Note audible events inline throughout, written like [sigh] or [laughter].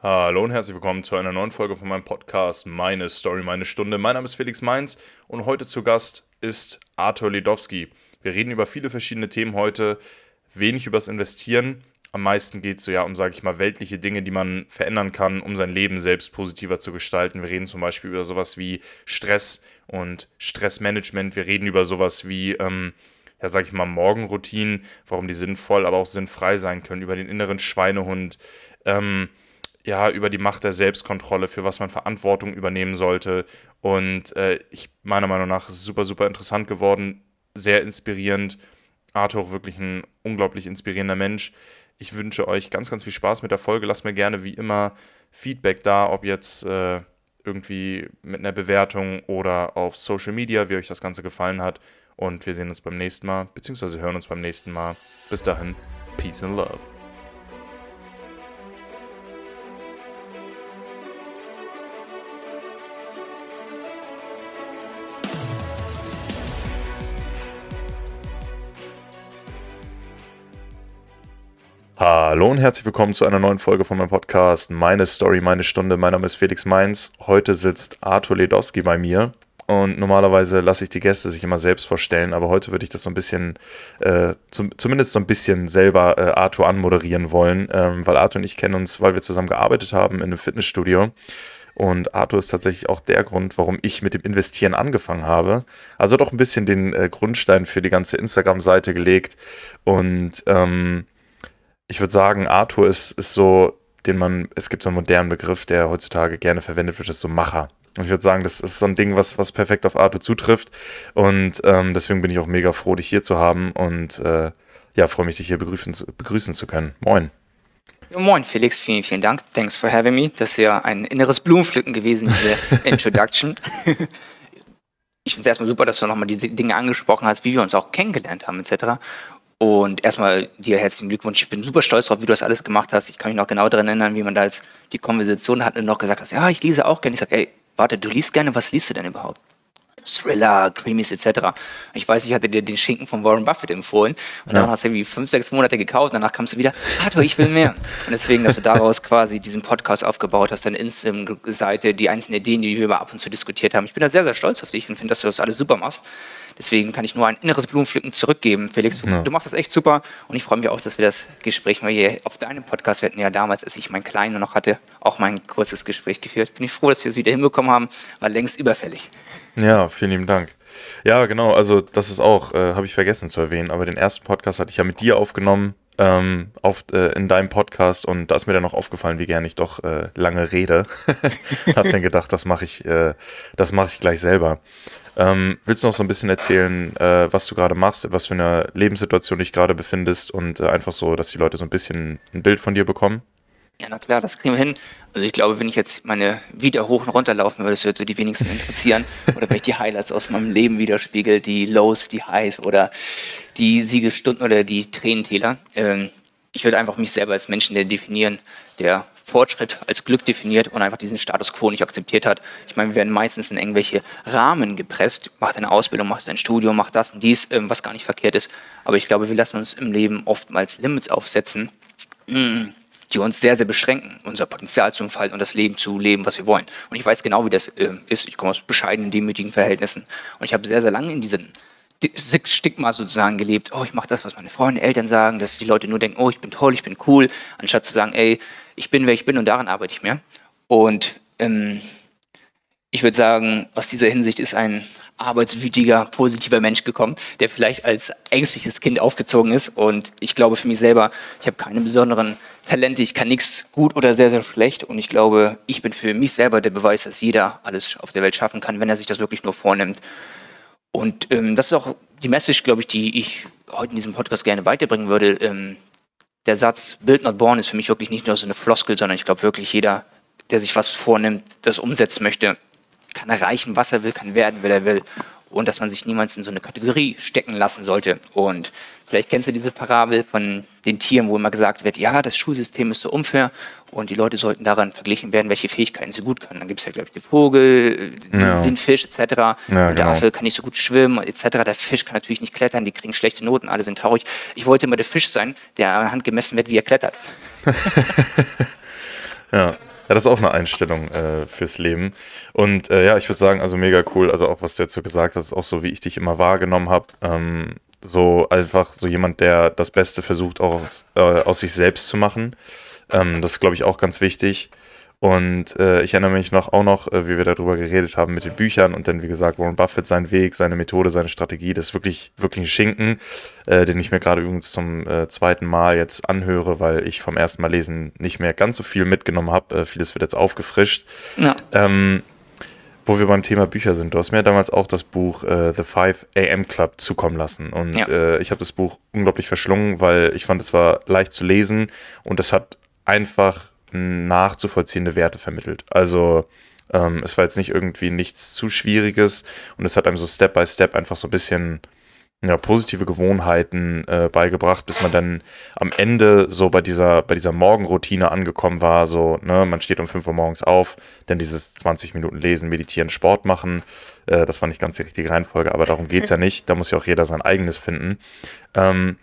Hallo und herzlich willkommen zu einer neuen Folge von meinem Podcast Meine Story, meine Stunde. Mein Name ist Felix Mainz und heute zu Gast ist Arthur Ledowski. Wir reden über viele verschiedene Themen heute, wenig übers Investieren. Am meisten geht es so ja um, sage ich mal, weltliche Dinge, die man verändern kann, um sein Leben selbst positiver zu gestalten. Wir reden zum Beispiel über sowas wie Stress und Stressmanagement. Wir reden über sowas wie, ähm, ja, sage ich mal, Morgenroutinen, warum die sinnvoll, aber auch sinnfrei sein können, über den inneren Schweinehund. Ähm, ja, über die Macht der Selbstkontrolle, für was man Verantwortung übernehmen sollte. Und äh, ich, meiner Meinung nach ist es super, super interessant geworden, sehr inspirierend. Arthur wirklich ein unglaublich inspirierender Mensch. Ich wünsche euch ganz, ganz viel Spaß mit der Folge. Lasst mir gerne wie immer Feedback da, ob jetzt äh, irgendwie mit einer Bewertung oder auf Social Media, wie euch das Ganze gefallen hat. Und wir sehen uns beim nächsten Mal, beziehungsweise hören uns beim nächsten Mal. Bis dahin, Peace and Love. Hallo und herzlich willkommen zu einer neuen Folge von meinem Podcast Meine Story, meine Stunde. Mein Name ist Felix Mainz. Heute sitzt Arthur Ledowski bei mir und normalerweise lasse ich die Gäste sich immer selbst vorstellen, aber heute würde ich das so ein bisschen, äh, zum, zumindest so ein bisschen selber äh, Arthur anmoderieren wollen, ähm, weil Arthur und ich kennen uns, weil wir zusammen gearbeitet haben in einem Fitnessstudio. Und Arthur ist tatsächlich auch der Grund, warum ich mit dem Investieren angefangen habe. Also doch ein bisschen den äh, Grundstein für die ganze Instagram-Seite gelegt. Und ähm, ich würde sagen, Arthur ist, ist so, den man, es gibt so einen modernen Begriff, der heutzutage gerne verwendet wird, ist so Macher. Und ich würde sagen, das ist so ein Ding, was, was perfekt auf Arthur zutrifft. Und ähm, deswegen bin ich auch mega froh, dich hier zu haben und äh, ja, freue mich, dich hier begrüßen, begrüßen zu können. Moin. Ja, moin, Felix, vielen, vielen Dank. Thanks for having me. Das ist ja ein inneres Blumenpflücken gewesen, diese [laughs] Introduction. ich finde es erstmal super, dass du nochmal diese Dinge angesprochen hast, wie wir uns auch kennengelernt haben, etc. Und erstmal dir herzlichen Glückwunsch. Ich bin super stolz drauf, wie du das alles gemacht hast. Ich kann mich noch genau daran erinnern, wie man da als die Konversation hatten und noch gesagt hast, ja, ich lese auch gerne. Ich sage, ey, warte, du liest gerne, was liest du denn überhaupt? Thriller, Creamies etc. Ich weiß, ich hatte dir den Schinken von Warren Buffett empfohlen und ja. dann hast du irgendwie fünf, sechs Monate gekauft, danach kamst du wieder, Arthur, ich will mehr. Und deswegen, dass du daraus quasi diesen Podcast aufgebaut hast, deine Instagram-Seite, die einzelnen Ideen, die wir ab und zu diskutiert haben. Ich bin da sehr, sehr stolz auf dich und finde, dass du das alles super machst. Deswegen kann ich nur ein inneres Blumenpflücken zurückgeben. Felix, ja. du machst das echt super und ich freue mich auch, dass wir das Gespräch mal hier auf deinem Podcast, wir hatten ja damals, als ich meinen Kleinen noch hatte, auch mein kurzes Gespräch geführt. Bin ich froh, dass wir es wieder hinbekommen haben, war längst überfällig. Ja, vielen lieben Dank. Ja, genau, also das ist auch, äh, habe ich vergessen zu erwähnen, aber den ersten Podcast hatte ich ja mit dir aufgenommen, ähm, auf, äh, in deinem Podcast und da ist mir dann noch aufgefallen, wie gern ich doch äh, lange rede. [laughs] Hab dann gedacht, das mache ich, äh, das mache ich gleich selber. Ähm, willst du noch so ein bisschen erzählen, äh, was du gerade machst, was für eine Lebenssituation dich gerade befindest und äh, einfach so, dass die Leute so ein bisschen ein Bild von dir bekommen? Ja, na klar, das kriegen wir hin. Also ich glaube, wenn ich jetzt meine Vita hoch und runter laufen würde, das würde so die wenigsten interessieren. [laughs] oder wenn ich die Highlights aus meinem Leben widerspiegel, die Lows, die Highs oder die Siegestunden oder die Tränentäler. Ähm, ich würde einfach mich selber als Menschen definieren, der Fortschritt als Glück definiert und einfach diesen Status quo nicht akzeptiert hat. Ich meine, wir werden meistens in irgendwelche Rahmen gepresst. Mach deine Ausbildung, mach dein Studium, mach das und dies, ähm, was gar nicht verkehrt ist. Aber ich glaube, wir lassen uns im Leben oftmals Limits aufsetzen. Mm die uns sehr, sehr beschränken, unser Potenzial zu entfalten und das Leben zu leben, was wir wollen. Und ich weiß genau, wie das äh, ist. Ich komme aus bescheidenen, demütigen Verhältnissen. Und ich habe sehr, sehr lange in diesem Stigma sozusagen gelebt. Oh, ich mache das, was meine Freunde, Eltern sagen, dass die Leute nur denken, oh, ich bin toll, ich bin cool, anstatt zu sagen, ey, ich bin, wer ich bin und daran arbeite ich mehr. Und ähm, ich würde sagen, aus dieser Hinsicht ist ein arbeitswütiger, positiver Mensch gekommen, der vielleicht als ängstliches Kind aufgezogen ist. Und ich glaube für mich selber, ich habe keine besonderen Talente, ich kann nichts gut oder sehr, sehr schlecht. Und ich glaube, ich bin für mich selber der Beweis, dass jeder alles auf der Welt schaffen kann, wenn er sich das wirklich nur vornimmt. Und ähm, das ist auch die Message, glaube ich, die ich heute in diesem Podcast gerne weiterbringen würde. Ähm, der Satz Build not born ist für mich wirklich nicht nur so eine Floskel, sondern ich glaube wirklich jeder, der sich was vornimmt, das umsetzen möchte, kann erreichen, was er will, kann werden, wer er will. Und dass man sich niemals in so eine Kategorie stecken lassen sollte. Und vielleicht kennst du diese Parabel von den Tieren, wo immer gesagt wird, ja, das Schulsystem ist so unfair und die Leute sollten daran verglichen werden, welche Fähigkeiten sie gut können. Dann gibt es ja, glaube ich, den Vogel, ja. den Fisch etc. Ja, und der genau. Affe kann nicht so gut schwimmen etc. Der Fisch kann natürlich nicht klettern, die kriegen schlechte Noten, alle sind traurig. Ich wollte immer der Fisch sein, der anhand gemessen wird, wie er klettert. [laughs] ja. Ja, das ist auch eine Einstellung äh, fürs Leben. Und äh, ja, ich würde sagen, also mega cool. Also auch, was du jetzt so gesagt hast, auch so, wie ich dich immer wahrgenommen habe. Ähm, so einfach so jemand, der das Beste versucht, auch aus, äh, aus sich selbst zu machen. Ähm, das ist, glaube ich, auch ganz wichtig. Und äh, ich erinnere mich noch auch noch, äh, wie wir darüber geredet haben mit den Büchern und dann, wie gesagt, Warren Buffett, sein Weg, seine Methode, seine Strategie, das ist wirklich, wirklich ein Schinken, äh, den ich mir gerade übrigens zum äh, zweiten Mal jetzt anhöre, weil ich vom ersten Mal lesen nicht mehr ganz so viel mitgenommen habe. Äh, vieles wird jetzt aufgefrischt. Ja. Ähm, wo wir beim Thema Bücher sind. Du hast mir damals auch das Buch äh, The 5 AM Club zukommen lassen. Und ja. äh, ich habe das Buch unglaublich verschlungen, weil ich fand, es war leicht zu lesen und es hat einfach nachzuvollziehende Werte vermittelt. Also ähm, es war jetzt nicht irgendwie nichts zu Schwieriges und es hat einem so Step by Step einfach so ein bisschen ja, positive Gewohnheiten äh, beigebracht, bis man dann am Ende so bei dieser, bei dieser Morgenroutine angekommen war. So, ne, man steht um 5 Uhr morgens auf, dann dieses 20 Minuten lesen, meditieren, Sport machen. Äh, das war nicht ganz die richtige Reihenfolge, aber darum geht es ja nicht. Da muss ja auch jeder sein eigenes finden. Ähm,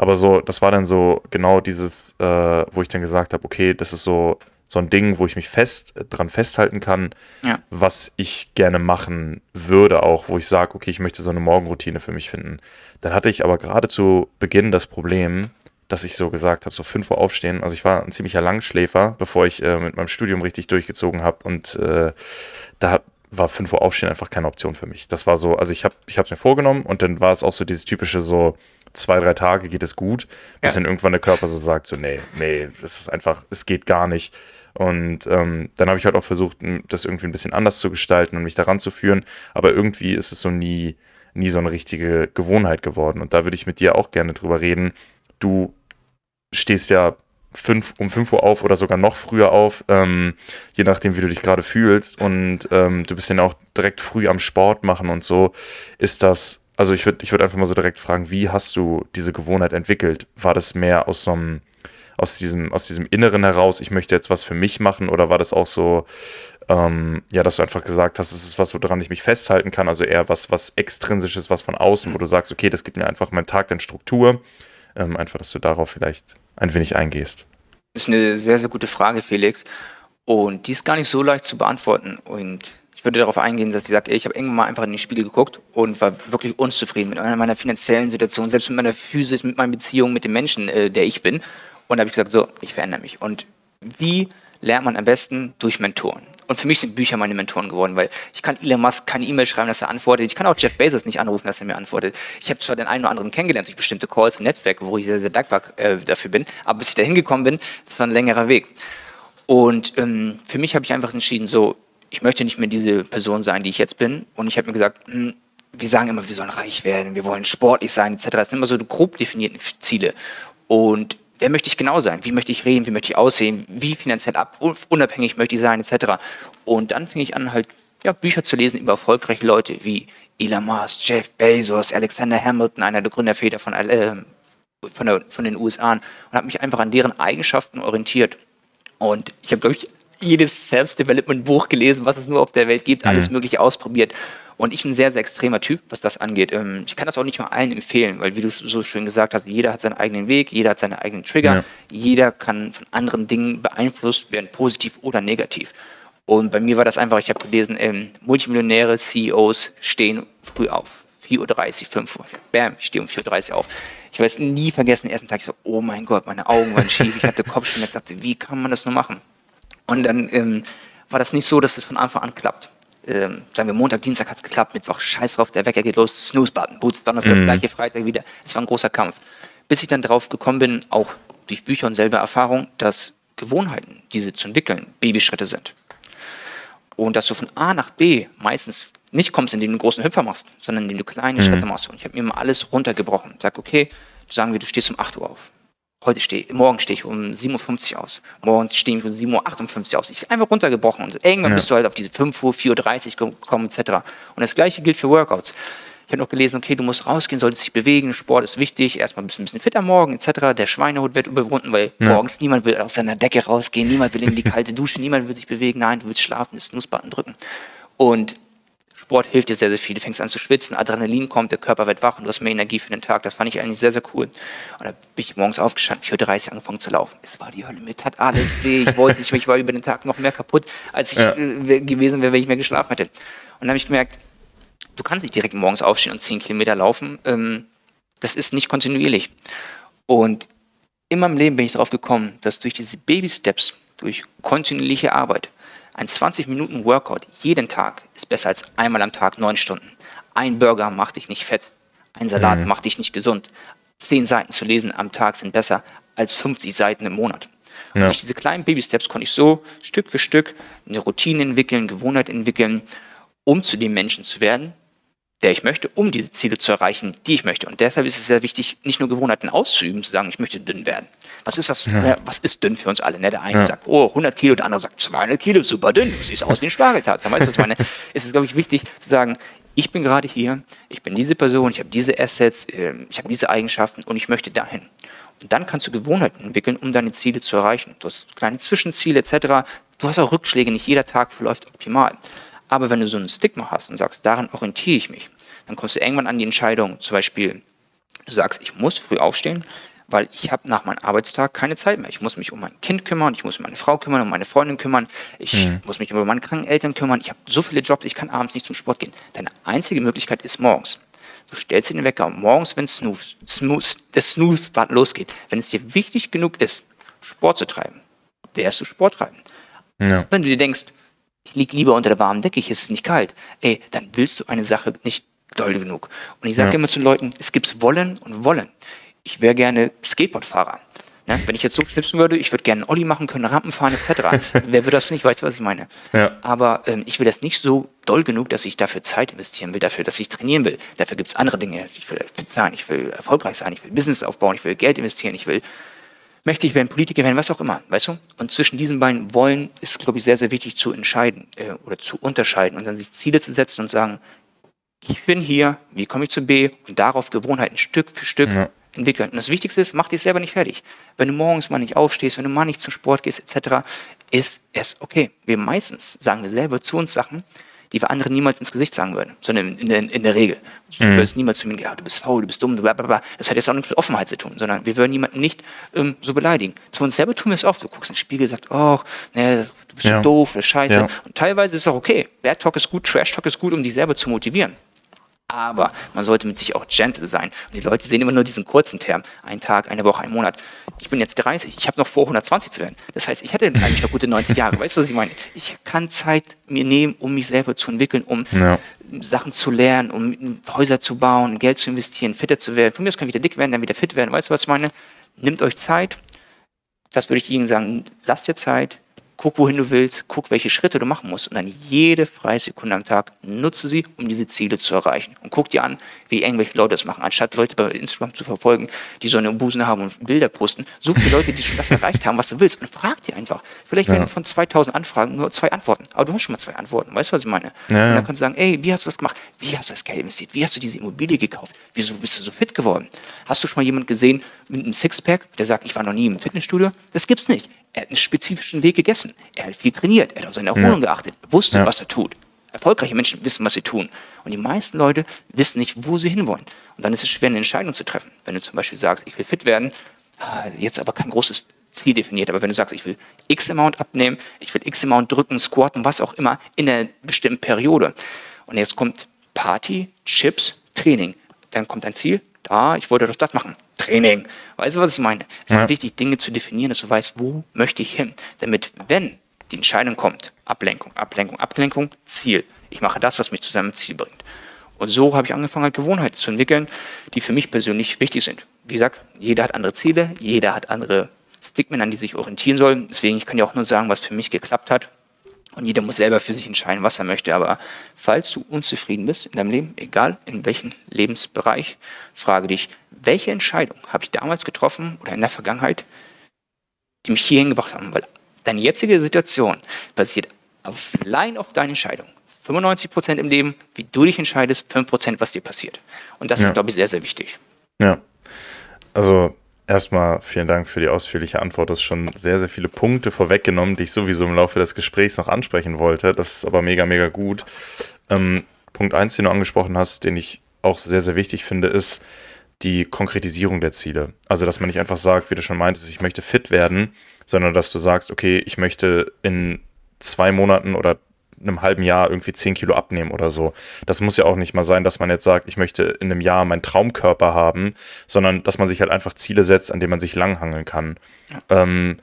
aber so, das war dann so genau dieses, äh, wo ich dann gesagt habe, okay, das ist so, so ein Ding, wo ich mich fest dran festhalten kann, ja. was ich gerne machen würde, auch wo ich sage, okay, ich möchte so eine Morgenroutine für mich finden. Dann hatte ich aber gerade zu Beginn das Problem, dass ich so gesagt habe, so 5 Uhr aufstehen. Also ich war ein ziemlicher Langschläfer, bevor ich äh, mit meinem Studium richtig durchgezogen habe und äh, da war 5 Uhr aufstehen einfach keine Option für mich. Das war so, also ich habe ich es mir vorgenommen und dann war es auch so dieses typische so, zwei, drei Tage geht es gut, bis ja. dann irgendwann der Körper so sagt, so, nee, nee, es ist einfach, es geht gar nicht. Und ähm, dann habe ich halt auch versucht, das irgendwie ein bisschen anders zu gestalten und mich daran zu führen. Aber irgendwie ist es so nie, nie so eine richtige Gewohnheit geworden. Und da würde ich mit dir auch gerne drüber reden. Du stehst ja fünf, um 5 Uhr auf oder sogar noch früher auf, ähm, je nachdem, wie du dich gerade fühlst. Und ähm, du bist ja auch direkt früh am Sport machen und so. Ist das also ich würde ich würd einfach mal so direkt fragen, wie hast du diese Gewohnheit entwickelt? War das mehr aus so einem, aus diesem, aus diesem Inneren heraus, ich möchte jetzt was für mich machen, oder war das auch so, ähm, ja, dass du einfach gesagt hast, es ist was, woran ich mich festhalten kann, also eher was, was extrinsisches, was von außen, wo du sagst, okay, das gibt mir einfach meinen Tag dann Struktur. Ähm, einfach, dass du darauf vielleicht ein wenig eingehst. Das ist eine sehr, sehr gute Frage, Felix. Und die ist gar nicht so leicht zu beantworten. Und ich würde darauf eingehen, dass ich sage, ich habe irgendwann mal einfach in den Spiegel geguckt und war wirklich unzufrieden mit meiner finanziellen Situation, selbst mit meiner Physis, mit meiner Beziehung mit dem Menschen, äh, der ich bin. Und da habe ich gesagt, so, ich verändere mich. Und wie lernt man am besten? Durch Mentoren. Und für mich sind Bücher meine Mentoren geworden, weil ich kann Elon Musk keine E-Mail schreiben, dass er antwortet. Ich kann auch Jeff Bezos nicht anrufen, dass er mir antwortet. Ich habe zwar den einen oder anderen kennengelernt durch bestimmte Calls im Netzwerk, wo ich sehr, sehr dankbar äh, dafür bin, aber bis ich da hingekommen bin, das war ein längerer Weg. Und ähm, für mich habe ich einfach entschieden, so, ich möchte nicht mehr diese Person sein, die ich jetzt bin. Und ich habe mir gesagt, hm, wir sagen immer, wir sollen reich werden, wir wollen sportlich sein, etc. Das sind immer so grob definierte Ziele. Und wer möchte ich genau sein? Wie möchte ich reden? Wie möchte ich aussehen? Wie finanziell ab, unabhängig möchte ich sein, etc. Und dann fing ich an, halt ja, Bücher zu lesen über erfolgreiche Leute wie Elon Musk, Jeff Bezos, Alexander Hamilton, einer der Gründerväter von, äh, von, der, von den USA, und habe mich einfach an deren Eigenschaften orientiert. Und ich habe, glaube ich, jedes Self-Development-Buch gelesen, was es nur auf der Welt gibt, alles mhm. Mögliche ausprobiert. Und ich bin ein sehr, sehr extremer Typ, was das angeht. Ähm, ich kann das auch nicht mal allen empfehlen, weil, wie du so schön gesagt hast, jeder hat seinen eigenen Weg, jeder hat seine eigenen Trigger, ja. jeder kann von anderen Dingen beeinflusst werden, positiv oder negativ. Und bei mir war das einfach, ich habe gelesen, ähm, Multimillionäre, CEOs stehen früh auf. 4.30 Uhr, 5 Uhr. Bam, ich stehe um 4.30 Uhr auf. Ich werde es nie vergessen, den ersten Tag, ich so, oh mein Gott, meine Augen waren schief, ich hatte Kopfschmerzen, ich dachte, wie kann man das nur machen? Und dann ähm, war das nicht so, dass es von Anfang an klappt. Ähm, sagen wir Montag, Dienstag hat es geklappt, Mittwoch, scheiß drauf, der Wecker geht los, Snooze-Button, Boots, Donnerstag mhm. das gleiche, Freitag wieder. Es war ein großer Kampf. Bis ich dann darauf gekommen bin, auch durch Bücher und selber Erfahrung, dass Gewohnheiten, diese zu entwickeln, Babyschritte sind. Und dass du von A nach B meistens nicht kommst, indem du einen großen Hüpfer machst, sondern indem du kleine mhm. Schritte machst. Und ich habe mir mal alles runtergebrochen. Sag, okay, sagen wir, du stehst um 8 Uhr auf. Heute stehe, morgen stehe ich um 7.50 Uhr aus. Morgen stehe ich um 7.58 Uhr aus. Ich habe einfach runtergebrochen und irgendwann ja. bist du halt auf diese 5 Uhr, 4.30 Uhr gekommen, etc. Und das gleiche gilt für Workouts. Ich habe noch gelesen, okay, du musst rausgehen, solltest dich bewegen, Sport ist wichtig, erstmal bist du ein bisschen fitter morgen, etc. Der Schweinehut wird überwunden, weil ja. morgens niemand will aus seiner Decke rausgehen, niemand will in die kalte Dusche, [laughs] niemand will sich bewegen, nein, du willst schlafen, ist Snooze-Button drücken. Und Sport hilft dir sehr, sehr viel. Du fängst an zu schwitzen, Adrenalin kommt, der Körper wird wach und du hast mehr Energie für den Tag. Das fand ich eigentlich sehr, sehr cool. Und da bin ich morgens aufgestanden, 4.30 Uhr angefangen zu laufen. Es war die Hölle mit, hat alles weh. Ich wollte nicht, ich war über den Tag noch mehr kaputt, als ich ja. Äh, gewesen wäre, wenn ich mehr geschlafen hätte. Und dann habe ich gemerkt, du kannst nicht direkt morgens aufstehen und 10 Kilometer laufen. Ähm, das ist nicht kontinuierlich. Und in meinem Leben bin ich darauf gekommen, dass durch diese Baby-Steps, durch kontinuierliche Arbeit, ein 20 Minuten Workout jeden Tag ist besser als einmal am Tag neun Stunden. Ein Burger macht dich nicht fett. Ein Salat mhm. macht dich nicht gesund. Zehn Seiten zu lesen am Tag sind besser als 50 Seiten im Monat. Ja. Und durch diese kleinen Baby-Steps konnte ich so Stück für Stück eine Routine entwickeln, Gewohnheit entwickeln, um zu dem Menschen zu werden, der ich möchte, um diese Ziele zu erreichen, die ich möchte. Und deshalb ist es sehr wichtig, nicht nur Gewohnheiten auszuüben, zu sagen, ich möchte dünn werden. Was ist das? Ja. Was ist dünn für uns alle? Ne? Der eine ja. sagt, oh, 100 Kilo, der andere sagt, 200 Kilo, super dünn, du siehst aus wie ein Spargeltat. Weißt du, was ich meine? [laughs] es ist, glaube ich, wichtig zu sagen, ich bin gerade hier, ich bin diese Person, ich habe diese Assets, ähm, ich habe diese Eigenschaften und ich möchte dahin. Und dann kannst du Gewohnheiten entwickeln, um deine Ziele zu erreichen. Du hast kleine Zwischenziele etc. Du hast auch Rückschläge, nicht jeder Tag verläuft optimal. Aber wenn du so ein Stigma hast und sagst, daran orientiere ich mich, dann kommst du irgendwann an die Entscheidung, zum Beispiel, du sagst, ich muss früh aufstehen, weil ich habe nach meinem Arbeitstag keine Zeit mehr. Ich muss mich um mein Kind kümmern, ich muss um meine Frau kümmern, um meine Freundin kümmern, ich mhm. muss mich um meine kranken Eltern kümmern, ich habe so viele Jobs, ich kann abends nicht zum Sport gehen. Deine einzige Möglichkeit ist morgens. Du stellst dir den Wecker morgens, wenn Snooze, Snooze, der Snooze losgeht, wenn es dir wichtig genug ist, Sport zu treiben, wirst du Sport treiben. Ja. Wenn du dir denkst, ich liege lieber unter der warmen Decke, hier ist es nicht kalt, ey, dann willst du eine Sache nicht doll genug. Und ich sage ja. immer zu den Leuten, es gibt Wollen und Wollen. Ich wäre gerne Skateboardfahrer. Ne? Wenn ich jetzt so schnipsen würde, ich würde gerne Olli machen können, Rampen fahren etc. [laughs] Wer würde das nicht? Weißt du, was ich meine? Ja. Aber ähm, ich will das nicht so doll genug, dass ich dafür Zeit investieren will, dafür, dass ich trainieren will. Dafür gibt es andere Dinge. Ich will fit sein, ich will erfolgreich sein, ich will Business aufbauen, ich will Geld investieren, ich will mächtig werden, Politiker werden, was auch immer, weißt du? Und zwischen diesen beiden Wollen ist, glaube ich, sehr, sehr wichtig zu entscheiden äh, oder zu unterscheiden und dann sich Ziele zu setzen und sagen, ich bin hier, wie komme ich zu B und darauf Gewohnheiten Stück für Stück ja. entwickeln. Und das Wichtigste ist, mach dich selber nicht fertig. Wenn du morgens mal nicht aufstehst, wenn du mal nicht zum Sport gehst, etc., ist es okay. Wir meistens sagen wir selber zu uns Sachen, die wir anderen niemals ins Gesicht sagen würden, sondern in, der, in der Regel. Du mhm. würdest niemals zu mir sagen, du bist faul, du bist dumm, du blablabla. Das hat jetzt auch nichts mit Offenheit zu tun, sondern wir würden jemanden nicht ähm, so beleidigen. Zu uns selber tun wir es oft. Du guckst in den Spiegel und sagst, oh, ne, du bist ja. doof, das scheiße. Ja. Und teilweise ist es auch okay. Bad Talk ist gut, Trash Talk ist gut, um dich selber zu motivieren aber man sollte mit sich auch gentle sein. Und die Leute sehen immer nur diesen kurzen Term, ein Tag, eine Woche, ein Monat. Ich bin jetzt 30, ich habe noch vor 120 zu werden. Das heißt, ich hätte eigentlich noch gute 90 Jahre. Weißt du, was ich meine? Ich kann Zeit mir nehmen, um mich selber zu entwickeln, um ja. Sachen zu lernen, um Häuser zu bauen, Geld zu investieren, fitter zu werden. Von mir aus kann ich wieder dick werden, dann wieder fit werden. Weißt du, was ich meine? Nimmt euch Zeit. Das würde ich Ihnen sagen. Lasst dir Zeit, guck, wohin du willst, guck, welche Schritte du machen musst und dann jede freie Sekunde am Tag nutze sie, um diese Ziele zu erreichen. Und guck dir an, wie irgendwelche Leute das machen. Anstatt Leute bei Instagram zu verfolgen, die so eine Busen haben und Bilder posten, such dir Leute, die schon das erreicht haben, was du willst und frag dir einfach. Vielleicht ja. werden von 2000 Anfragen nur zwei Antworten, aber du hast schon mal zwei Antworten. Weißt du, was ich meine? Ja. Und dann kannst du sagen, ey, wie hast du was gemacht? Wie hast du das Geld investiert? Wie hast du diese Immobilie gekauft? Wieso bist du so fit geworden? Hast du schon mal jemanden gesehen mit einem Sixpack, der sagt, ich war noch nie im Fitnessstudio? Das gibt's nicht. Er hat einen spezifischen Weg gegessen. Er hat viel trainiert. Er hat auf seine Erholung ja. geachtet. Er wusste, ja. was er tut. Erfolgreiche Menschen wissen, was sie tun. Und die meisten Leute wissen nicht, wo sie hinwollen. Und dann ist es schwer, eine Entscheidung zu treffen. Wenn du zum Beispiel sagst, ich will fit werden, ah, jetzt aber kein großes Ziel definiert. Aber wenn du sagst, ich will X Amount abnehmen, ich will X Amount drücken, squatten, was auch immer, in einer bestimmten Periode. Und jetzt kommt Party, Chips, Training. Dann kommt ein Ziel, da, ich wollte doch das machen. Training. Weißt du, was ich meine? Es ja. ist wichtig, Dinge zu definieren, dass du weißt, wo möchte ich hin. Damit, wenn die Entscheidung kommt, Ablenkung, Ablenkung, Ablenkung, Ziel. Ich mache das, was mich zu seinem Ziel bringt. Und so habe ich angefangen, halt Gewohnheiten zu entwickeln, die für mich persönlich wichtig sind. Wie gesagt, jeder hat andere Ziele, jeder hat andere Stigmen, an die sich orientieren soll. Deswegen, ich kann ja auch nur sagen, was für mich geklappt hat. Und jeder muss selber für sich entscheiden, was er möchte. Aber falls du unzufrieden bist in deinem Leben, egal in welchem Lebensbereich, frage dich, welche Entscheidung habe ich damals getroffen oder in der Vergangenheit, die mich hierhin gebracht haben? Weil deine jetzige Situation basiert allein auf deiner Entscheidung. 95 Prozent im Leben, wie du dich entscheidest, 5 Prozent, was dir passiert. Und das ja. ist, glaube ich, sehr, sehr wichtig. Ja. Also Erstmal vielen Dank für die ausführliche Antwort. Du hast schon sehr, sehr viele Punkte vorweggenommen, die ich sowieso im Laufe des Gesprächs noch ansprechen wollte. Das ist aber mega, mega gut. Ähm, Punkt 1, den du angesprochen hast, den ich auch sehr, sehr wichtig finde, ist die Konkretisierung der Ziele. Also, dass man nicht einfach sagt, wie du schon meintest, ich möchte fit werden, sondern dass du sagst, okay, ich möchte in zwei Monaten oder einem halben Jahr irgendwie 10 Kilo abnehmen oder so. Das muss ja auch nicht mal sein, dass man jetzt sagt, ich möchte in einem Jahr meinen Traumkörper haben, sondern dass man sich halt einfach Ziele setzt, an denen man sich langhangeln kann. Ähm,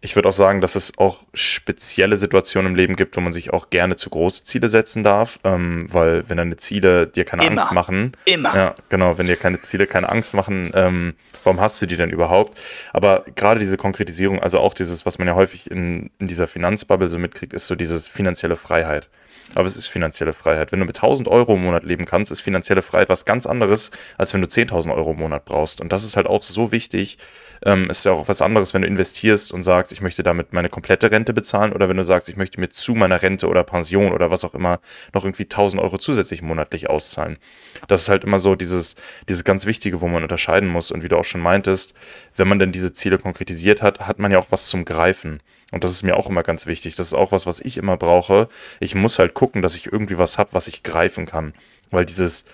ich würde auch sagen, dass es auch spezielle Situationen im Leben gibt, wo man sich auch gerne zu große Ziele setzen darf, ähm, weil wenn deine Ziele dir keine immer, Angst machen, immer, ja, genau, wenn dir keine Ziele keine Angst machen, ähm, warum hast du die denn überhaupt? Aber gerade diese Konkretisierung, also auch dieses, was man ja häufig in, in dieser Finanzbubble so mitkriegt, ist so dieses finanzielle Freiheit. Aber es ist finanzielle Freiheit. Wenn du mit 1000 Euro im Monat leben kannst, ist finanzielle Freiheit was ganz anderes, als wenn du 10.000 Euro im Monat brauchst. Und das ist halt auch so wichtig. Ähm, ist ja auch was anderes, wenn du investierst und sagst, ich möchte damit meine komplette Rente bezahlen oder wenn du sagst, ich möchte mir zu meiner Rente oder Pension oder was auch immer noch irgendwie 1000 Euro zusätzlich monatlich auszahlen. Das ist halt immer so dieses, dieses ganz Wichtige, wo man unterscheiden muss. Und wie du auch schon meintest, wenn man denn diese Ziele konkretisiert hat, hat man ja auch was zum Greifen. Und das ist mir auch immer ganz wichtig. Das ist auch was, was ich immer brauche. Ich muss halt gucken, dass ich irgendwie was habe, was ich greifen kann. Weil dieses,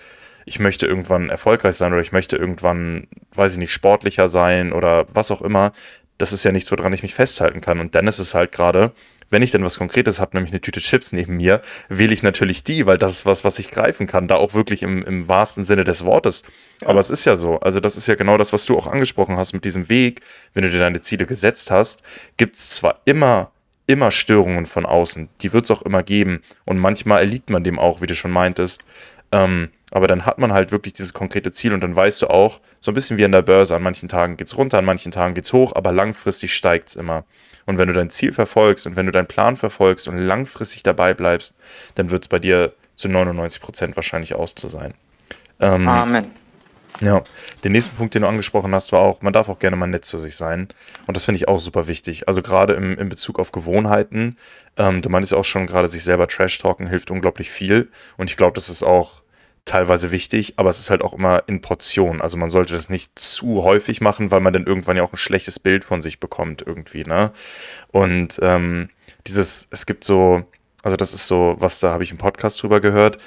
ich möchte irgendwann erfolgreich sein oder ich möchte irgendwann, weiß ich nicht, sportlicher sein oder was auch immer, das ist ja nichts, woran ich mich festhalten kann. Und dann ist es halt gerade, wenn ich denn was Konkretes habe, nämlich eine Tüte Chips neben mir, wähle ich natürlich die, weil das ist was, was ich greifen kann, da auch wirklich im, im wahrsten Sinne des Wortes. Ja. Aber es ist ja so, also das ist ja genau das, was du auch angesprochen hast mit diesem Weg. Wenn du dir deine Ziele gesetzt hast, gibt es zwar immer immer Störungen von außen. Die wird es auch immer geben. Und manchmal erliegt man dem auch, wie du schon meintest. Ähm, aber dann hat man halt wirklich dieses konkrete Ziel und dann weißt du auch, so ein bisschen wie an der Börse, an manchen Tagen geht es runter, an manchen Tagen geht es hoch, aber langfristig steigt es immer. Und wenn du dein Ziel verfolgst und wenn du deinen Plan verfolgst und langfristig dabei bleibst, dann wird es bei dir zu 99 Prozent wahrscheinlich aus zu sein. Ähm, Amen. Ja, den nächsten Punkt, den du angesprochen hast, war auch, man darf auch gerne mal nett zu sich sein. Und das finde ich auch super wichtig. Also gerade im, im Bezug auf Gewohnheiten. Ähm, du meinst auch schon gerade, sich selber Trash-Talken hilft unglaublich viel. Und ich glaube, das ist auch teilweise wichtig, aber es ist halt auch immer in Portionen. Also man sollte das nicht zu häufig machen, weil man dann irgendwann ja auch ein schlechtes Bild von sich bekommt irgendwie, ne? Und ähm, dieses, es gibt so, also das ist so, was da habe ich im Podcast drüber gehört.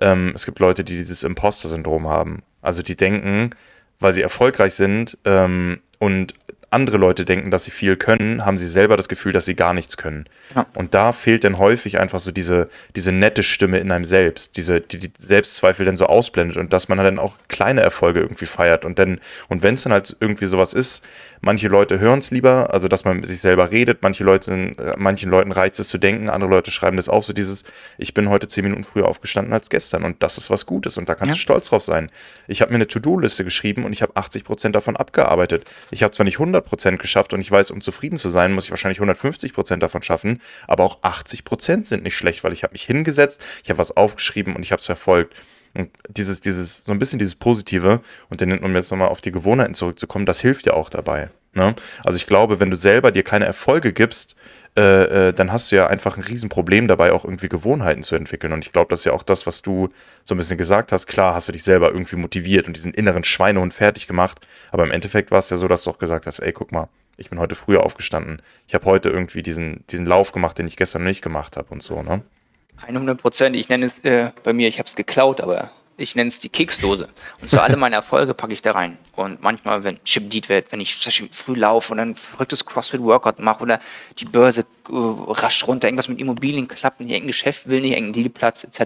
Ähm, es gibt Leute, die dieses Imposter-Syndrom haben. Also die denken, weil sie erfolgreich sind ähm, und andere Leute denken, dass sie viel können, haben sie selber das Gefühl, dass sie gar nichts können. Ja. Und da fehlt dann häufig einfach so diese, diese nette Stimme in einem selbst, diese, die, die Selbstzweifel dann so ausblendet und dass man dann auch kleine Erfolge irgendwie feiert. Und dann, und wenn es dann halt irgendwie sowas ist, manche Leute hören es lieber, also dass man mit sich selber redet, manche Leute, manchen Leuten reizt es zu denken, andere Leute schreiben das auch so dieses, ich bin heute zehn Minuten früher aufgestanden als gestern und das ist was Gutes und da kannst ja. du stolz drauf sein. Ich habe mir eine To-Do-Liste geschrieben und ich habe 80 Prozent davon abgearbeitet. Ich habe zwar nicht 100 100% geschafft und ich weiß, um zufrieden zu sein, muss ich wahrscheinlich 150% davon schaffen, aber auch 80% sind nicht schlecht, weil ich habe mich hingesetzt, ich habe was aufgeschrieben und ich habe es verfolgt. Und dieses, dieses, so ein bisschen dieses Positive, und dann, um jetzt nochmal auf die Gewohnheiten zurückzukommen, das hilft ja auch dabei. Ne? Also ich glaube, wenn du selber dir keine Erfolge gibst, äh, äh, dann hast du ja einfach ein Riesenproblem dabei, auch irgendwie Gewohnheiten zu entwickeln. Und ich glaube, das ist ja auch das, was du so ein bisschen gesagt hast. Klar hast du dich selber irgendwie motiviert und diesen inneren Schweinehund fertig gemacht. Aber im Endeffekt war es ja so, dass du auch gesagt hast, ey, guck mal, ich bin heute früher aufgestanden. Ich habe heute irgendwie diesen, diesen Lauf gemacht, den ich gestern nicht gemacht habe und so, ne? 100 Prozent. Ich nenne es äh, bei mir, ich habe es geklaut, aber ich nenne es die Keksdose. Und so alle meine Erfolge packe ich da rein. Und manchmal, wenn Chip Deed wird, wenn ich früh laufe und ein verrücktes CrossFit-Workout mache oder die Börse äh, rasch runter, irgendwas mit Immobilien klappt, nicht irgendein Geschäft will, nicht irgendein Dealplatz etc.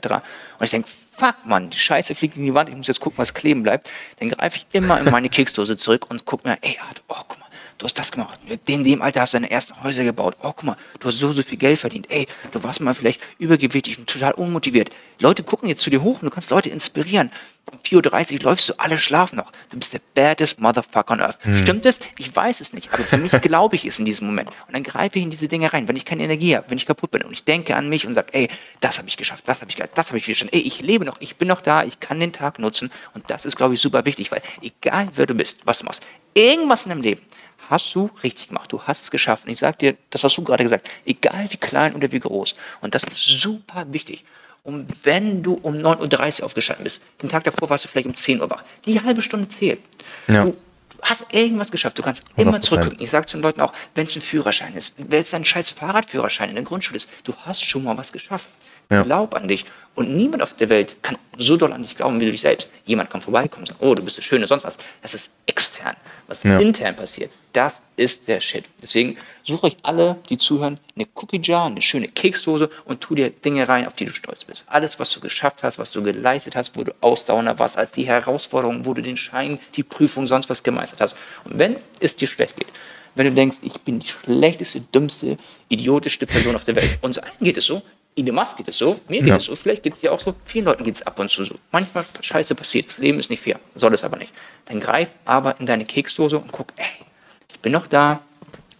Und ich denke, fuck man, die Scheiße fliegt in die Wand, ich muss jetzt gucken, was kleben bleibt. Dann greife ich immer in meine Keksdose zurück und gucke mir, ey, oh, guck mal, du hast das gemacht. In dem Alter hast du deine ersten Häuser gebaut. Oh, guck mal, du hast so, so viel Geld verdient. Ey, du warst mal vielleicht übergewichtig und total unmotiviert. Leute gucken jetzt zu dir hoch und du kannst Leute inspirieren. Um 4.30 Uhr läufst du, alle schlafen noch. Du bist der baddest Motherfucker on earth. Hm. Stimmt es? Ich weiß es nicht, aber für mich glaube ich es in diesem Moment. Und dann greife ich in diese Dinge rein, wenn ich keine Energie habe, wenn ich kaputt bin und ich denke an mich und sage, ey, das habe ich geschafft, das habe ich geschafft, das habe ich schon. Ey, ich lebe noch, ich bin noch da, ich kann den Tag nutzen und das ist, glaube ich, super wichtig, weil egal wer du bist, was du machst, irgendwas in deinem Leben hast du richtig gemacht. Du hast es geschafft. Und ich sage dir, das hast du gerade gesagt, egal wie klein oder wie groß. Und das ist super wichtig. Und wenn du um 9.30 Uhr aufgestanden bist, den Tag davor warst du vielleicht um 10 Uhr wach, die halbe Stunde zählt. Ja. Du, hast irgendwas geschafft. Du kannst immer 100%. zurückgucken. Ich sage zu den Leuten auch, wenn es ein Führerschein ist, wenn es ein scheiß Fahrradführerschein in der Grundschule ist, du hast schon mal was geschafft. Ja. Glaub an dich. Und niemand auf der Welt kann so doll an dich glauben wie du dich selbst. Jemand kann vorbeikommen und sagen, oh, du bist das Schöne, sonst was. Das ist extern. Was ja. intern passiert, das ist der Shit. Deswegen suche euch alle, die zuhören, eine Cookie Jar, eine schöne Keksdose und tu dir Dinge rein, auf die du stolz bist. Alles, was du geschafft hast, was du geleistet hast, wo du ausdauernder warst als die Herausforderung, wo du den Schein, die Prüfung, sonst was gemeistert hast. Und wenn es dir schlecht geht, wenn du denkst, ich bin die schlechteste, dümmste, idiotischste Person auf der Welt. Uns allen geht es so. Idemas geht es so, mir geht ja. es so, vielleicht geht es dir auch so, vielen Leuten geht es ab und zu so. Manchmal Scheiße passiert, das Leben ist nicht fair, soll es aber nicht. Dann greif aber in deine Keksdose und guck, ey, ich bin noch da,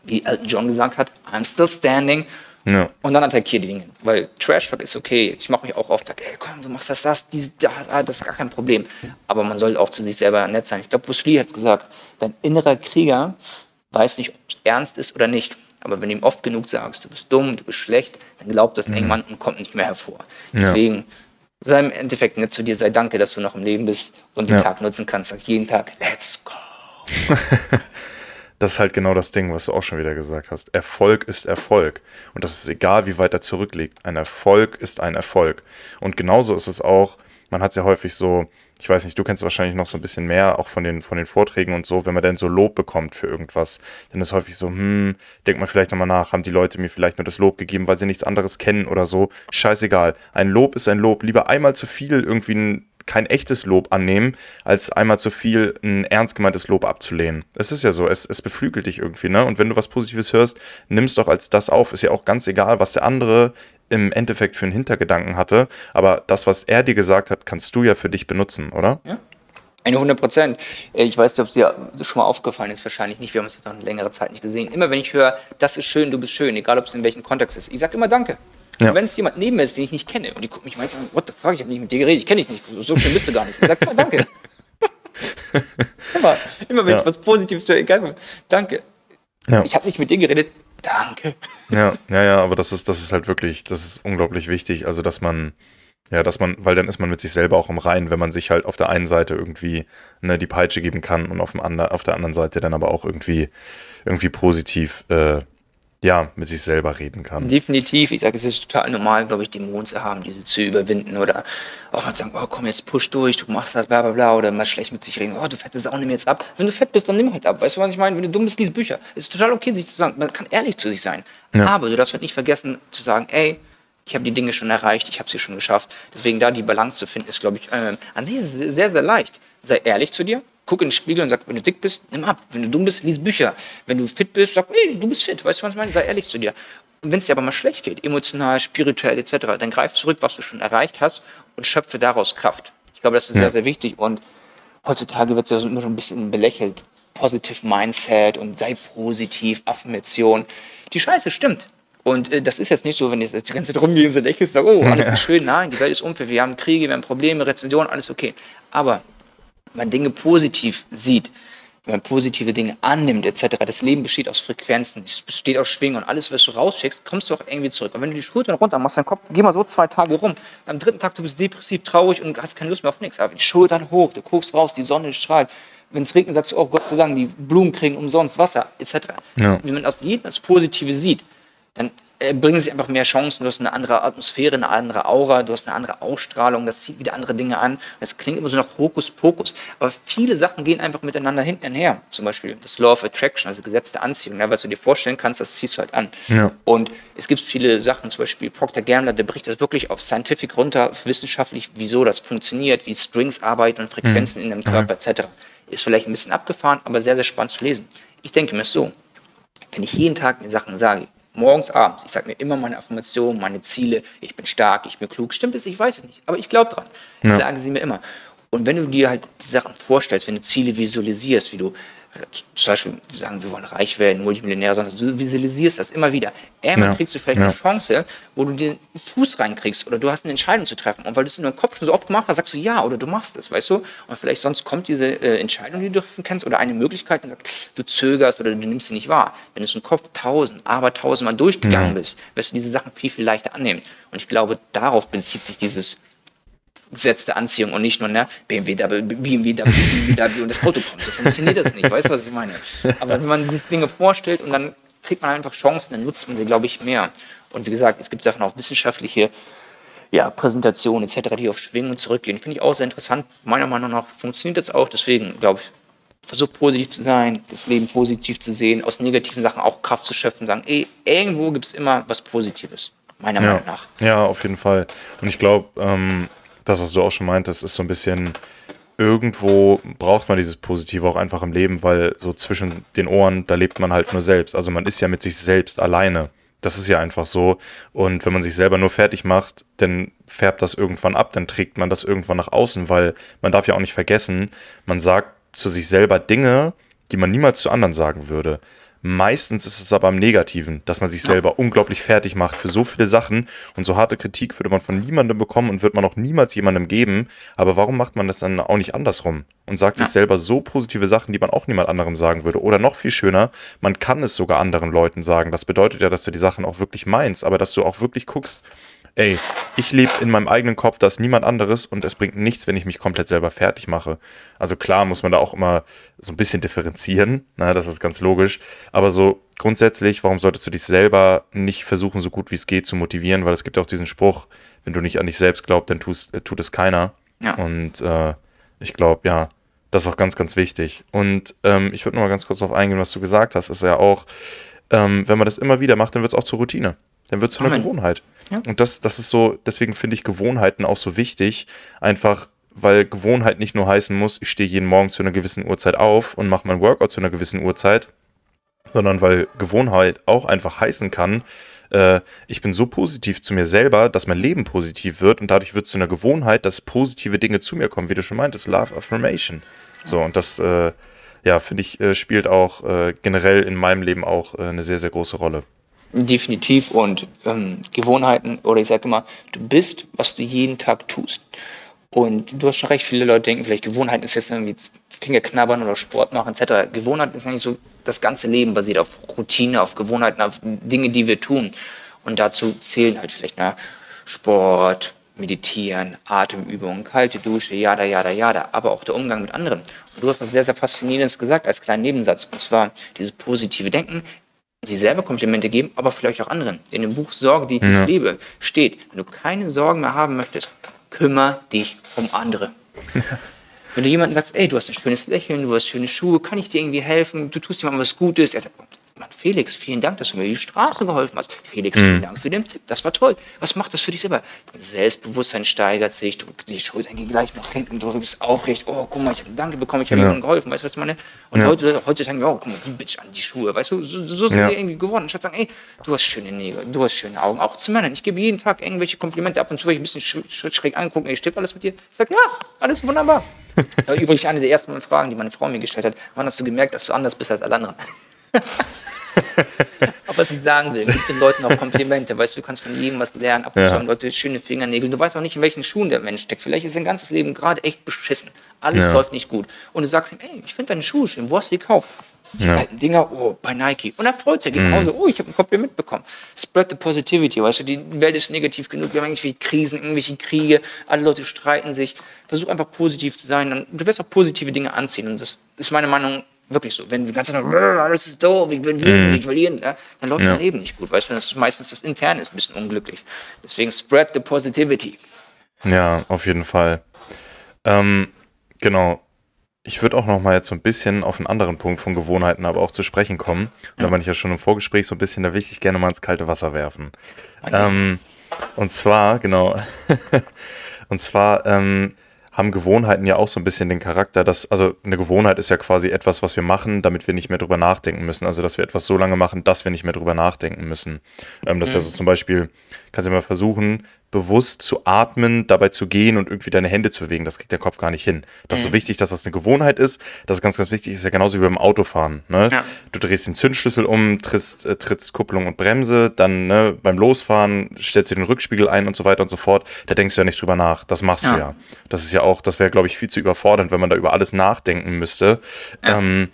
wie Elton John gesagt hat, I'm still standing. Ja. Und dann attackier die Dinge. Weil Trashfuck ist okay. Ich mache mich auch oft, sag, ey, komm, du machst das, das, die, da, das ist gar kein Problem. Aber man sollte auch zu sich selber nett sein. Ich glaube, Bruce Lee hat es gesagt, dein innerer Krieger weiß nicht, ob es ernst ist oder nicht. Aber wenn du ihm oft genug sagst, du bist dumm, du bist schlecht, dann glaubt das mhm. irgendwann und kommt nicht mehr hervor. Deswegen ja. sei im Endeffekt nett zu dir, sei danke, dass du noch im Leben bist und den ja. Tag nutzen kannst. Sag jeden Tag, let's go. [laughs] das ist halt genau das Ding, was du auch schon wieder gesagt hast. Erfolg ist Erfolg. Und das ist egal, wie weit er zurückliegt. Ein Erfolg ist ein Erfolg. Und genauso ist es auch, man hat es ja häufig so, ich weiß nicht, du kennst wahrscheinlich noch so ein bisschen mehr, auch von den, von den Vorträgen und so, wenn man denn so Lob bekommt für irgendwas, dann ist häufig so, hm, denkt man vielleicht nochmal nach, haben die Leute mir vielleicht nur das Lob gegeben, weil sie nichts anderes kennen oder so. Scheißegal. Ein Lob ist ein Lob. Lieber einmal zu viel irgendwie ein kein echtes Lob annehmen, als einmal zu viel ein ernst gemeintes Lob abzulehnen. Es ist ja so, es, es beflügelt dich irgendwie, ne? Und wenn du was Positives hörst, nimm's doch als das auf. Ist ja auch ganz egal, was der andere im Endeffekt für einen Hintergedanken hatte. Aber das, was er dir gesagt hat, kannst du ja für dich benutzen, oder? Ja. Eine 100 Prozent. Ich weiß nicht, ob es dir schon mal aufgefallen ist, wahrscheinlich nicht. Wir haben uns jetzt noch eine längere Zeit nicht gesehen. Immer wenn ich höre, das ist schön, du bist schön, egal ob es in welchem Kontext ist, ich sage immer Danke. Ja. wenn es jemand neben mir ist, den ich nicht kenne, und die guckt mich meistens an, what the fuck, ich habe nicht mit dir geredet, ich kenne dich nicht, so schön bist du gar nicht. Ich sage immer Danke. [laughs] immer, immer wenn ja. ich was Positives höre, egal, danke. Ja. Ich habe nicht mit dir geredet, danke. Ja, ja, ja, aber das ist, das ist halt wirklich, das ist unglaublich wichtig. Also, dass man, ja, dass man, weil dann ist man mit sich selber auch im Reinen, wenn man sich halt auf der einen Seite irgendwie ne, die Peitsche geben kann und auf, dem andre, auf der anderen Seite dann aber auch irgendwie, irgendwie positiv äh, ja, mit sich selber reden kann. Definitiv. Ich sage, es ist total normal, glaube ich, Dämonen zu haben, diese zu überwinden oder auch mal sagen, oh komm, jetzt push durch, du machst das, bla bla bla, oder mal schlecht mit sich reden, oh, du fette Sau, nimm jetzt ab. Wenn du fett bist, dann nimm halt ab. Weißt du, was ich meine? Wenn du dumm bist, lies Bücher. Es ist total okay, sich zu sagen, man kann ehrlich zu sich sein. Ja. Aber du darfst halt nicht vergessen zu sagen, ey, ich habe die Dinge schon erreicht, ich habe sie schon geschafft. Deswegen da die Balance zu finden, ist, glaube ich, äh, an sich sehr, sehr leicht. Sei ehrlich zu dir, guck in den Spiegel und sag, wenn du dick bist, nimm ab. Wenn du dumm bist, lies Bücher. Wenn du fit bist, sag, ey, du bist fit. Weißt du, was ich meine? Sei ehrlich zu dir. Und wenn es dir aber mal schlecht geht, emotional, spirituell etc., dann greif zurück, was du schon erreicht hast und schöpfe daraus Kraft. Ich glaube, das ist ja. sehr, sehr wichtig. Und heutzutage wird es ja immer so ein bisschen belächelt. Positive Mindset und sei positiv, Affirmation. Die Scheiße stimmt. Und äh, das ist jetzt nicht so, wenn ich jetzt die ganze Zeit rumgehe und so lächelst, oh, alles ist schön. Nein, die Welt ist unfair. Wir haben Kriege, wir haben Probleme, Rezensionen, alles okay. Aber man Dinge positiv sieht, wenn man positive Dinge annimmt, etc. Das Leben besteht aus Frequenzen, es besteht aus Schwingen und alles, was du rausschickst, kommst du auch irgendwie zurück. Und wenn du die Schultern runter machst, deinen Kopf, geh mal so zwei Tage rum. Am dritten Tag du bist depressiv, traurig und hast keine Lust mehr auf nichts. Aber die Schultern hoch, du guckst raus, die Sonne strahlt. Wenn es regnet, sagst du, oh Gott sei Dank, die Blumen kriegen umsonst Wasser, etc. Ja. Wenn man aus jedem das Positive sieht, dann bringen sich einfach mehr Chancen. Du hast eine andere Atmosphäre, eine andere Aura, du hast eine andere Ausstrahlung, das zieht wieder andere Dinge an. Es klingt immer so nach Hokuspokus, aber viele Sachen gehen einfach miteinander hinten her. Zum Beispiel das Law of Attraction, also Gesetz der Anziehung. Ja, was du dir vorstellen kannst, das ziehst du halt an. Ja. Und es gibt viele Sachen, zum Beispiel Procter Gambler, der bricht das wirklich auf Scientific runter, wissenschaftlich, wieso das funktioniert, wie Strings arbeiten und Frequenzen mhm. in dem Körper mhm. etc. Ist vielleicht ein bisschen abgefahren, aber sehr, sehr spannend zu lesen. Ich denke mir so, wenn ich jeden Tag mir Sachen sage, morgens, abends. Ich sage mir immer meine Affirmationen, meine Ziele. Ich bin stark, ich bin klug. Stimmt es? Ich weiß es nicht. Aber ich glaube dran. Ja. Sagen sie mir immer. Und wenn du dir halt die Sachen vorstellst, wenn du Ziele visualisierst, wie du zum Beispiel sagen, wir wollen reich werden, Multimillionär, sonst du visualisierst das immer wieder. Einmal ja. kriegst du vielleicht ja. eine Chance, wo du den Fuß reinkriegst oder du hast eine Entscheidung zu treffen. Und weil du es in deinem Kopf schon so oft gemacht hast, sagst du ja oder du machst es, weißt du? Und vielleicht sonst kommt diese äh, Entscheidung, die du treffen kannst oder eine Möglichkeit und sagst, du zögerst oder du nimmst sie nicht wahr. Wenn du es im Kopf tausend, aber tausendmal durchgegangen ja. bist, wirst du diese Sachen viel, viel leichter annehmen. Und ich glaube, darauf bezieht sich dieses Gesetz der Anziehung und nicht nur, ne, BMW, BMW, BMW und das Auto kommt. So funktioniert das nicht, weißt du, was ich meine? Aber wenn man sich Dinge vorstellt und dann kriegt man einfach Chancen, dann nutzt man sie, glaube ich, mehr. Und wie gesagt, es gibt davon auch wissenschaftliche ja, Präsentationen etc., die auf Schwingen zurückgehen. Finde ich auch sehr interessant. Meiner Meinung nach funktioniert das auch. Deswegen, glaube ich, versucht positiv zu sein, das Leben positiv zu sehen, aus negativen Sachen auch Kraft zu schöpfen, sagen, ey, irgendwo gibt es immer was Positives, meiner ja. Meinung nach. Ja, auf jeden Fall. Und ich glaube, ähm, das, was du auch schon meintest, ist so ein bisschen, irgendwo braucht man dieses Positive auch einfach im Leben, weil so zwischen den Ohren, da lebt man halt nur selbst. Also man ist ja mit sich selbst alleine. Das ist ja einfach so. Und wenn man sich selber nur fertig macht, dann färbt das irgendwann ab, dann trägt man das irgendwann nach außen, weil man darf ja auch nicht vergessen, man sagt zu sich selber Dinge, die man niemals zu anderen sagen würde. Meistens ist es aber am Negativen, dass man sich selber unglaublich fertig macht für so viele Sachen und so harte Kritik würde man von niemandem bekommen und wird man auch niemals jemandem geben. Aber warum macht man das dann auch nicht andersrum und sagt ja. sich selber so positive Sachen, die man auch niemand anderem sagen würde? Oder noch viel schöner, man kann es sogar anderen Leuten sagen. Das bedeutet ja, dass du die Sachen auch wirklich meinst, aber dass du auch wirklich guckst, ey, ich lebe in meinem eigenen Kopf, da ist niemand anderes und es bringt nichts, wenn ich mich komplett selber fertig mache. Also klar muss man da auch immer so ein bisschen differenzieren, ne, das ist ganz logisch, aber so grundsätzlich, warum solltest du dich selber nicht versuchen, so gut wie es geht zu motivieren, weil es gibt auch diesen Spruch, wenn du nicht an dich selbst glaubst, dann tust, äh, tut es keiner. Ja. Und äh, ich glaube, ja, das ist auch ganz, ganz wichtig. Und ähm, ich würde noch mal ganz kurz darauf eingehen, was du gesagt hast, ist ja auch, ähm, wenn man das immer wieder macht, dann wird es auch zur Routine. Dann wird es zu einer Gewohnheit. Und das, das ist so, deswegen finde ich Gewohnheiten auch so wichtig. Einfach, weil Gewohnheit nicht nur heißen muss, ich stehe jeden Morgen zu einer gewissen Uhrzeit auf und mache mein Workout zu einer gewissen Uhrzeit, sondern weil Gewohnheit auch einfach heißen kann, äh, ich bin so positiv zu mir selber, dass mein Leben positiv wird und dadurch wird es zu einer Gewohnheit, dass positive Dinge zu mir kommen, wie du schon meintest, Love Affirmation. So, und das, äh, ja, finde ich, äh, spielt auch äh, generell in meinem Leben auch äh, eine sehr, sehr große Rolle. Definitiv und ähm, Gewohnheiten oder ich sage immer, du bist, was du jeden Tag tust. Und du hast schon recht, viele Leute denken vielleicht, Gewohnheiten ist jetzt irgendwie Finger knabbern oder Sport machen etc. Gewohnheit ist eigentlich so, das ganze Leben basiert auf Routine, auf Gewohnheiten, auf Dinge, die wir tun. Und dazu zählen halt vielleicht na, Sport, Meditieren, Atemübungen, kalte Dusche, jada, jada, jada, aber auch der Umgang mit anderen. Und du hast was sehr, sehr Faszinierendes gesagt als kleinen Nebensatz, und zwar dieses positive Denken sich selber Komplimente geben, aber vielleicht auch anderen. In dem Buch Sorge, die ich ja. liebe, steht, wenn du keine Sorgen mehr haben möchtest, kümmere dich um andere. [laughs] Wenn du jemandem sagst, ey, du hast ein schönes Lächeln, du hast schöne Schuhe, kann ich dir irgendwie helfen? Du tust jemandem was Gutes. Er sagt, Mann, Felix, vielen Dank, dass du mir die Straße geholfen hast. Felix, mhm. vielen Dank für den Tipp. Das war toll. Was macht das für dich selber? Dein Selbstbewusstsein steigert sich, du, die Schultern gehen gleich nach hinten, du bist aufrecht. Oh, guck mal, ich habe Danke bekommen, ich habe ja. jemandem geholfen. Weißt du, was ich meine? Und ja. heute, heute sagen wir, oh, guck mal, die Bitch an die Schuhe. Weißt du, so, so sind ja. wir irgendwie geworden. Anstatt sagen, ey, du hast schöne Nägel, du hast schöne Augen. Auch zu Männern. Ich gebe jeden Tag irgendwelche Komplimente ab und zu, weil ich ein bisschen sch schräg angucken. Ey, stimmt alles mit dir? Ich sage, ja, alles wunderbar. [laughs] Übrigens, eine der ersten Fragen, die meine Frau mir gestellt hat, wann hast du gemerkt, dass du anders bist als alle anderen? [laughs] Aber was ich sagen will, gib den Leuten auch Komplimente. Weißt du, du kannst von jedem was lernen. Ab und zu haben Leute schöne Fingernägel. Du weißt auch nicht, in welchen Schuhen der Mensch steckt. Vielleicht ist sein ganzes Leben gerade echt beschissen. Alles ja. läuft nicht gut. Und du sagst ihm, ey, ich finde deine Schuhe schön. Wo hast du die gekauft? Die ja. alten Dinger, oh, bei Nike. Und er freut sich, geht nach Hause, oh, ich habe ein Kompliment bekommen. Spread the positivity, weißt du, die Welt ist negativ genug, wir haben irgendwelche Krisen, irgendwelche Kriege, alle Leute streiten sich. Versuch einfach positiv zu sein, und du wirst auch positive Dinge anziehen. Und das ist meine Meinung Wirklich so. Wenn die ganze Zeit alles ist doof, ich bin wütend, mm. ich verlieren, ja, dann läuft ja. dein Leben nicht gut. Weißt du, das ist meistens das Interne ist ein bisschen unglücklich. Deswegen spread the positivity. Ja, auf jeden Fall. Ähm, genau. Ich würde auch noch mal jetzt so ein bisschen auf einen anderen Punkt von Gewohnheiten aber auch zu sprechen kommen. Und da meine ich ja schon im Vorgespräch so ein bisschen, da will ich dich gerne mal ins kalte Wasser werfen. Okay. Ähm, und zwar, genau, [laughs] und zwar, ähm, haben Gewohnheiten ja auch so ein bisschen den Charakter, dass, also eine Gewohnheit ist ja quasi etwas, was wir machen, damit wir nicht mehr drüber nachdenken müssen. Also, dass wir etwas so lange machen, dass wir nicht mehr drüber nachdenken müssen. Ähm, das mhm. ist ja so zum Beispiel, kannst du mal versuchen, bewusst zu atmen, dabei zu gehen und irgendwie deine Hände zu bewegen. Das kriegt der Kopf gar nicht hin. Das ist so mhm. wichtig, dass das eine Gewohnheit ist. Das ist ganz, ganz wichtig. Ist ja genauso wie beim Autofahren. Ne? Ja. Du drehst den Zündschlüssel um, trittst, äh, trittst Kupplung und Bremse, dann ne, beim Losfahren stellst du den Rückspiegel ein und so weiter und so fort. Da denkst du ja nicht drüber nach. Das machst ja. du ja. Das ist ja auch, das wäre, glaube ich, viel zu überfordernd, wenn man da über alles nachdenken müsste. Ja. Ähm,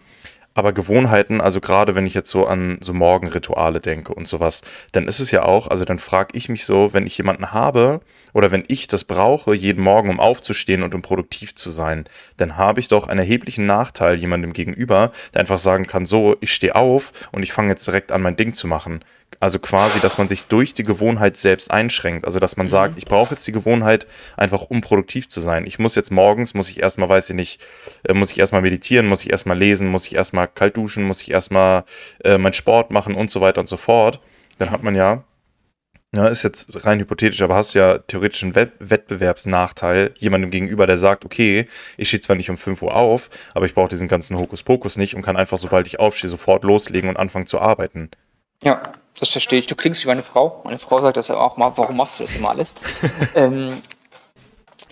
aber Gewohnheiten, also gerade wenn ich jetzt so an so Morgenrituale denke und sowas, dann ist es ja auch, also dann frage ich mich so, wenn ich jemanden habe oder wenn ich das brauche, jeden Morgen, um aufzustehen und um produktiv zu sein, dann habe ich doch einen erheblichen Nachteil jemandem gegenüber, der einfach sagen kann, so, ich stehe auf und ich fange jetzt direkt an, mein Ding zu machen. Also quasi, dass man sich durch die Gewohnheit selbst einschränkt. Also dass man mhm. sagt, ich brauche jetzt die Gewohnheit, einfach um produktiv zu sein. Ich muss jetzt morgens, muss ich erstmal, weiß ich nicht, äh, muss ich erstmal meditieren, muss ich erstmal lesen, muss ich erstmal kalt duschen, muss ich erstmal äh, meinen Sport machen und so weiter und so fort. Dann hat man ja, ja, ist jetzt rein hypothetisch, aber hast du ja theoretisch einen Wettbewerbsnachteil jemandem gegenüber, der sagt, okay, ich stehe zwar nicht um 5 Uhr auf, aber ich brauche diesen ganzen Hokuspokus nicht und kann einfach, sobald ich aufstehe, sofort loslegen und anfangen zu arbeiten. Ja, das verstehe ich. Du klingst wie meine Frau. Meine Frau sagt das ja auch mal, warum machst du das immer alles? [laughs] ähm,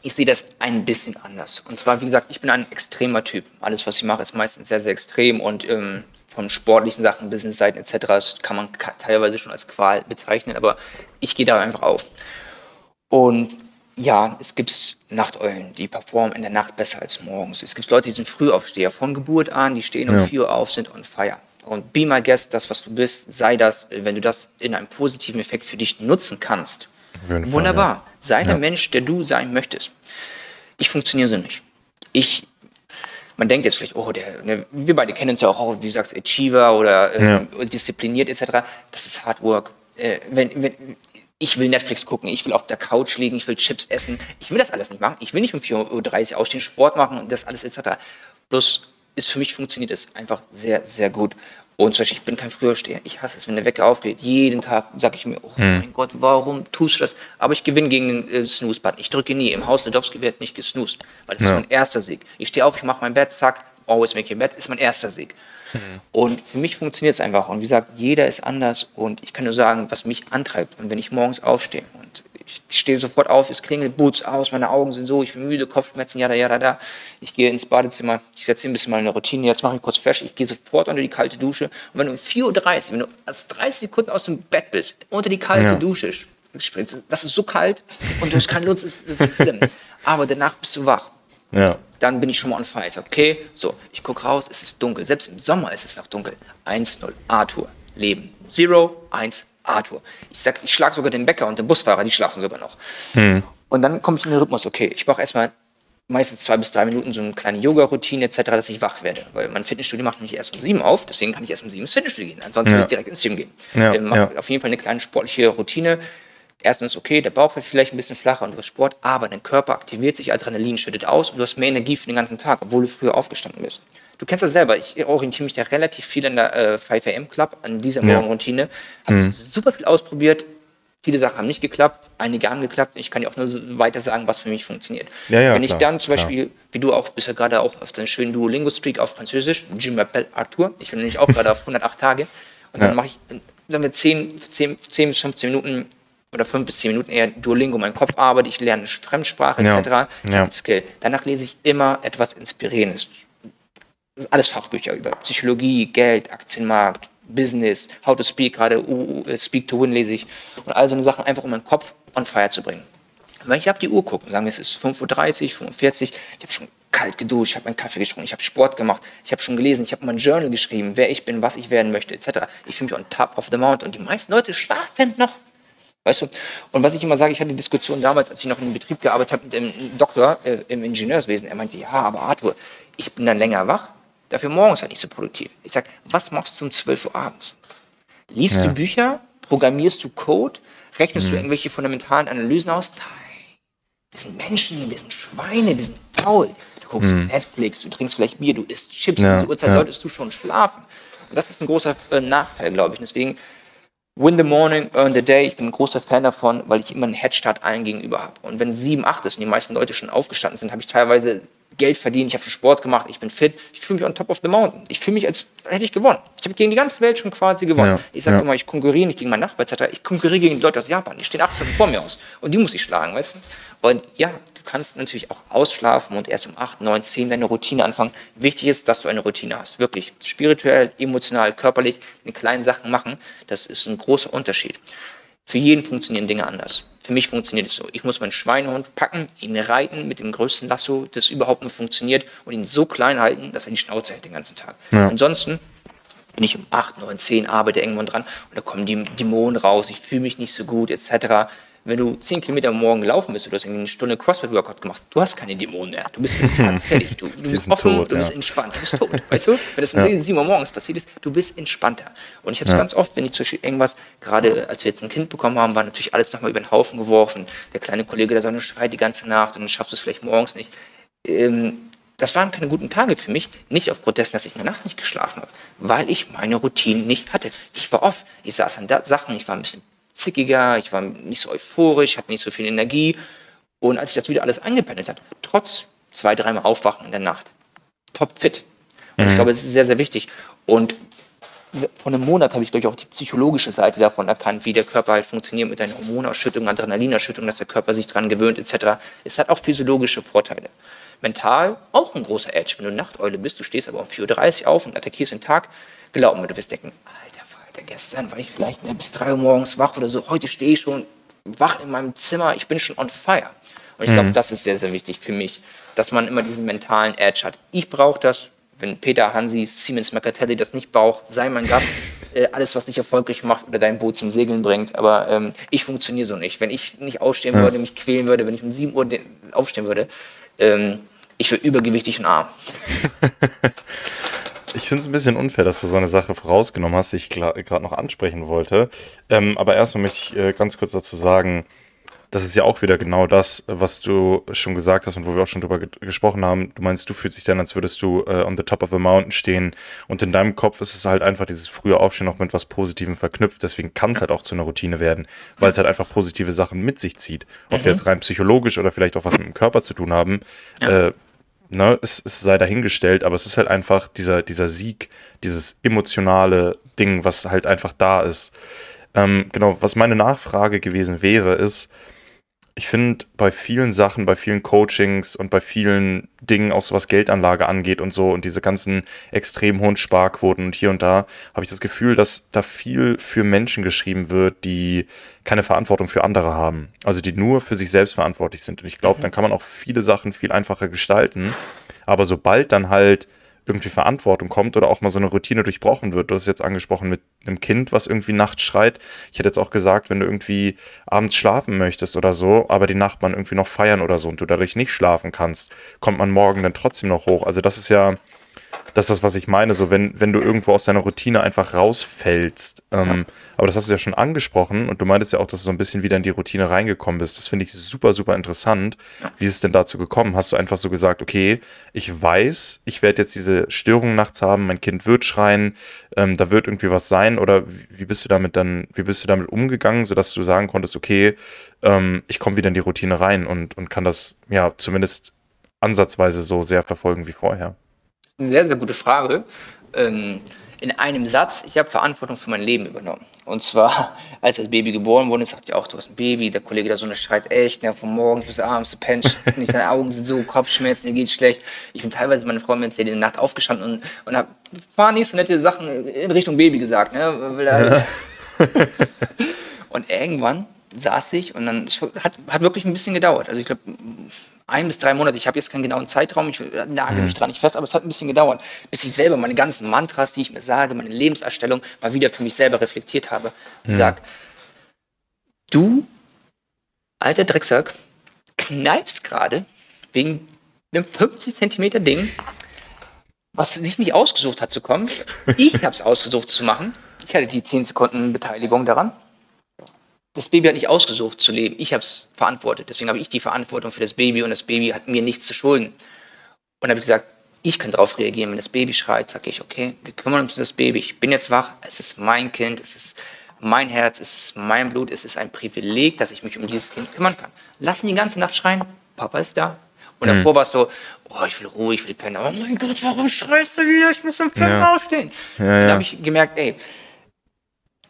ich sehe das ein bisschen anders. Und zwar, wie gesagt, ich bin ein extremer Typ. Alles, was ich mache, ist meistens sehr, sehr extrem und ähm, von sportlichen Sachen, Businessseiten etc. Das kann man teilweise schon als Qual bezeichnen, aber ich gehe da einfach auf. Und ja, es gibt Nachteulen, die performen in der Nacht besser als morgens. Es gibt Leute, die sind Frühaufsteher von Geburt an, die stehen um ja. 4 Uhr auf, sind on fire. Und be my guest, das, was du bist, sei das, wenn du das in einem positiven Effekt für dich nutzen kannst. Wunderbar. ja. Sei der ja. Mensch, der du sein möchtest. Ich funktioniere so nicht. Ich, man denkt jetzt vielleicht, oh, der, ne, wir beide kennen uns ja auch, wie du sagst, Achiever oder ähm, ja. diszipliniert etc. Das ist Hard Work. Äh, wenn, wenn, ich will Netflix gucken, ich will auf der Couch liegen, ich will Chips essen. Ich will das alles nicht machen. Ich will nicht um 4.30 Uhr aufstehen, Sport machen und das alles etc. Bloß ist für mich funktioniert es einfach sehr, sehr gut. Und zum Beispiel, ich bin kein Frühersteher. Ich hasse es, wenn der Wecker aufgeht. Jeden Tag sage ich mir, oh hm. mein Gott, warum tust du das? Aber ich gewinne gegen den äh, Snooze-Button. Ich drücke nie. Im Haus Ledowski wird nicht gesnoost, weil das ja. ist mein erster Sieg. Ich stehe auf, ich mache mein Bett, zack, always make your bed, ist mein erster Sieg. Mhm. Und für mich funktioniert es einfach. Und wie gesagt, jeder ist anders. Und ich kann nur sagen, was mich antreibt. Und wenn ich morgens aufstehe und ich stehe sofort auf, es klingelt, Boots aus, meine Augen sind so, ich bin müde, Kopfschmerzen, ja, ja, da. Ich gehe ins Badezimmer, ich setze ein bisschen mal eine Routine, jetzt mache ich kurz fresh, ich gehe sofort unter die kalte Dusche. Und wenn du um 4.30 Uhr, wenn du als 30 Sekunden aus dem Bett bist, unter die kalte ja. Dusche springst, das ist so kalt und du hast keine Lust, das ist so schlimm. Aber danach bist du wach. Ja. Dann bin ich schon mal on fire. Ich sage, okay, so, ich gucke raus, es ist dunkel. Selbst im Sommer ist es noch dunkel. 1-0, Arthur, Leben. Zero, 1, Arthur. Ich sag, ich schlage sogar den Bäcker und den Busfahrer, die schlafen sogar noch. Hm. Und dann komme ich in den Rhythmus, okay, ich brauche erstmal meistens zwei bis drei Minuten so eine kleine Yoga-Routine etc., dass ich wach werde. Weil mein Fitnessstudio macht mich erst um sieben auf, deswegen kann ich erst um sieben ins Fitnessstudio gehen. Ansonsten ja. will ich direkt ins Gym gehen. Ja, ähm, ja. Auf jeden Fall eine kleine sportliche Routine. Erstens, okay, der Bauch wird vielleicht ein bisschen flacher und du hast Sport, aber dein Körper aktiviert sich, Adrenalin schüttet aus und du hast mehr Energie für den ganzen Tag, obwohl du früher aufgestanden bist. Du kennst das selber, ich orientiere mich da relativ viel an der äh, 5am Club, an dieser Morgenroutine. Habe mhm. super viel ausprobiert, Viele Sachen haben nicht geklappt, einige haben geklappt. Ich kann dir auch nur weiter sagen, was für mich funktioniert. Ja, ja, Wenn ich dann zum Beispiel, klar. wie du auch bist ja gerade auch auf deinem schönen Duolingo-Streak auf Französisch, Je m'appelle Arthur, ich bin nämlich auch gerade auf [laughs] 108 Tage, und dann mache ich, sagen wir 10, 10, 10 bis 15 Minuten oder 5 bis 10 Minuten eher Duolingo, mein Kopf arbeitet, ich lerne Fremdsprache etc. Ja. Skill. Danach lese ich immer etwas Inspirierendes. Alles Fachbücher über Psychologie, Geld, Aktienmarkt, Business, How to Speak, gerade uh, Speak to Win lese ich und all so eine Sachen einfach um meinen Kopf on fire zu bringen. Wenn ich auf die Uhr gucke, sagen wir, es ist 5.30 Uhr, 45 ich habe schon kalt geduscht, ich habe meinen Kaffee getrunken, ich habe Sport gemacht, ich habe schon gelesen, ich habe mein Journal geschrieben, wer ich bin, was ich werden möchte, etc. Ich fühle mich on top of the mountain und die meisten Leute schlafen noch. Weißt du? Und was ich immer sage, ich hatte eine Diskussion damals, als ich noch in einem Betrieb gearbeitet habe mit dem Doktor äh, im Ingenieurswesen. Er meinte, ja, aber Arthur, ich bin dann länger wach, dafür morgens halt nicht so produktiv. Ich sage, was machst du um 12 Uhr abends? Liest ja. du Bücher? Programmierst du Code? Rechnest mhm. du irgendwelche fundamentalen Analysen aus? Nein. Wir sind Menschen, wir sind Schweine, wir sind faul. Du guckst mhm. Netflix, du trinkst vielleicht Bier, du isst Chips. Ja. Um diese Uhrzeit ja. solltest du schon schlafen. Und das ist ein großer äh, Nachteil, glaube ich. Deswegen Win the morning, earn the day. Ich bin ein großer Fan davon, weil ich immer einen Headstart allen gegenüber habe. Und wenn sieben, acht ist und die meisten Leute schon aufgestanden sind, habe ich teilweise Geld verdient, ich habe schon Sport gemacht, ich bin fit, ich fühle mich on top of the mountain. Ich fühle mich, als hätte ich gewonnen. Ich habe gegen die ganze Welt schon quasi gewonnen. Ja, ich sage ja. immer, ich konkurriere nicht gegen meinen Nachbar etc. Ich konkurriere gegen die Leute aus Japan. Die stehen acht Stunden vor mir aus. Und die muss ich schlagen, weißt du? Und ja, du kannst natürlich auch ausschlafen und erst um acht, neun, zehn deine Routine anfangen. Wichtig ist, dass du eine Routine hast. Wirklich spirituell, emotional, körperlich, in kleinen Sachen machen. Das ist ein großer Unterschied. Für jeden funktionieren Dinge anders. Für mich funktioniert es so. Ich muss meinen Schweinehund packen, ihn reiten mit dem größten Lasso, das überhaupt nur funktioniert und ihn so klein halten, dass er die Schnauze hält den ganzen Tag. Ja. Ansonsten bin ich um 8, 9, 10, arbeite irgendwann dran und da kommen die Dämonen raus, ich fühle mich nicht so gut, etc wenn du 10 Kilometer morgen laufen bist, du hast irgendwie eine Stunde CrossFit-Workout gemacht, du hast keine Dämonen mehr. Du bist [laughs] fertig. Du, du bist offen, tot, du bist entspannt, du bist tot. Weißt du? Wenn das um [laughs] ja. 7 Uhr morgens passiert ist, du bist entspannter. Und ich habe es ja. ganz oft, wenn ich zum Beispiel irgendwas, gerade als wir jetzt ein Kind bekommen haben, war natürlich alles nochmal über den Haufen geworfen. Der kleine Kollege, der Sonne schreit die ganze Nacht und dann schaffst du es vielleicht morgens nicht. Ähm, das waren keine guten Tage für mich, nicht aufgrund dessen, dass ich in der Nacht nicht geschlafen habe, weil ich meine Routinen nicht hatte. Ich war oft, ich saß an Sachen, ich war ein bisschen zickiger, ich war nicht so euphorisch, hatte nicht so viel Energie. Und als ich das wieder alles angependelt hat, trotz zwei, dreimal Aufwachen in der Nacht, top fit. Und mhm. ich glaube, es ist sehr, sehr wichtig. Und vor einem Monat habe ich, glaube ich, auch die psychologische Seite davon erkannt, wie der Körper halt funktioniert mit einer Hormonausschüttung, Adrenalinausschüttung, dass der Körper sich daran gewöhnt, etc. Es hat auch physiologische Vorteile. Mental auch ein großer Edge. Wenn du Nachteule bist, du stehst aber um 4.30 Uhr auf und attackierst den Tag, glaub mir, du wirst denken, Alter, gestern war ich vielleicht bis drei Uhr morgens wach oder so. Heute stehe ich schon wach in meinem Zimmer. Ich bin schon on fire. Und ich mhm. glaube, das ist sehr, sehr wichtig für mich, dass man immer diesen mentalen Edge hat. Ich brauche das. Wenn Peter Hansi, Siemens Mercatelli das nicht braucht, sei mein Gast. Äh, alles, was dich erfolgreich macht oder dein Boot zum Segeln bringt. Aber ähm, ich funktioniere so nicht. Wenn ich nicht aufstehen ja. würde, mich quälen würde, wenn ich um 7 Uhr aufstehen würde, ähm, ich wäre übergewichtig und arm. [laughs] Ich finde es ein bisschen unfair, dass du so eine Sache vorausgenommen hast, die ich gerade noch ansprechen wollte. Ähm, aber erstmal möchte ich äh, ganz kurz dazu sagen, das ist ja auch wieder genau das, was du schon gesagt hast und wo wir auch schon drüber ge gesprochen haben. Du meinst, du fühlst dich dann, als würdest du äh, on the top of the mountain stehen und in deinem Kopf ist es halt einfach dieses frühe Aufstehen noch mit was Positivem verknüpft. Deswegen kann es halt auch zu einer Routine werden, weil es halt einfach positive Sachen mit sich zieht. Ob mhm. die jetzt rein psychologisch oder vielleicht auch was mit dem Körper zu tun haben, ja. äh, ne, es, es sei dahingestellt, aber es ist halt einfach dieser, dieser Sieg, dieses emotionale Ding, was halt einfach da ist. Ähm, genau, was meine Nachfrage gewesen wäre, ist, ich finde bei vielen Sachen, bei vielen Coachings und bei vielen Dingen, auch so was Geldanlage angeht und so und diese ganzen extrem hohen Sparquoten und hier und da, habe ich das Gefühl, dass da viel für Menschen geschrieben wird, die keine Verantwortung für andere haben. Also die nur für sich selbst verantwortlich sind. Und ich glaube, dann kann man auch viele Sachen viel einfacher gestalten. Aber sobald dann halt irgendwie Verantwortung kommt oder auch mal so eine Routine durchbrochen wird. Du hast jetzt angesprochen mit einem Kind, was irgendwie nachts schreit. Ich hätte jetzt auch gesagt, wenn du irgendwie abends schlafen möchtest oder so, aber die Nachbarn irgendwie noch feiern oder so und du dadurch nicht schlafen kannst, kommt man morgen dann trotzdem noch hoch. Also das ist ja, das ist das, was ich meine. So, wenn, wenn du irgendwo aus deiner Routine einfach rausfällst. Ähm, ja. Aber das hast du ja schon angesprochen und du meintest ja auch, dass du so ein bisschen wieder in die Routine reingekommen bist. Das finde ich super, super interessant. Wie ist es denn dazu gekommen? Hast du einfach so gesagt, okay, ich weiß, ich werde jetzt diese Störung nachts haben, mein Kind wird schreien, ähm, da wird irgendwie was sein oder wie, wie, bist du damit dann, wie bist du damit umgegangen, sodass du sagen konntest, okay, ähm, ich komme wieder in die Routine rein und, und kann das ja zumindest ansatzweise so sehr verfolgen wie vorher? Eine sehr, sehr gute Frage. Ähm, in einem Satz, ich habe Verantwortung für mein Leben übernommen. Und zwar, [laughs] als das Baby geboren wurde, sagte ich auch, du hast ein Baby, der Kollege da so eine schreit echt, ja, von morgens bis abends, du pennst [laughs] nicht, deine Augen sind so, Kopfschmerzen, dir geht schlecht. Ich bin teilweise, meine Frau mir in der Nacht aufgestanden und, und habe paar nicht so nette Sachen in Richtung Baby gesagt. Ne? [laughs] und irgendwann saß ich und dann hat, hat wirklich ein bisschen gedauert. Also ich glaube, ein bis drei Monate. Ich habe jetzt keinen genauen Zeitraum, ich nagel mich mhm. dran nicht fest, aber es hat ein bisschen gedauert, bis ich selber meine ganzen Mantras, die ich mir sage, meine Lebenserstellung mal wieder für mich selber reflektiert habe und mhm. sage, du, alter Drecksack, kneifst gerade wegen einem 50 Zentimeter Ding, was sich nicht ausgesucht hat zu kommen. Ich habe es ausgesucht zu machen. Ich hatte die 10 Sekunden Beteiligung daran das Baby hat nicht ausgesucht zu leben. Ich habe es verantwortet. Deswegen habe ich die Verantwortung für das Baby und das Baby hat mir nichts zu schulden. Und habe ich gesagt, ich kann darauf reagieren. Wenn das Baby schreit, sage ich, okay, wir kümmern uns um das Baby. Ich bin jetzt wach. Es ist mein Kind. Es ist mein Herz. Es ist mein Blut. Es ist ein Privileg, dass ich mich um dieses Kind kümmern kann. Lassen die ganze Nacht schreien. Papa ist da. Und mhm. davor war es so, oh, ich will Ruhe, ich will pennen. Oh mein Gott, warum schreist du wieder? Ich muss um fünf ja. aufstehen. Ja, ja. Dann habe ich gemerkt, ey,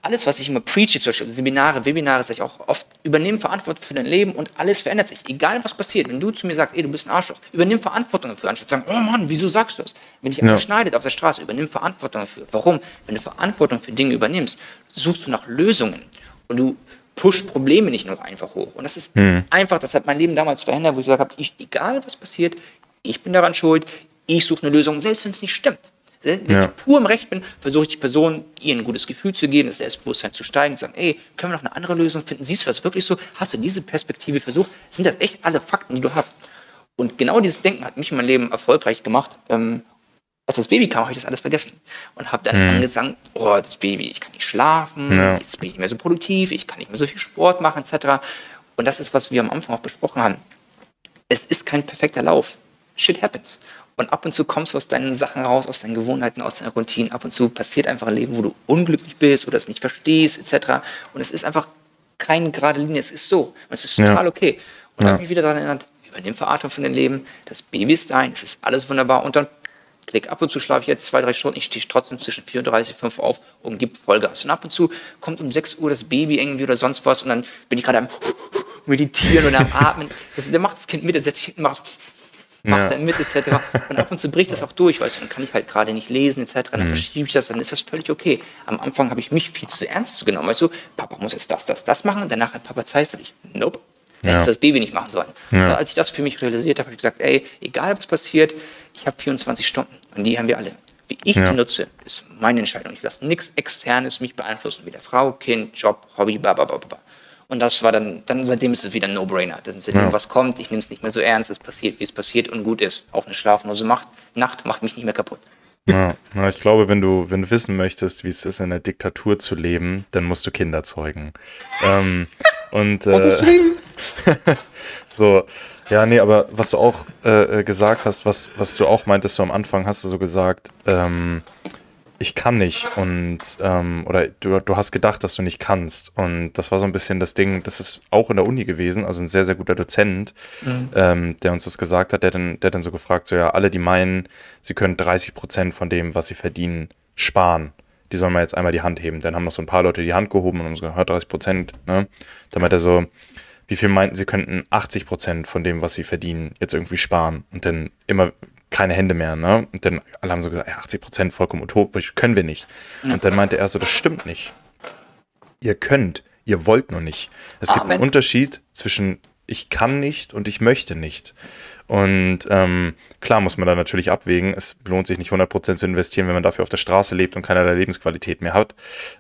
alles, was ich immer preache, zum Beispiel Seminare, Webinare, sage ich auch oft, übernimm Verantwortung für dein Leben und alles verändert sich. Egal was passiert. Wenn du zu mir sagst, ey, du bist ein Arschloch, übernimm Verantwortung dafür, anstatt zu sagen, oh Mann, wieso sagst du das? Wenn dich einer schneidet auf der Straße, übernimm Verantwortung dafür. Warum? Wenn du Verantwortung für Dinge übernimmst, suchst du nach Lösungen. Und du pusht Probleme nicht nur einfach hoch. Und das ist hm. einfach, das hat mein Leben damals verändert, wo ich gesagt habe, ich, egal was passiert, ich bin daran schuld, ich suche eine Lösung, selbst wenn es nicht stimmt. Wenn ja. ich pur im Recht bin, versuche ich die Person, ihr ein gutes Gefühl zu geben, das Selbstbewusstsein zu steigen, zu sagen, ey, können wir noch eine andere Lösung finden? Siehst du das wirklich so? Hast du diese Perspektive versucht? Sind das echt alle Fakten, die du hast? Und genau dieses Denken hat mich in meinem Leben erfolgreich gemacht. Ähm, als das Baby kam, habe ich das alles vergessen und habe dann mhm. angefangen, oh, das Baby, ich kann nicht schlafen, ja. jetzt bin ich nicht mehr so produktiv, ich kann nicht mehr so viel Sport machen, etc. Und das ist, was wir am Anfang auch besprochen haben. Es ist kein perfekter Lauf. Shit happens. Und ab und zu kommst du aus deinen Sachen raus, aus deinen Gewohnheiten, aus deinen Routinen. Ab und zu passiert einfach ein Leben, wo du unglücklich bist oder es nicht verstehst, etc. Und es ist einfach keine gerade Linie, es ist so. Und es ist total ja. okay. Und ja. habe mich wieder daran erinnert, übernimm Verantwortung von deinem Leben, das Baby ist dein, es ist alles wunderbar und dann klick, ab und zu schlafe ich jetzt zwei, drei Stunden, ich stehe trotzdem zwischen 34 und 5 auf und gebe Vollgas. Und ab und zu kommt um 6 Uhr das Baby irgendwie oder sonst was und dann bin ich gerade am Meditieren oder am Atmen. Das, der macht das Kind mit, der setzt sich hinten, macht macht ja. dann mit, etc. Und ab und zu bricht das auch durch, weißt du, dann kann ich halt gerade nicht lesen, etc. Dann mhm. verschiebe ich das, dann ist das völlig okay. Am Anfang habe ich mich viel zu ernst genommen, weißt du, Papa muss jetzt das, das, das machen, danach hat Papa Zeit für dich. Nope. Ja. Hättest das Baby nicht machen sollen. Ja. Als ich das für mich realisiert habe, habe ich gesagt, ey, egal was passiert, ich habe 24 Stunden und die haben wir alle. Wie ich ja. die nutze, ist meine Entscheidung. Ich lasse nichts Externes mich beeinflussen, weder Frau, Kind, Job, Hobby, bla bla bla bla. Und das war dann, dann seitdem ist es wieder ein No-Brainer. Das ist seitdem ja. was kommt, ich nehme es nicht mehr so ernst, es passiert, wie es passiert und gut ist. Auch eine schlaflose Macht, Nacht macht mich nicht mehr kaputt. Ja, ich glaube, wenn du, wenn du wissen möchtest, wie es ist, in der Diktatur zu leben, dann musst du Kinder zeugen. ähm, und äh, [laughs] so, ja, nee, aber was du auch äh, äh, gesagt hast, was, was du auch meintest, so am Anfang hast du so gesagt, ähm, ich kann nicht und ähm, oder du, du hast gedacht, dass du nicht kannst und das war so ein bisschen das Ding, das ist auch in der Uni gewesen, also ein sehr, sehr guter Dozent, mhm. ähm, der uns das gesagt hat, der dann, der dann so gefragt, so ja, alle, die meinen, sie können 30 Prozent von dem, was sie verdienen, sparen, die sollen mal jetzt einmal die Hand heben. Dann haben noch so ein paar Leute die Hand gehoben und haben so gehört, 30 Prozent, ne? Dann meint er so, wie viel meinten, sie könnten 80 Prozent von dem, was sie verdienen, jetzt irgendwie sparen und dann immer keine Hände mehr, ne? Und dann alle haben so gesagt, 80 Prozent vollkommen utopisch, können wir nicht. Und dann meinte er so, das stimmt nicht. Ihr könnt, ihr wollt nur nicht. Es gibt einen Unterschied zwischen ich kann nicht und ich möchte nicht. Und ähm, klar muss man da natürlich abwägen. Es lohnt sich nicht 100% zu investieren, wenn man dafür auf der Straße lebt und keinerlei Lebensqualität mehr hat.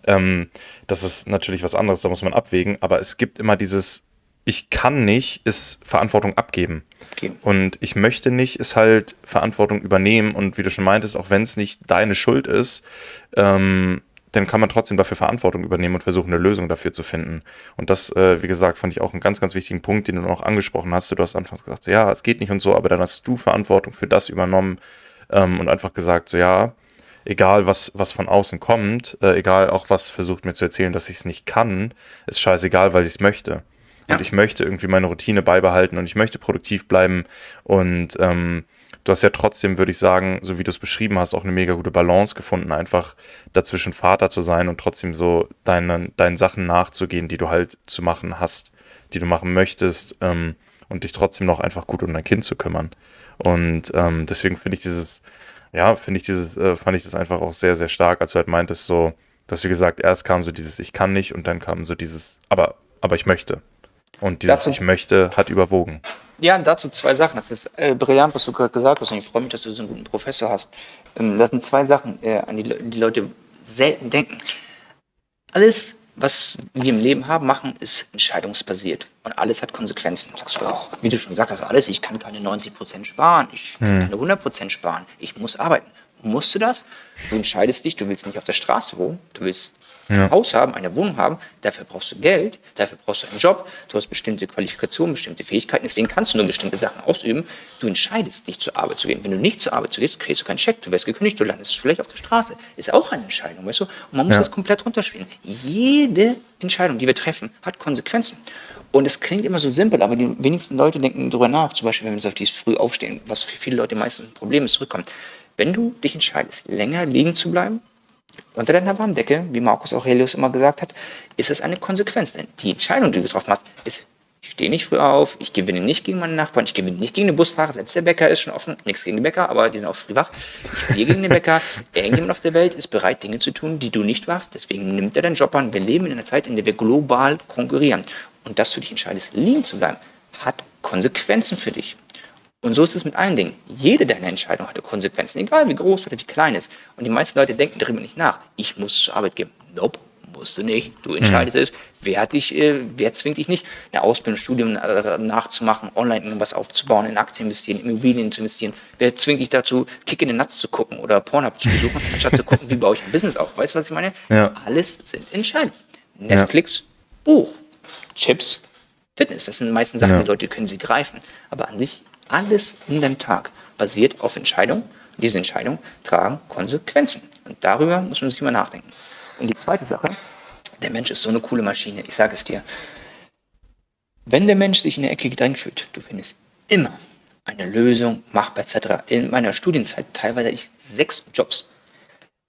Ähm, das ist natürlich was anderes, da muss man abwägen. Aber es gibt immer dieses, ich kann nicht, ist Verantwortung abgeben. Okay. Und ich möchte nicht, ist halt Verantwortung übernehmen. Und wie du schon meintest, auch wenn es nicht deine Schuld ist, ähm, dann kann man trotzdem dafür Verantwortung übernehmen und versuchen, eine Lösung dafür zu finden. Und das, äh, wie gesagt, fand ich auch einen ganz, ganz wichtigen Punkt, den du noch angesprochen hast. Du hast anfangs gesagt, so, ja, es geht nicht und so, aber dann hast du Verantwortung für das übernommen ähm, und einfach gesagt, so ja, egal was, was von außen kommt, äh, egal auch was versucht mir zu erzählen, dass ich es nicht kann, ist scheißegal, weil ich es möchte. Und ich möchte irgendwie meine Routine beibehalten und ich möchte produktiv bleiben. Und ähm, du hast ja trotzdem, würde ich sagen, so wie du es beschrieben hast, auch eine mega gute Balance gefunden, einfach dazwischen Vater zu sein und trotzdem so deinen, deinen Sachen nachzugehen, die du halt zu machen hast, die du machen möchtest ähm, und dich trotzdem noch einfach gut um dein Kind zu kümmern. Und ähm, deswegen finde ich dieses, ja, finde ich dieses, äh, fand ich das einfach auch sehr, sehr stark, als du halt meintest, so, dass wie gesagt, erst kam so dieses Ich kann nicht und dann kam so dieses, aber, aber ich möchte. Und dieses dazu, Ich möchte hat überwogen. Ja, dazu zwei Sachen. Das ist äh, brillant, was du gerade gesagt hast. Und ich freue mich, dass du so einen guten Professor hast. Ähm, das sind zwei Sachen, äh, an die, die Leute selten denken. Alles, was wir im Leben haben, machen, ist entscheidungsbasiert. Und alles hat Konsequenzen. Sagst du auch, wie du schon gesagt hast, alles, ich kann keine 90% sparen, ich kann hm. keine 100% sparen, ich muss arbeiten. Musst du das? Du entscheidest dich, du willst nicht auf der Straße wohnen, du willst ja. Haus haben, eine Wohnung haben, dafür brauchst du Geld, dafür brauchst du einen Job, du hast bestimmte Qualifikationen, bestimmte Fähigkeiten, deswegen kannst du nur bestimmte Sachen ausüben. Du entscheidest nicht zur Arbeit zu gehen. Wenn du nicht zur Arbeit zu gehst, kriegst du keinen Scheck, du wirst gekündigt, du landest vielleicht auf der Straße. Ist auch eine Entscheidung, weißt du? Und man muss ja. das komplett runterspielen. Jede Entscheidung, die wir treffen, hat Konsequenzen. Und es klingt immer so simpel, aber die wenigsten Leute denken darüber nach. Zum Beispiel, wenn wir uns auf dieses früh aufstehen, was für viele Leute meistens ein Problem ist, zurückkommt. Wenn du dich entscheidest, länger liegen zu bleiben, unter deiner Warmdecke, wie Markus Aurelius immer gesagt hat, ist es eine Konsequenz. Denn die Entscheidung, die du getroffen hast, ist Ich stehe nicht früh auf, ich gewinne nicht gegen meinen Nachbarn, ich gewinne nicht gegen den Busfahrer, selbst der Bäcker ist schon offen, nichts gegen den Bäcker, aber die sind auch früh wach. Ich verliere gegen den Bäcker. [laughs] Irgendjemand auf der Welt ist bereit, Dinge zu tun, die du nicht wachst, deswegen nimmt er deinen Job an. Wir leben in einer Zeit, in der wir global konkurrieren. Und dass du dich entscheidest, liegen zu bleiben, hat Konsequenzen für dich. Und so ist es mit allen Dingen. Jede deiner Entscheidungen hatte Konsequenzen, egal wie groß oder wie klein es ist. Und die meisten Leute denken darüber nicht nach. Ich muss zur Arbeit gehen. Nope musst du nicht. Du entscheidest mhm. es. Wer, hat dich, äh, wer zwingt dich nicht, eine Ausbildung, Studium äh, nachzumachen, online irgendwas aufzubauen, in Aktien investieren, in Immobilien zu investieren? Wer zwingt dich dazu, Kick in den Nuts zu gucken oder Pornhub zu besuchen, [laughs] anstatt zu gucken, wie baue ich ein Business auf? Weißt du, was ich meine? Ja. Alles sind Entscheidungen. Netflix, ja. Buch, Chips, Fitness. Das sind die meisten Sachen, ja. die Leute können sie greifen. Aber an sich, alles in deinem Tag basiert auf Entscheidungen. Diese Entscheidungen tragen Konsequenzen. Und darüber muss man sich immer nachdenken. Und die zweite Sache, der Mensch ist so eine coole Maschine, ich sage es dir. Wenn der Mensch sich in der Ecke gedrängt fühlt, du findest immer eine Lösung, machbar etc. In meiner Studienzeit teilweise hatte ich sechs Jobs.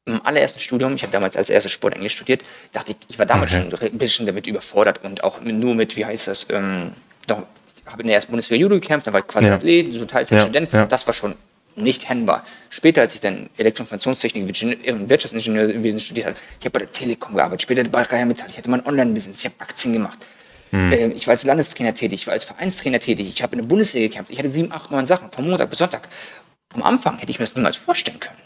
Im allerersten Studium, ich habe damals als erstes Sport Englisch studiert, dachte ich, ich war damals okay. schon ein bisschen damit überfordert und auch nur mit, wie heißt das, ähm, doch, habe in der ersten Bundeswehr Judo gekämpft, dann war ich quasi ja. Athlet, so Teilzeitstudent, ja, das war schon nicht hennbar. Später, als ich dann Elektroinformationstechnik und Wirtschaftsingenieurwesen studiert habe, ich habe bei der Telekom gearbeitet, später bei Rheinmetall, ich hatte mein Online-Business, ich habe Aktien gemacht. Hm. Ähm, ich war als Landestrainer tätig, ich war als Vereinstrainer tätig, ich habe in der Bundesliga gekämpft, ich hatte sieben, acht, neun Sachen, von Montag bis Sonntag. Am Anfang hätte ich mir das niemals vorstellen können.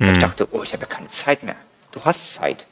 Hm. Ich dachte, oh, ich habe ja keine Zeit mehr. Du hast Zeit.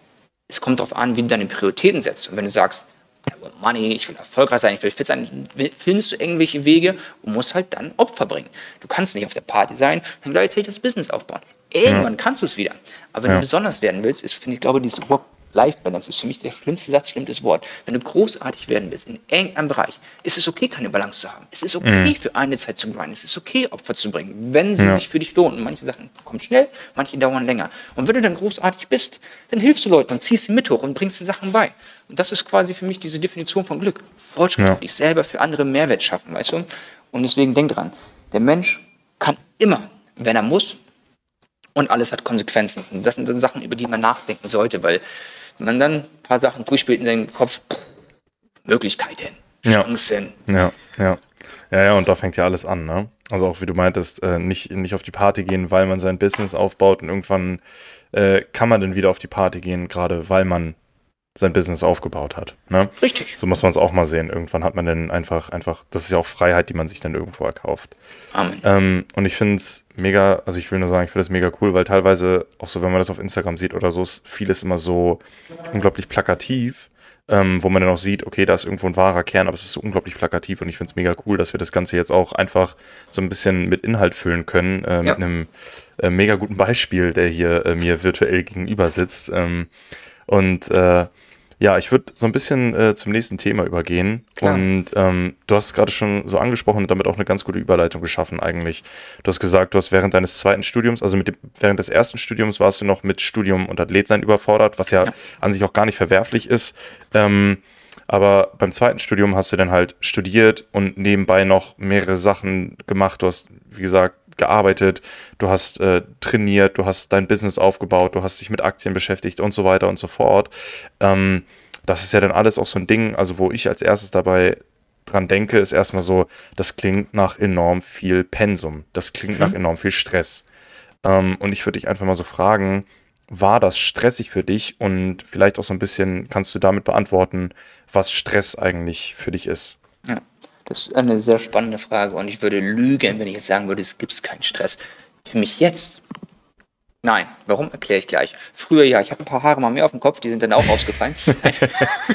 Es kommt darauf an, wie du deine Prioritäten setzt. Und wenn du sagst, I want money, ich will erfolgreich sein, ich will fit sein, findest du irgendwelche Wege und musst halt dann Opfer bringen. Du kannst nicht auf der Party sein und gleichzeitig das Business aufbauen. Irgendwann ja. kannst du es wieder. Aber wenn ja. du besonders werden willst, ist, finde ich, glaube, dieses Work Life-Balance ist für mich der schlimmste Satz, schlimmstes Wort. Wenn du großartig werden willst in irgendeinem Bereich, ist es okay, keine Balance zu haben. Es ist okay, mhm. für eine Zeit zu grinden. Es ist okay, Opfer zu bringen, wenn sie ja. sich für dich lohnen. manche Sachen kommen schnell, manche dauern länger. Und wenn du dann großartig bist, dann hilfst du Leuten und ziehst sie mit hoch und bringst die Sachen bei. Und das ist quasi für mich diese Definition von Glück. Fortschritt ja. für dich selber, für andere Mehrwert schaffen, weißt du? Und deswegen denk dran, der Mensch kann immer, wenn er muss, und alles hat Konsequenzen. Und das sind dann Sachen, über die man nachdenken sollte, weil wenn man dann ein paar Sachen durchspielt in seinem Kopf, Möglichkeiten, Chancen. Ja, ja. Ja, ja, und da fängt ja alles an, ne? Also auch wie du meintest, äh, nicht, nicht auf die Party gehen, weil man sein Business aufbaut und irgendwann äh, kann man dann wieder auf die Party gehen, gerade weil man sein Business aufgebaut hat. Ne? Richtig. So muss man es auch mal sehen. Irgendwann hat man dann einfach, einfach, das ist ja auch Freiheit, die man sich dann irgendwo erkauft. Amen. Ähm, und ich finde es mega, also ich will nur sagen, ich finde es mega cool, weil teilweise, auch so, wenn man das auf Instagram sieht oder so, ist vieles immer so unglaublich plakativ. Ähm, wo man dann auch sieht, okay, da ist irgendwo ein wahrer Kern, aber es ist so unglaublich plakativ und ich finde es mega cool, dass wir das Ganze jetzt auch einfach so ein bisschen mit Inhalt füllen können, äh, ja. mit einem äh, mega guten Beispiel, der hier äh, mir virtuell gegenüber sitzt. Ähm, und äh, ja, ich würde so ein bisschen äh, zum nächsten Thema übergehen. Klar. Und ähm, du hast es gerade schon so angesprochen und damit auch eine ganz gute Überleitung geschaffen eigentlich. Du hast gesagt, du hast während deines zweiten Studiums, also dem, während des ersten Studiums warst du noch mit Studium und Athletsein überfordert, was ja, ja. an sich auch gar nicht verwerflich ist. Ähm, aber beim zweiten Studium hast du dann halt studiert und nebenbei noch mehrere Sachen gemacht. Du hast, wie gesagt, gearbeitet, du hast äh, trainiert, du hast dein Business aufgebaut, du hast dich mit Aktien beschäftigt und so weiter und so fort. Ähm, das ist ja dann alles auch so ein Ding, also wo ich als erstes dabei dran denke, ist erstmal so, das klingt nach enorm viel Pensum, das klingt mhm. nach enorm viel Stress. Ähm, und ich würde dich einfach mal so fragen, war das stressig für dich und vielleicht auch so ein bisschen kannst du damit beantworten, was Stress eigentlich für dich ist? Ja. Das ist eine sehr spannende Frage und ich würde lügen, wenn ich jetzt sagen würde, es gibt keinen Stress. Für mich jetzt? Nein. Warum? Erkläre ich gleich. Früher ja, ich habe ein paar Haare mal mehr auf dem Kopf, die sind dann auch ausgefallen.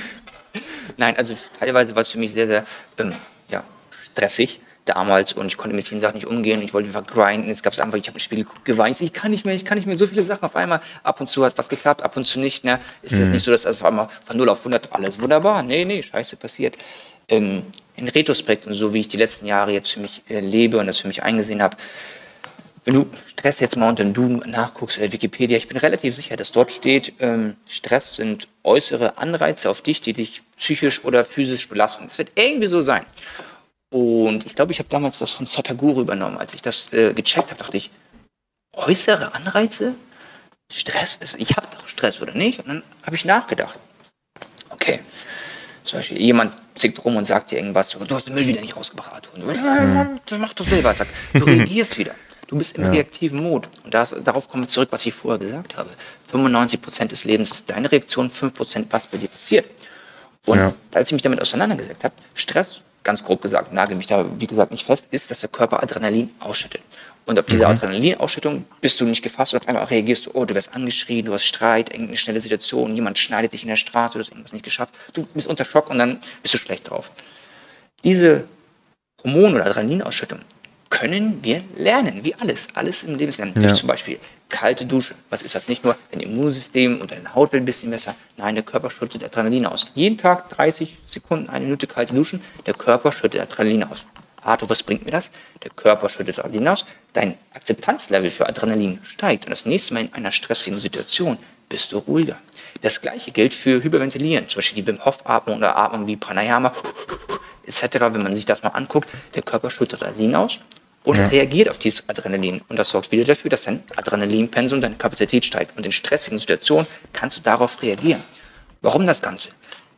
[laughs] Nein, also teilweise war es für mich sehr, sehr ähm, ja, stressig damals und ich konnte mit vielen Sachen nicht umgehen. Ich wollte einfach grinden. Es gab einfach, ich habe ein Spiel geweint. Ich kann nicht mehr, ich kann nicht mehr so viele Sachen auf einmal. Ab und zu hat was geklappt, ab und zu nicht. Ne? Ist es mhm. nicht so, dass auf einmal von 0 auf 100 alles wunderbar. Nee, nee, scheiße passiert ähm, in Retrospekt und so wie ich die letzten Jahre jetzt für mich äh, lebe und das für mich eingesehen habe, wenn du Stress jetzt mal dem Duden nachguckst oder Wikipedia, ich bin relativ sicher, dass dort steht, ähm, Stress sind äußere Anreize auf dich, die dich psychisch oder physisch belasten. Das wird irgendwie so sein. Und ich glaube, ich habe damals das von Sataguru übernommen. Als ich das äh, gecheckt habe, dachte ich, äußere Anreize? Stress ist, ich habe doch Stress oder nicht? Und dann habe ich nachgedacht. Okay, Zum Beispiel jemand zickt rum und sagt dir irgendwas, du hast den Müll wieder nicht rausgebracht. Und, mhm. mach doch selber. Sag, du reagierst wieder. Du bist im ja. reaktiven Mod. Und das, darauf kommen wir zurück, was ich vorher gesagt habe. 95% des Lebens ist deine Reaktion, 5% was bei dir passiert. Und ja. als ich mich damit auseinandergesetzt habe, Stress, ganz grob gesagt, nagel mich da wie gesagt nicht fest, ist, dass der Körper Adrenalin ausschüttet. Und auf diese mhm. Adrenalinausschüttung bist du nicht gefasst und auf einmal reagierst du, oh, du wirst angeschrien, du hast Streit, irgendeine schnelle Situation, jemand schneidet dich in der Straße, du hast irgendwas nicht geschafft, du bist unter Schock und dann bist du schlecht drauf. Diese Hormon- oder Adrenalinausschüttung können wir lernen, wie alles. Alles im Leben ist lernen. Ja. Zum Beispiel kalte Dusche. Was ist das? Nicht nur dein Immunsystem und deine Haut wird ein bisschen besser. Nein, der Körper schüttet Adrenalin aus. Jeden Tag 30 Sekunden, eine Minute kalte Duschen. Der Körper schüttet Adrenalin aus. Arthur, was bringt mir das? Der Körper schüttet Adrenalin aus. Dein Akzeptanzlevel für Adrenalin steigt. Und das nächste Mal in einer stressigen Situation bist du ruhiger. Das gleiche gilt für Hyperventilieren. Zum Beispiel die Wim Hof Atmung oder Atmung wie Pranayama etc. Wenn man sich das mal anguckt, der Körper schüttet Adrenalin aus und ja. reagiert auf dieses Adrenalin. Und das sorgt wieder dafür, dass dein Adrenalinpensum, deine Kapazität steigt. Und in stressigen Situationen kannst du darauf reagieren. Warum das Ganze?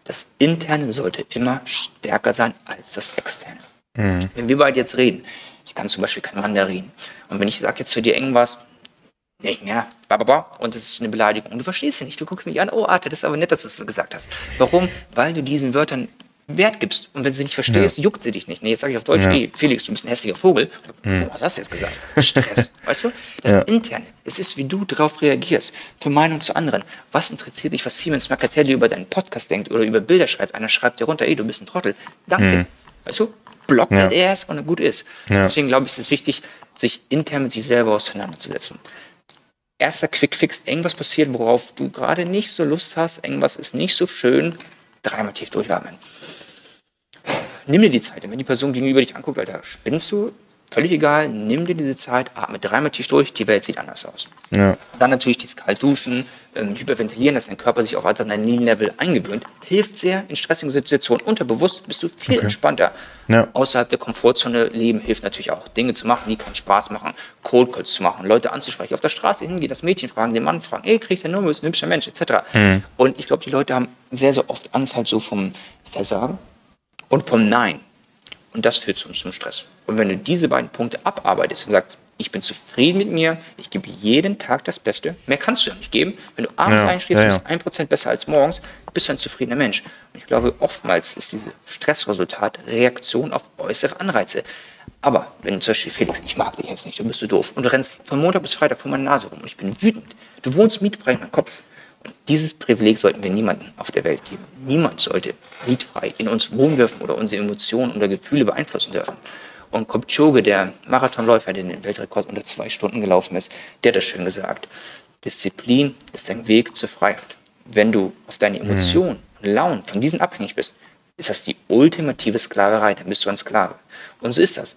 Das Interne sollte immer stärker sein als das Externe. Mhm. Wenn wir beide jetzt reden, ich kann zum Beispiel kein Mandarin. Und wenn ich sage jetzt zu dir irgendwas, nicht mehr, bababa, und es ist eine Beleidigung. Und du verstehst sie nicht. Du guckst mich an, oh, Arte, das ist aber nett, dass du es gesagt hast. Warum? Weil du diesen Wörtern Wert gibst. Und wenn sie nicht verstehst, ja. juckt sie dich nicht. Nee, jetzt sage ich auf Deutsch, ja. hey, Felix, du bist ein hässlicher Vogel. Hm. Was hast du jetzt gesagt? Stress. [laughs] weißt du? Das ja. ist intern. Es ist, wie du darauf reagierst. Für Meinung zu anderen. Was interessiert dich, was Siemens Mercatelli über deinen Podcast denkt oder über Bilder schreibt? Einer schreibt dir runter, ey, du bist ein Trottel. Danke. Hm. Weißt du? Block ja. erst und gut ist. Deswegen glaube ich, ist es wichtig, sich intern mit sich selber auseinanderzusetzen erster Quick Fix, irgendwas passiert, worauf du gerade nicht so Lust hast, irgendwas ist nicht so schön, dreimal tief durchatmen nimm dir die Zeit. Und wenn die Person gegenüber dich anguckt, Alter, spinnst du? Völlig egal, nimm dir diese Zeit, atme dreimal tief durch, die Welt sieht anders aus. Ja. Dann natürlich dieses Kaltduschen, ähm, Hyperventilieren, dass dein Körper sich auf Adrenalin-Level eingewöhnt, hilft sehr in stressigen Situationen. Unterbewusst bist du viel okay. entspannter. Ja. Außerhalb der Komfortzone leben hilft natürlich auch, Dinge zu machen, die keinen Spaß machen, Cold Calls zu machen, Leute anzusprechen, auf der Straße hingehen, das Mädchen fragen, den Mann fragen, ey, kriegt der Nummer, ist ein hübscher Mensch, etc. Mhm. Und ich glaube, die Leute haben sehr, sehr oft Angst halt so vom Versagen und vom Nein. Und das führt zu uns zum Stress. Und wenn du diese beiden Punkte abarbeitest und sagst, ich bin zufrieden mit mir, ich gebe jeden Tag das Beste, mehr kannst du ja nicht geben. Wenn du abends ja, einschläfst, ja, ja. bist ein Prozent besser als morgens, bist du ein zufriedener Mensch. Und ich glaube, oftmals ist dieses Stressresultat Reaktion auf äußere Anreize. Aber wenn zum Beispiel Felix, ich mag dich jetzt nicht, du bist so doof, und du rennst von Montag bis Freitag vor meiner Nase rum und ich bin wütend, du wohnst mietfrei in meinem Kopf, dieses Privileg sollten wir niemandem auf der Welt geben. Niemand sollte mietfrei in uns wohnen dürfen oder unsere Emotionen oder Gefühle beeinflussen dürfen. Und Kopchoge, der Marathonläufer, der den Weltrekord unter zwei Stunden gelaufen ist, der hat das schön gesagt. Disziplin ist ein Weg zur Freiheit. Wenn du auf deine mhm. Emotionen und Launen von diesen abhängig bist, ist das die ultimative Sklaverei, dann bist du ein Sklave. Und so ist das.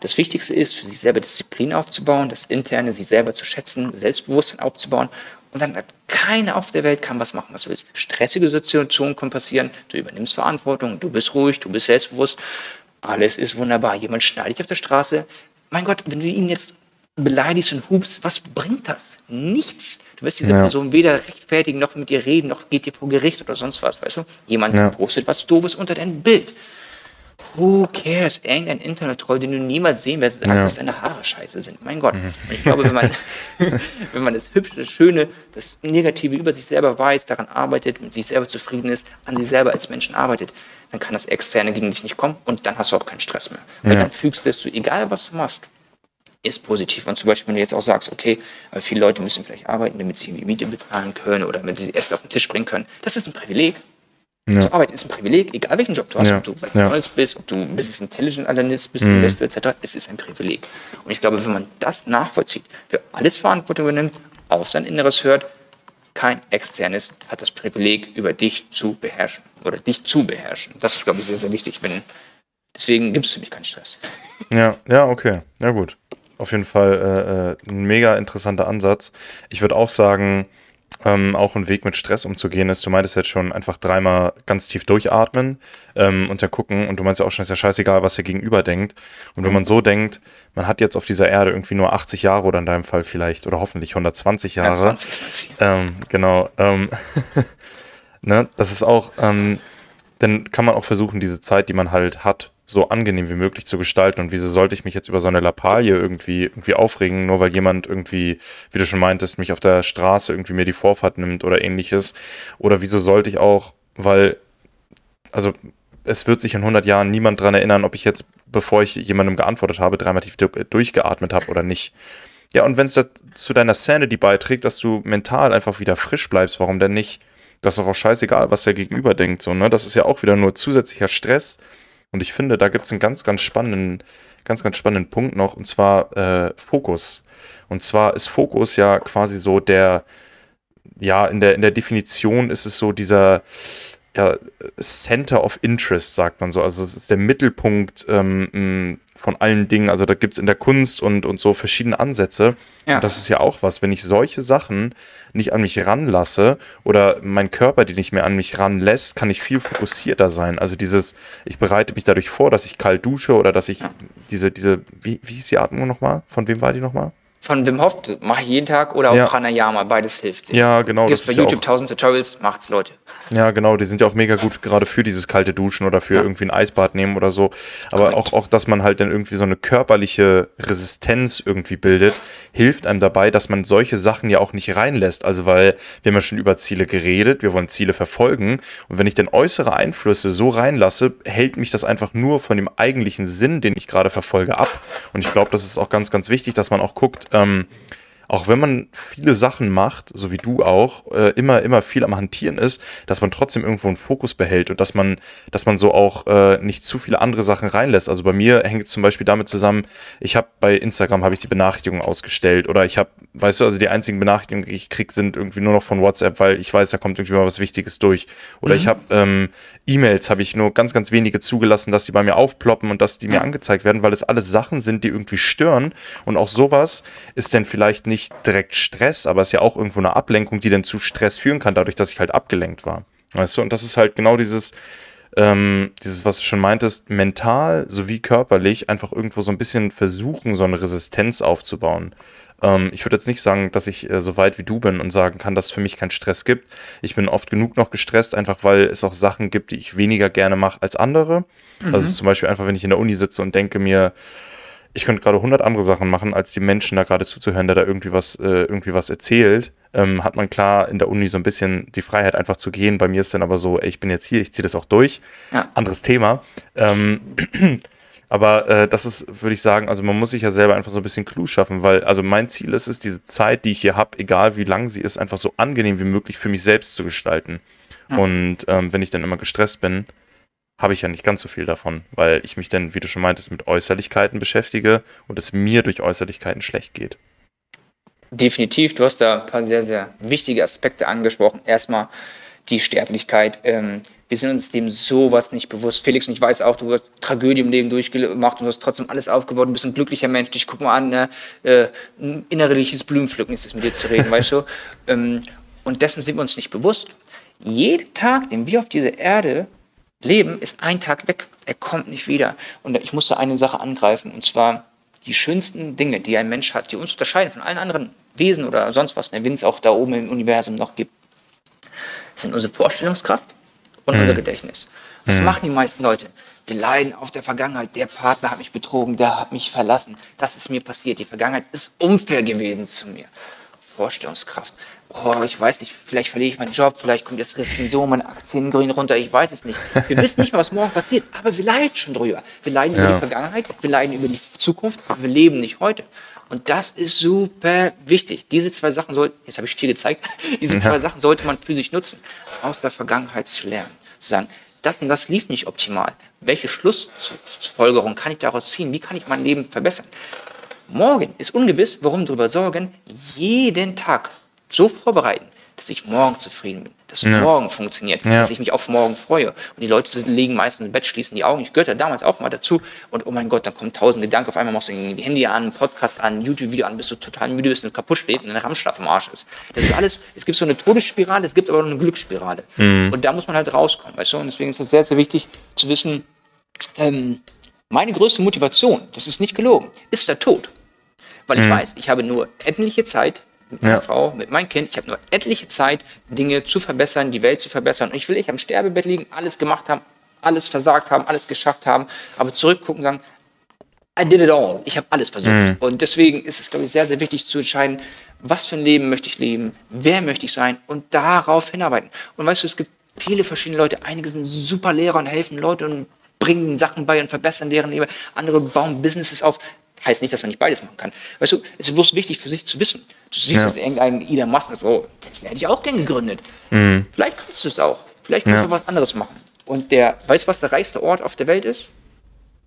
Das Wichtigste ist, für sich selber Disziplin aufzubauen, das Interne, sich selber zu schätzen, Selbstbewusstsein aufzubauen. Und dann hat keiner auf der Welt kann was machen, was du willst. Stressige Situationen können passieren, du übernimmst Verantwortung, du bist ruhig, du bist selbstbewusst. Alles ist wunderbar. Jemand schneidet dich auf der Straße. Mein Gott, wenn du ihn jetzt beleidigst und hubst, was bringt das? Nichts. Du wirst diese ja. Person weder rechtfertigen, noch mit ihr reden, noch geht dir vor Gericht oder sonst was, weißt du? Jemand ja. postet was Doofes unter dein Bild. Who cares? Irgendein Internet-Troll, den du niemals sehen wirst, sagt, ja. dass deine Haare scheiße sind. Mein Gott. Mhm. ich glaube, wenn man, [laughs] [laughs] wenn man das Hübsche, das Schöne, das Negative über sich selber weiß, daran arbeitet, mit sich selber zufrieden ist, an sich selber als Menschen arbeitet, dann kann das Externe gegen dich nicht kommen und dann hast du auch keinen Stress mehr. Weil ja. dann fügst du es zu, egal was du machst, ist positiv. Und zum Beispiel, wenn du jetzt auch sagst, okay, viele Leute müssen vielleicht arbeiten, damit sie die Miete bezahlen können oder damit sie Essen auf den Tisch bringen können. Das ist ein Privileg. Ja. Zu arbeiten ist ein Privileg, egal welchen Job du hast, ja. ob du bei McDonalds ja. bist, ob du Business Intelligence Analyst bist, mhm. Investor etc., es ist ein Privileg. Und ich glaube, wenn man das nachvollzieht, für alles Verantwortung übernimmt, auf sein Inneres hört, kein externes hat das Privileg, über dich zu beherrschen oder dich zu beherrschen. Das ist, glaube ich, sehr, sehr wichtig. Wenn, deswegen gibt es für mich keinen Stress. Ja, ja, okay. Ja, gut. Auf jeden Fall äh, äh ein mega interessanter Ansatz. Ich würde auch sagen, ähm, auch ein Weg mit Stress umzugehen ist, du meintest jetzt schon einfach dreimal ganz tief durchatmen ähm, und dann gucken und du meinst ja auch schon, ist ja scheißegal, was der Gegenüber denkt. Und wenn man so denkt, man hat jetzt auf dieser Erde irgendwie nur 80 Jahre oder in deinem Fall vielleicht oder hoffentlich 120 Jahre. 120, 20. Ähm, genau. Ähm, [laughs] ne, das ist auch, ähm, dann kann man auch versuchen, diese Zeit, die man halt hat, so angenehm wie möglich zu gestalten. Und wieso sollte ich mich jetzt über so eine Lappalie irgendwie, irgendwie aufregen, nur weil jemand irgendwie, wie du schon meintest, mich auf der Straße irgendwie mir die Vorfahrt nimmt oder ähnliches? Oder wieso sollte ich auch, weil, also es wird sich in 100 Jahren niemand dran erinnern, ob ich jetzt, bevor ich jemandem geantwortet habe, dreimal tief durchgeatmet habe oder nicht. Ja, und wenn es zu deiner Sanity beiträgt, dass du mental einfach wieder frisch bleibst, warum denn nicht? Das ist doch auch scheißegal, was der Gegenüber denkt. So, ne? Das ist ja auch wieder nur zusätzlicher Stress. Und ich finde, da gibt es einen ganz, ganz spannenden, ganz, ganz spannenden Punkt noch, und zwar äh, Fokus. Und zwar ist Fokus ja quasi so der, ja, in der, in der Definition ist es so dieser, ja, Center of Interest, sagt man so. Also es ist der Mittelpunkt ähm, von allen Dingen. Also da gibt es in der Kunst und, und so verschiedene Ansätze. Ja. Und das ist ja auch was, wenn ich solche Sachen nicht an mich ranlasse oder mein Körper die nicht mehr an mich ranlässt, kann ich viel fokussierter sein. Also dieses, ich bereite mich dadurch vor, dass ich kalt dusche oder dass ich diese, diese, wie, wie hieß die Atmung nochmal? Von wem war die nochmal? Von Wim Hof, mache ich jeden Tag oder auch ja. Pranayama, beides hilft. Ja, genau. Gibt bei YouTube ja tausend Tutorials, macht's Leute. Ja, genau, die sind ja auch mega gut gerade für dieses kalte Duschen oder für ja. irgendwie ein Eisbad nehmen oder so. Aber auch, auch, dass man halt dann irgendwie so eine körperliche Resistenz irgendwie bildet, hilft einem dabei, dass man solche Sachen ja auch nicht reinlässt. Also, weil wir haben ja schon über Ziele geredet, wir wollen Ziele verfolgen. Und wenn ich dann äußere Einflüsse so reinlasse, hält mich das einfach nur von dem eigentlichen Sinn, den ich gerade verfolge, ab. Und ich glaube, das ist auch ganz, ganz wichtig, dass man auch guckt, ähm, auch wenn man viele Sachen macht, so wie du auch, äh, immer, immer viel am Hantieren ist, dass man trotzdem irgendwo einen Fokus behält und dass man, dass man so auch äh, nicht zu viele andere Sachen reinlässt. Also bei mir hängt es zum Beispiel damit zusammen, ich habe bei Instagram habe ich die Benachrichtigungen ausgestellt oder ich habe, weißt du, also die einzigen Benachrichtigungen, die ich kriege, sind irgendwie nur noch von WhatsApp, weil ich weiß, da kommt irgendwie mal was Wichtiges durch. Oder mhm. ich habe ähm, E-Mails, habe ich nur ganz, ganz wenige zugelassen, dass die bei mir aufploppen und dass die mir angezeigt werden, weil es alles Sachen sind, die irgendwie stören. Und auch sowas ist dann vielleicht nicht nicht direkt Stress, aber es ist ja auch irgendwo eine Ablenkung, die dann zu Stress führen kann, dadurch, dass ich halt abgelenkt war. Weißt du, und das ist halt genau dieses, ähm, dieses, was du schon meintest, mental sowie körperlich einfach irgendwo so ein bisschen versuchen, so eine Resistenz aufzubauen. Ähm, ich würde jetzt nicht sagen, dass ich äh, so weit wie du bin und sagen kann, dass es für mich keinen Stress gibt. Ich bin oft genug noch gestresst, einfach weil es auch Sachen gibt, die ich weniger gerne mache als andere. Mhm. Also zum Beispiel einfach, wenn ich in der Uni sitze und denke mir, ich könnte gerade 100 andere Sachen machen, als die Menschen da gerade zuzuhören, der da irgendwie was, äh, irgendwie was erzählt. Ähm, hat man klar in der Uni so ein bisschen die Freiheit einfach zu gehen. Bei mir ist dann aber so, ey, ich bin jetzt hier, ich ziehe das auch durch. Ja. Anderes Thema. Ähm, [clears throat] aber äh, das ist, würde ich sagen, also man muss sich ja selber einfach so ein bisschen Clou schaffen, weil also mein Ziel ist es, diese Zeit, die ich hier habe, egal wie lang sie ist, einfach so angenehm wie möglich für mich selbst zu gestalten. Ja. Und ähm, wenn ich dann immer gestresst bin, habe ich ja nicht ganz so viel davon, weil ich mich dann, wie du schon meintest, mit Äußerlichkeiten beschäftige und es mir durch Äußerlichkeiten schlecht geht. Definitiv, du hast da ein paar sehr, sehr wichtige Aspekte angesprochen. Erstmal die Sterblichkeit. Ähm, wir sind uns dem sowas nicht bewusst. Felix, und ich weiß auch, du hast Tragödie im Leben durchgemacht und du hast trotzdem alles aufgebaut. Du bist ein glücklicher Mensch. Ich guck mal an, ne, äh, ein innerliches Blumenpflücken ist es mit dir zu reden, weißt du? [laughs] Ähm, und dessen sind wir uns nicht bewusst. Jeden Tag, den wir auf dieser Erde Leben ist ein Tag weg. Er kommt nicht wieder. Und ich musste eine Sache angreifen, und zwar die schönsten Dinge, die ein Mensch hat, die uns unterscheiden von allen anderen Wesen oder sonst was, wenn es auch da oben im Universum noch gibt, sind unsere Vorstellungskraft und mhm. unser Gedächtnis. Was mhm. machen die meisten Leute? Wir leiden auf der Vergangenheit. Der Partner hat mich betrogen, der hat mich verlassen. Das ist mir passiert. Die Vergangenheit ist unfair gewesen zu mir. Vorstellungskraft. Oh, ich weiß nicht, vielleicht verliere ich meinen Job, vielleicht kommt jetzt Rezension, meine Aktien gehen runter, ich weiß es nicht. Wir [laughs] wissen nicht was morgen passiert, aber wir leiden schon drüber. Wir leiden ja. über die Vergangenheit, wir leiden über die Zukunft, aber wir leben nicht heute. Und das ist super wichtig. Diese zwei Sachen sollten, jetzt habe ich viel gezeigt, [laughs] diese zwei ja. Sachen sollte man für sich nutzen, aus der Vergangenheit zu lernen. Zu sagen, das und das lief nicht optimal. Welche Schlussfolgerung kann ich daraus ziehen? Wie kann ich mein Leben verbessern? Morgen ist ungewiss, warum darüber sorgen, jeden Tag so vorbereiten, dass ich morgen zufrieden bin, dass ja. morgen funktioniert, ja. dass ich mich auf morgen freue. Und die Leute liegen meistens im Bett, schließen die Augen. Ich gehörte damals auch mal dazu. Und oh mein Gott, dann kommen tausend Gedanken. Auf einmal machst du ein Handy an, einen Podcast an, ein YouTube-Video an, bis du total müde bist und kaputt stehst und ein Rammschlaf im Arsch ist. Das ist alles, es gibt so eine Todesspirale, es gibt aber auch eine Glücksspirale. Mhm. Und da muss man halt rauskommen, weißt du? Und deswegen ist es sehr, sehr wichtig zu wissen, ähm, meine größte Motivation, das ist nicht gelogen, ist der Tod. Weil ich mhm. weiß, ich habe nur etliche Zeit, mit meiner ja. Frau, mit meinem Kind. Ich habe nur etliche Zeit, Dinge zu verbessern, die Welt zu verbessern. Und ich will nicht am Sterbebett liegen, alles gemacht haben, alles versagt haben, alles geschafft haben, aber zurückgucken und sagen, I did it all. Ich habe alles versucht. Mhm. Und deswegen ist es, glaube ich, sehr, sehr wichtig zu entscheiden, was für ein Leben möchte ich leben, wer möchte ich sein und darauf hinarbeiten. Und weißt du, es gibt viele verschiedene Leute. Einige sind super Lehrer und helfen Leuten und bringen Sachen bei und verbessern deren Leben. Andere bauen Businesses auf. Heißt nicht, dass man nicht beides machen kann. Weißt du, es ist bloß wichtig für sich zu wissen. Du siehst, ja. dass irgendein Elon Musk sagt, oh, das hätte ich auch gern gegründet. Mhm. Vielleicht kannst du es auch. Vielleicht kannst ja. du was anderes machen. Und der, weißt du, was der reichste Ort auf der Welt ist?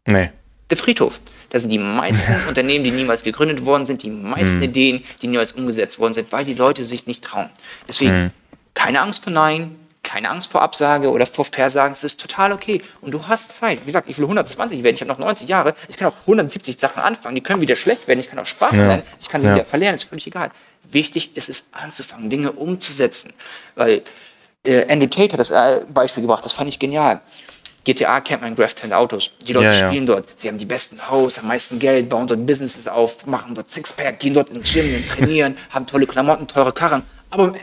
Nee. Der Friedhof. Da sind die meisten [laughs] Unternehmen, die niemals gegründet worden sind, die meisten mhm. Ideen, die niemals umgesetzt worden sind, weil die Leute sich nicht trauen. Deswegen mhm. keine Angst vor Nein, keine Angst vor Absage oder vor Versagen, es ist total okay. Und du hast Zeit. Wie gesagt, ich will 120 werden, ich habe noch 90 Jahre, ich kann auch 170 Sachen anfangen, die können wieder schlecht werden, ich kann auch Sprachen ja. lernen, ich kann sie ja. wieder verlernen, ist völlig egal. Wichtig ist es anzufangen, Dinge umzusetzen. Weil äh, Andrew Tate hat das äh, Beispiel gebracht, das fand ich genial. GTA kennt man Graph 10 Autos. Die Leute ja, spielen ja. dort. Sie haben die besten Haus, am meisten Geld, bauen dort Businesses auf, machen dort Sixpack, gehen dort ins Gym, trainieren, [laughs] haben tolle Klamotten, teure Karren. Aber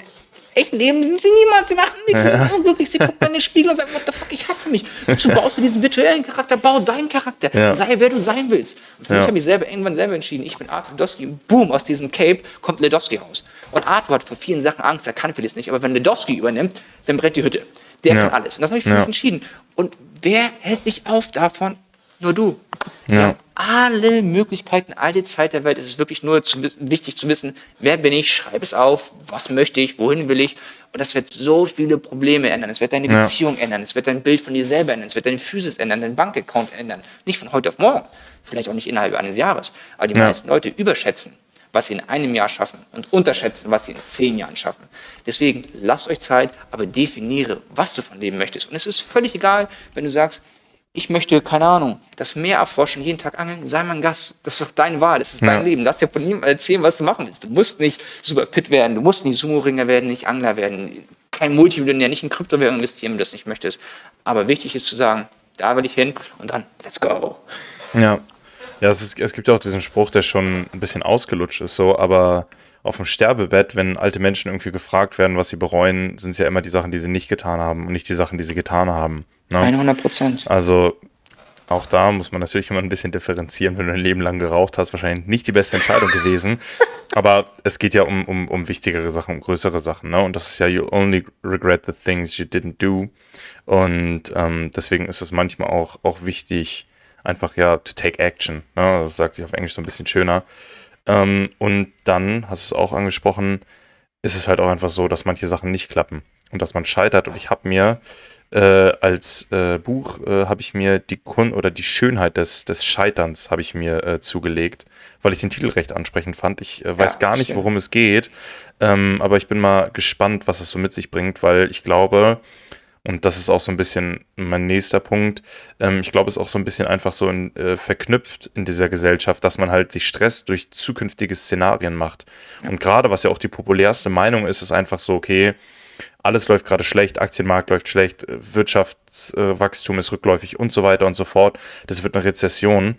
echten Leben sind sie niemand, sie machen nichts, sie sind unglücklich, sie gucken in den Spiegel und sagen, what the fuck, ich hasse mich. Wozu baust du diesen virtuellen Charakter? Bau deinen Charakter, ja. sei wer du sein willst. Und für ja. mich habe ich selber irgendwann selber entschieden, ich bin Arthur Ledowski und boom, aus diesem Cape kommt Ledowski raus. Und Arthur hat vor vielen Sachen Angst, er kann vieles nicht, aber wenn Ledowski übernimmt, dann brennt die Hütte. Der kann alles. Und das habe ich für mich entschieden. Und wer hält dich auf davon? Nur du. Haben alle Möglichkeiten, alle Zeit der Welt. Es ist wirklich nur zu, wichtig zu wissen, wer bin ich, schreib es auf, was möchte ich, wohin will ich. Und das wird so viele Probleme ändern. Es wird deine ja. Beziehung ändern, es wird dein Bild von dir selber ändern, es wird deine Physis ändern, dein Bankaccount ändern. Nicht von heute auf morgen, vielleicht auch nicht innerhalb eines Jahres. Aber die ja. meisten Leute überschätzen, was sie in einem Jahr schaffen und unterschätzen, was sie in zehn Jahren schaffen. Deswegen lasst euch Zeit, aber definiere, was du von leben möchtest. Und es ist völlig egal, wenn du sagst, ich möchte, keine Ahnung, das Meer erforschen, jeden Tag angeln, sei mein Gast. Das ist doch deine Wahl, das ist ja. dein Leben. Darfst ja von niemandem erzählen, was du machen willst. Du musst nicht super fit werden, du musst nicht Sumo-Ringer werden, nicht Angler werden, kein Multimillionär, nicht in Kryptowährungen investieren, wenn du das nicht möchtest. Aber wichtig ist zu sagen, da will ich hin und dann, let's go. Ja, ja es, ist, es gibt ja auch diesen Spruch, der schon ein bisschen ausgelutscht ist, so, aber auf dem Sterbebett, wenn alte Menschen irgendwie gefragt werden, was sie bereuen, sind es ja immer die Sachen, die sie nicht getan haben und nicht die Sachen, die sie getan haben. Ne? 100 Prozent. Also auch da muss man natürlich immer ein bisschen differenzieren, wenn du ein Leben lang geraucht hast, wahrscheinlich nicht die beste Entscheidung gewesen. [laughs] Aber es geht ja um, um, um wichtigere Sachen, um größere Sachen. Ne? Und das ist ja, you only regret the things you didn't do. Und ähm, deswegen ist es manchmal auch, auch wichtig, einfach ja, to take action. Ne? Das sagt sich auf Englisch so ein bisschen schöner. Ähm, und dann, hast du es auch angesprochen, ist es halt auch einfach so, dass manche Sachen nicht klappen und dass man scheitert. Und ich habe mir äh, als äh, Buch äh, habe ich mir die Kun oder die Schönheit des, des Scheiterns habe ich mir äh, zugelegt, weil ich den Titel recht ansprechend fand. Ich äh, weiß ja, gar nicht, worum es geht, ähm, aber ich bin mal gespannt, was es so mit sich bringt, weil ich glaube, und das ist auch so ein bisschen mein nächster Punkt. Ähm, ich glaube, es ist auch so ein bisschen einfach so in, äh, verknüpft in dieser Gesellschaft, dass man halt sich Stress durch zukünftige Szenarien macht. Ja. Und gerade, was ja auch die populärste Meinung ist, ist einfach so, okay, alles läuft gerade schlecht, Aktienmarkt läuft schlecht, Wirtschaftswachstum ist rückläufig und so weiter und so fort. Das wird eine Rezession.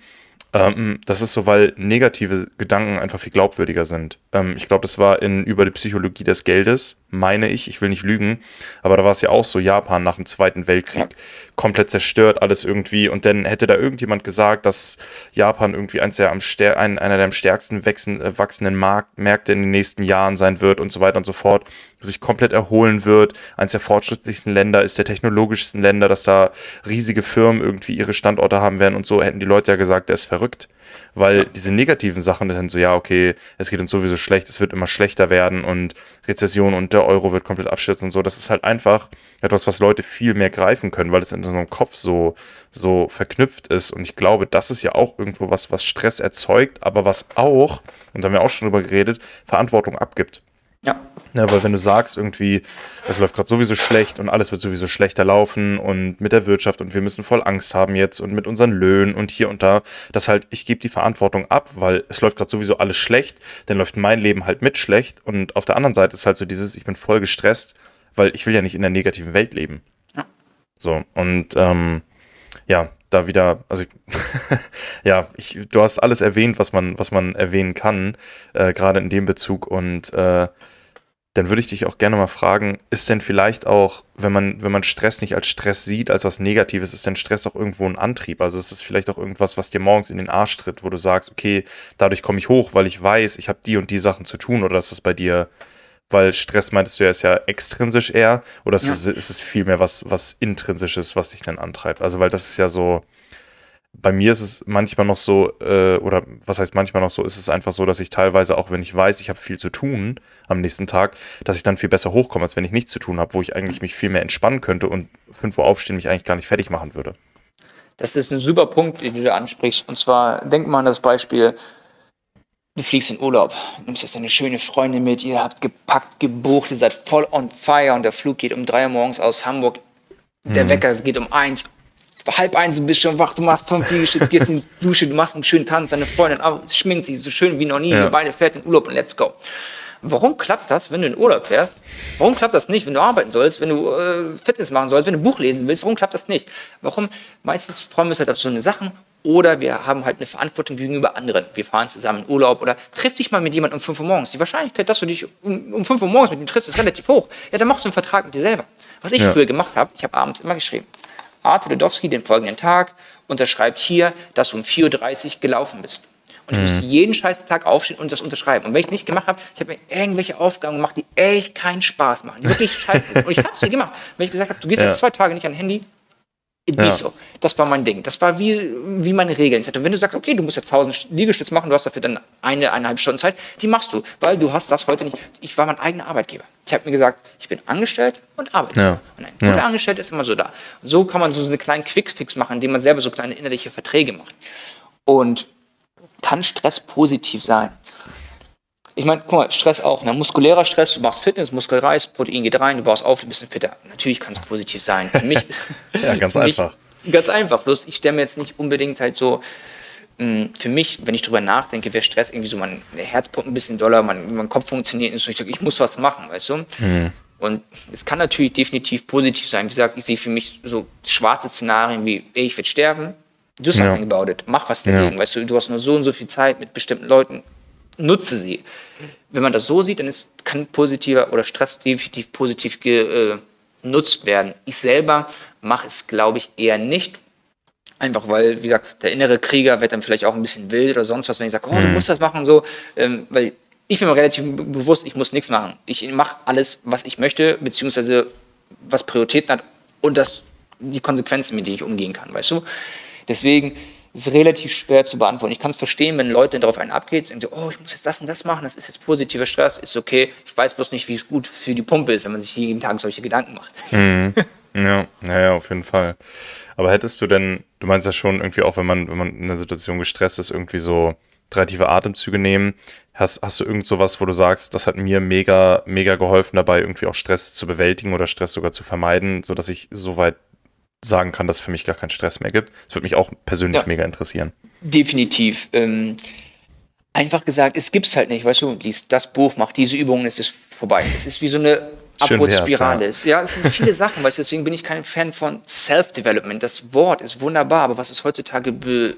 Ähm, das ist so, weil negative Gedanken einfach viel glaubwürdiger sind. Ähm, ich glaube, das war in über die Psychologie des Geldes, meine ich, ich will nicht lügen, aber da war es ja auch so, Japan nach dem Zweiten Weltkrieg, ja. Komplett zerstört alles irgendwie. Und dann hätte da irgendjemand gesagt, dass Japan irgendwie eins der am ein, einer der am stärksten wachsen, äh, wachsenden Markt, Märkte in den nächsten Jahren sein wird und so weiter und so fort, sich komplett erholen wird, eins der fortschrittlichsten Länder ist, der technologischsten Länder, dass da riesige Firmen irgendwie ihre Standorte haben werden und so, hätten die Leute ja gesagt, der ist verrückt. Weil diese negativen Sachen dann so, ja, okay, es geht uns sowieso schlecht, es wird immer schlechter werden und Rezession und der Euro wird komplett abstürzen und so. Das ist halt einfach etwas, was Leute viel mehr greifen können, weil es in unserem Kopf so, so verknüpft ist. Und ich glaube, das ist ja auch irgendwo was, was Stress erzeugt, aber was auch, und da haben wir auch schon drüber geredet, Verantwortung abgibt. Ja. ja. Weil wenn du sagst, irgendwie, es läuft gerade sowieso schlecht und alles wird sowieso schlechter laufen und mit der Wirtschaft und wir müssen voll Angst haben jetzt und mit unseren Löhnen und hier und da, dass halt, ich gebe die Verantwortung ab, weil es läuft gerade sowieso alles schlecht, dann läuft mein Leben halt mit schlecht und auf der anderen Seite ist halt so dieses, ich bin voll gestresst, weil ich will ja nicht in der negativen Welt leben. So, und ähm, ja, da wieder, also [laughs] ja, ich, du hast alles erwähnt, was man, was man erwähnen kann, äh, gerade in dem Bezug. Und äh, dann würde ich dich auch gerne mal fragen, ist denn vielleicht auch, wenn man, wenn man Stress nicht als Stress sieht, als was Negatives, ist denn Stress auch irgendwo ein Antrieb? Also ist es vielleicht auch irgendwas, was dir morgens in den Arsch tritt, wo du sagst, okay, dadurch komme ich hoch, weil ich weiß, ich habe die und die Sachen zu tun, oder ist das bei dir, weil Stress meintest du ja, ist ja extrinsisch eher, oder ist, ja. es, ist es vielmehr was, was intrinsisches, was dich dann antreibt? Also, weil das ist ja so, bei mir ist es manchmal noch so, äh, oder was heißt manchmal noch so, ist es einfach so, dass ich teilweise, auch wenn ich weiß, ich habe viel zu tun am nächsten Tag, dass ich dann viel besser hochkomme, als wenn ich nichts zu tun habe, wo ich eigentlich mich viel mehr entspannen könnte und 5 Uhr aufstehen mich eigentlich gar nicht fertig machen würde. Das ist ein super Punkt, den du ansprichst. Und zwar, denk mal an das Beispiel, du fliegst in Urlaub, nimmst jetzt eine schöne Freundin mit, ihr habt gepackt, gebucht, ihr seid voll on fire und der Flug geht um drei Uhr morgens aus Hamburg. Der mhm. Wecker geht um eins, halb eins, du bist schon wach, du machst fünf Liegestütze, gehst in die Dusche, du machst einen schönen Tanz, deine Freundin schminkt sich so schön wie noch nie, ja. ihr beide fährt in Urlaub und let's go. Warum klappt das, wenn du in Urlaub fährst? Warum klappt das nicht, wenn du arbeiten sollst, wenn du äh, Fitness machen sollst, wenn du ein Buch lesen willst? Warum klappt das nicht? Warum? Meistens freuen wir uns halt auf so eine Sachen oder wir haben halt eine Verantwortung gegenüber anderen. Wir fahren zusammen in Urlaub oder triff dich mal mit jemandem um 5 Uhr morgens. Die Wahrscheinlichkeit, dass du dich um, um 5 Uhr morgens mit ihm triffst, ist relativ hoch. Ja, dann machst du einen Vertrag mit dir selber. Was ich ja. früher gemacht habe, ich habe abends immer geschrieben. Arthur Ludowski den folgenden Tag unterschreibt hier, dass du um 4.30 Uhr gelaufen bist. Und ich musste mhm. jeden scheiß Tag aufstehen und das unterschreiben. Und wenn ich nicht gemacht habe, ich habe mir irgendwelche Aufgaben gemacht, die echt keinen Spaß machen, die wirklich scheiße. Und ich habe sie gemacht. Wenn ich gesagt habe, du gehst ja. jetzt zwei Tage nicht an Handy, It ja. so. Das war mein Ding. Das war wie, wie meine Regeln. Wenn du sagst, okay, du musst jetzt 1000 Liegestütze machen, du hast dafür dann eine, eineinhalb Stunden Zeit, die machst du, weil du hast das heute nicht. Ich war mein eigener Arbeitgeber. Ich habe mir gesagt, ich bin angestellt und arbeite. Ja. Und ein guter ja. Angestellter ist immer so da. So kann man so einen kleinen Quickfix machen, indem man selber so kleine innerliche Verträge macht. Und kann Stress positiv sein? Ich meine, guck mal, Stress auch. Ne? Muskulärer Stress, du machst Fitness, Muskelreiß, Protein geht rein, du baust auf, du bist ein fitter. Natürlich kann es positiv sein. Für mich. [laughs] [laughs] ja, ganz einfach. Mich, ganz einfach. Bloß ich stelle mir jetzt nicht unbedingt halt so. Hm, für mich, wenn ich drüber nachdenke, wäre Stress irgendwie so, mein Herzpump ein bisschen doller, mein, mein Kopf funktioniert nicht so. Ich sage, ich muss was machen, weißt du? Mhm. Und es kann natürlich definitiv positiv sein. Wie gesagt, ich sehe für mich so schwarze Szenarien wie, ey, ich werde sterben, do something ja. about it, mach was dagegen, ja. weißt du, du hast nur so und so viel Zeit mit bestimmten Leuten, nutze sie. Wenn man das so sieht, dann ist, kann positiver oder Stress definitiv positiv genutzt werden. Ich selber mache es, glaube ich, eher nicht. Einfach weil, wie gesagt, der innere Krieger wird dann vielleicht auch ein bisschen wild oder sonst was, wenn ich sage, oh, du mhm. musst das machen, so, ähm, weil ich bin mir relativ bewusst, ich muss nichts machen. Ich mache alles, was ich möchte, beziehungsweise was Prioritäten hat und das, die Konsequenzen, mit denen ich umgehen kann, weißt du? Deswegen ist relativ schwer zu beantworten. Ich kann es verstehen, wenn Leute darauf einen abgeht und so, oh, ich muss jetzt das und das machen, das ist jetzt positiver Stress, ist okay. Ich weiß bloß nicht, wie es gut für die Pumpe ist, wenn man sich jeden Tag solche Gedanken macht. Mhm. [laughs] Ja, naja, auf jeden Fall. Aber hättest du denn, du meinst ja schon irgendwie auch, wenn man, wenn man in einer Situation gestresst ist, irgendwie so drei tiefe Atemzüge nehmen. Hast, hast du irgend sowas, wo du sagst, das hat mir mega, mega geholfen dabei, irgendwie auch Stress zu bewältigen oder Stress sogar zu vermeiden, sodass ich so weit sagen kann, dass es für mich gar keinen Stress mehr gibt. Das würde mich auch persönlich ja, mega interessieren. Definitiv. Ähm, einfach gesagt, es gibt es halt nicht. Weißt du, liest das Buch, mach diese Übungen, es ist vorbei. Es ist wie so eine [laughs] Abwärtsspirale. Ja. ja, es sind viele Sachen, weißt du, deswegen bin ich kein Fan von Self-Development. Das Wort ist wunderbar, aber was es heutzutage be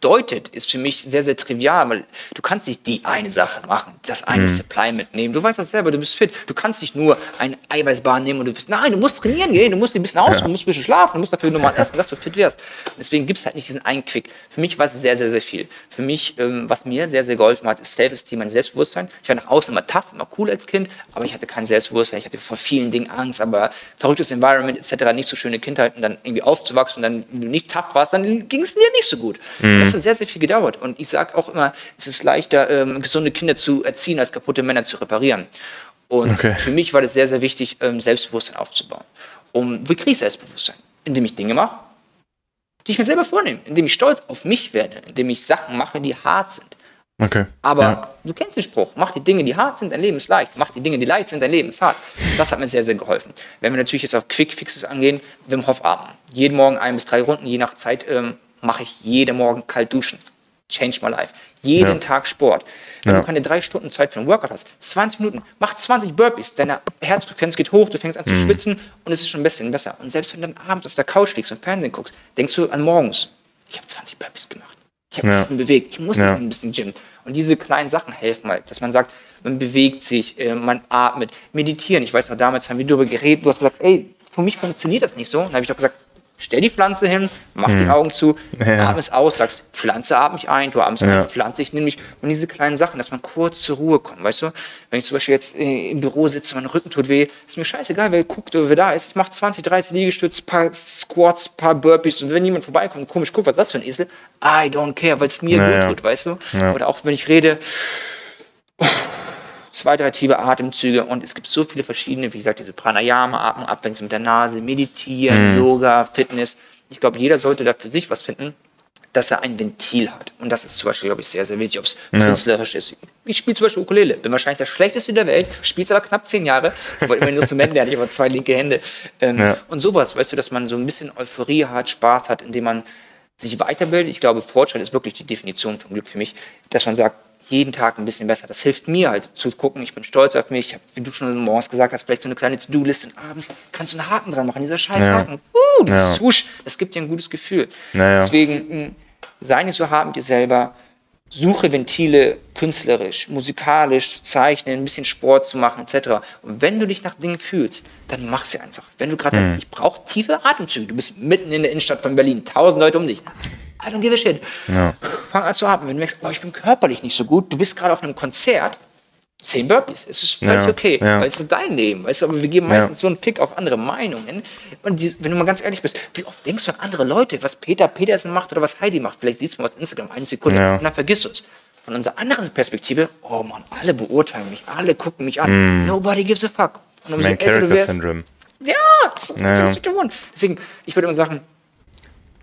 bedeutet, ist für mich sehr, sehr trivial, weil du kannst nicht die eine Sache machen, das eine mhm. Supply mitnehmen. Du weißt das selber, du bist fit. Du kannst nicht nur eine Eiweißbahn nehmen und du bist, nein, du musst trainieren gehen, du musst ein bisschen ausruhen, ja. du musst ein bisschen schlafen, du musst dafür nur mal [laughs] essen, dass du fit wirst. Deswegen gibt es halt nicht diesen einen Quick. Für mich war es sehr, sehr, sehr viel. Für mich, ähm, was mir sehr, sehr geholfen hat, ist Self-Esteem, mein Selbstbewusstsein. Ich war nach außen immer tough, immer cool als Kind, aber ich hatte kein Selbstbewusstsein, ich hatte vor vielen Dingen Angst, aber verrücktes Environment etc., nicht so schöne Kindheit und dann irgendwie aufzuwachsen und dann, wenn du nicht tough warst, dann ging es dir nicht so gut. Mhm. Das hat sehr, sehr viel gedauert dauert. Und ich sage auch immer, es ist leichter, ähm, gesunde Kinder zu erziehen, als kaputte Männer zu reparieren. Und okay. für mich war das sehr, sehr wichtig, ähm, Selbstbewusstsein aufzubauen. Um, wie kriege ich Selbstbewusstsein? Indem ich Dinge mache, die ich mir selber vornehme, indem ich stolz auf mich werde, indem ich Sachen mache, die hart sind. Okay. Aber ja. du kennst den Spruch, mach die Dinge, die hart sind, dein Leben ist leicht. Mach die Dinge, die leicht sind, dein Leben ist hart. Das hat mir sehr, sehr geholfen. Wenn wir natürlich jetzt auf Quick Fixes angehen, Wim Hof atmen. Jeden Morgen ein bis drei Runden, je nach Zeit ähm, mache ich jeden Morgen kalt duschen Change my life. Jeden Ja. Tag Sport. Wenn Ja. du keine drei Stunden Zeit für einen Workout hast, 20 Minuten, mach 20 Burpees, deine Herzfrequenz geht hoch, du fängst an Mhm. zu schwitzen und es ist schon ein bisschen besser. Und selbst wenn du dann abends auf der Couch liegst und Fernsehen guckst, denkst du an morgens, ich habe 20 Burpees gemacht. Ich habe Ja. mich schon bewegt. Ich muss Ja. noch ein bisschen Gym. Und diese kleinen Sachen helfen halt, dass man sagt, man bewegt sich, äh, man atmet, meditieren. Ich weiß noch, damals haben wir darüber geredet, du hast gesagt, ey, für mich funktioniert das nicht so. Und dann habe ich doch gesagt, stell die Pflanze hin, mach die Augen zu. Ja. atme es aus, sagst, Pflanze atme ich ein, du atmest Ja. ein, Pflanze ich nehme mich. Und diese kleinen Sachen, dass man kurz zur Ruhe kommt, weißt du? Wenn ich zum Beispiel jetzt äh, im Büro sitze, mein Rücken tut weh, ist mir scheißegal, wer guckt oder wer da ist. Ich mache 20, 30 Liegestütze, paar Squats, paar Burpees und wenn jemand vorbeikommt komisch guckt, was ist das für ein Esel? I don't care, weil es mir Naja. gut tut, weißt du? Ja. Oder auch wenn ich rede, zwei, drei tiefe Atemzüge und es gibt so viele verschiedene, wie gesagt, diese Pranayama-Atmung, abwechselnd mit der Nase, Meditieren, Mhm. Yoga, Fitness. Ich glaube, jeder sollte da für sich was finden, dass er ein Ventil hat. Und das ist zum Beispiel, glaube ich, sehr, sehr wichtig, ob es Ja. künstlerisch ist. Ich spiele zum Beispiel Ukulele, bin wahrscheinlich der schlechteste der Welt, spiele es aber knapp zehn Jahre, ich wollte immer ein Instrument lernen, ich habe zwei linke Hände. Ähm, Ja. Und sowas, weißt du, dass man so ein bisschen Euphorie hat, Spaß hat, indem man sich weiterbildet. Ich glaube, Fortschritt ist wirklich die Definition von Glück für mich, dass man sagt, jeden Tag ein bisschen besser. Das hilft mir halt zu gucken, ich bin stolz auf mich. Ich hab, wie du schon morgens gesagt hast, vielleicht so eine kleine To-Do-Liste und abends kannst du einen Haken dran machen, dieser scheiß Ja. Haken. Uh, dieses Ja. Swoosh, das gibt dir ein gutes Gefühl. Naja. Deswegen, sei nicht so hart mit dir selber. Suche Ventile künstlerisch, musikalisch, zu zeichnen, ein bisschen Sport zu machen, etc. Und wenn du dich nach Dingen fühlst, dann mach sie einfach. Wenn du gerade Mhm. sagst, ich brauche tiefe Atemzüge, du bist mitten in der Innenstadt von Berlin, tausend Leute um dich. I don't give a shit. Ja. Fang an zu atmen. Wenn du merkst, oh, ich bin körperlich nicht so gut, du bist gerade auf einem Konzert, zehn Burpees. Es ist völlig Ja, okay, ja. weil es ist dein Leben. Weißt du, aber wir geben Ja. meistens so einen Pick auf andere Meinungen. Und die, wenn du mal ganz ehrlich bist, wie oft denkst du an andere Leute, was Peter Petersen macht oder was Heidi macht? Vielleicht siehst du mal auf Instagram eine Sekunde Ja. und dann vergisst du es. Von unserer anderen Perspektive, oh man, alle beurteilen mich, alle gucken mich an. Nobody gives a fuck. Und du Character wirst, Syndrome. ja, das ist Ja. das ist Deswegen, ich würde immer sagen,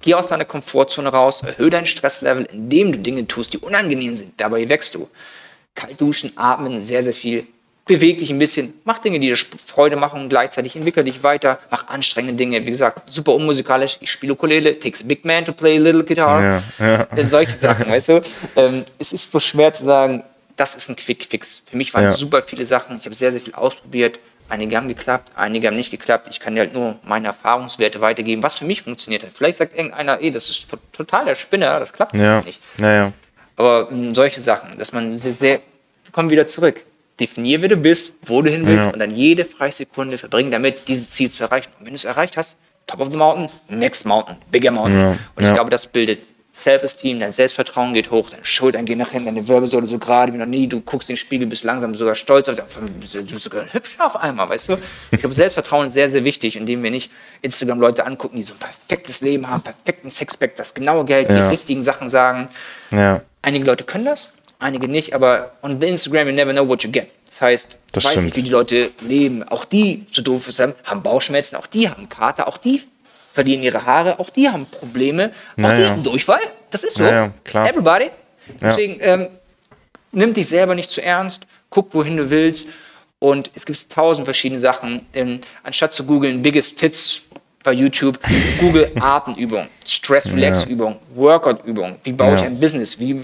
geh aus deiner Komfortzone raus, erhöhe dein Stresslevel, indem du Dinge tust, die unangenehm sind. Dabei wächst du. Kalt duschen, atmen, sehr, sehr viel. Beweg dich ein bisschen, mach Dinge, die dir Freude machen und gleichzeitig entwickel dich weiter, mach anstrengende Dinge. Wie gesagt, super unmusikalisch, ich spiele Ukulele, takes a big man to play a little guitar. Ja, ja. Äh, solche Sachen, weißt du? Ähm, es ist so schwer zu sagen, das ist ein Quick Fix. Für mich waren Ja. es super viele Sachen. Ich habe sehr, sehr viel ausprobiert. Einige haben geklappt, einige haben nicht geklappt. Ich kann dir halt nur meine Erfahrungswerte weitergeben, was für mich funktioniert hat. Vielleicht sagt irgendeiner, ey, das ist total der Spinner, das klappt Ja, nicht. naja. Aber mh, solche Sachen, dass man sehr, sehr, kommen wieder zurück. Definier, wer du bist, wo du hin willst Ja. und dann jede freie Sekunde verbringen damit, dieses Ziel zu erreichen. Und wenn du es erreicht hast, top of the mountain, next mountain, bigger mountain. Ja, Und ich ja. glaube, das bildet Self-Esteem, dein Selbstvertrauen geht hoch, deine Schultern gehen nach hinten, deine Wirbelsäule so gerade wie noch nie, du guckst in den Spiegel, bist langsam sogar stolz auf du bist sogar hübsch auf einmal, weißt du? Ich glaube, Selbstvertrauen ist sehr, sehr wichtig, indem wir nicht Instagram-Leute angucken, die so ein perfektes Leben haben, perfekten Sixpack, das genaue Geld, Ja. die richtigen Sachen sagen. Ja, Einige Leute können das, einige nicht, aber on the Instagram you never know what you get. Das heißt, Das ich weiß stimmt. nicht, wie die Leute leben. Auch die, so doof es haben Bauchschmerzen, auch die haben Kater, auch die verlieren ihre Haare, auch die haben Probleme, auch die Naja. haben Durchfall. Das ist so. Naja, klar. Everybody. Deswegen ähm, nimm dich selber nicht zu ernst, guck, wohin du willst. Und es gibt tausend verschiedene Sachen. Denn anstatt zu googeln Biggest Fits bei YouTube, Google [laughs] Atemübung, Stress-Relax-Übung, Workout-Übung. Wie baue ich Ja. ein Business? Wie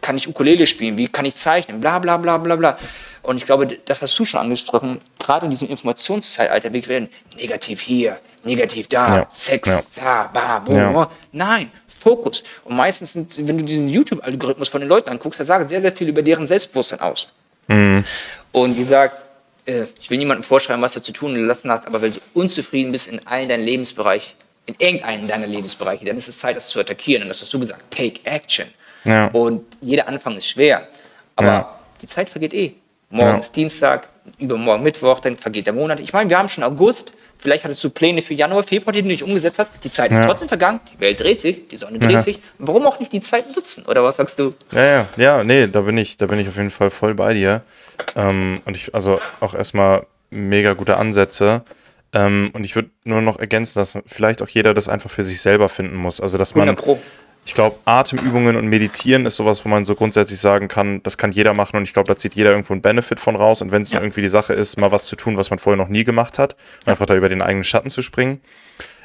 kann ich Ukulele spielen? Wie kann ich zeichnen? Bla bla bla bla bla. Und ich glaube, das hast du schon angesprochen, gerade in diesem Informationszeitalter, wir werden negativ hier, negativ da, Ja. Sex, da, ba, bo, Ja. Nein, Fokus. Und meistens, sind, wenn du diesen YouTube-Algorithmus von den Leuten anguckst, der sagt sehr, sehr viel über deren Selbstbewusstsein aus. Mhm. Und wie gesagt, äh, ich will niemandem vorschreiben, was er zu tun und lassen hat, aber wenn du unzufrieden bist in allen deinen Lebensbereichen, in irgendeinem deiner Lebensbereiche, dann ist es Zeit, das zu attackieren. Und das hast du gesagt, take action. Ja. Und jeder Anfang ist schwer. Aber Ja. die Zeit vergeht eh. Morgen Ja. ist Dienstag, übermorgen Mittwoch, dann vergeht der Monat. Ich meine, wir haben schon August. Vielleicht hattest du Pläne für Januar, Februar, die du nicht umgesetzt hast. Die Zeit ist Ja. trotzdem vergangen. Die Welt dreht sich, die Sonne dreht Ja. sich. Warum auch nicht die Zeit nutzen? Oder was sagst du? Ja, ja, ja, nee, da bin ich, da bin ich auf jeden Fall voll bei dir. Ähm, und ich, also auch erstmal mega gute Ansätze. Ähm, und ich würde nur noch ergänzen, dass vielleicht auch jeder das einfach für sich selber finden muss. Also, dass man, 100 Pro. ich glaube, Atemübungen und Meditieren ist sowas, wo man so grundsätzlich sagen kann, das kann jeder machen und ich glaube, da zieht jeder irgendwo einen Benefit von raus. Und wenn es nur irgendwie die Sache ist, mal was zu tun, was man vorher noch nie gemacht hat, und einfach da über den eigenen Schatten zu springen.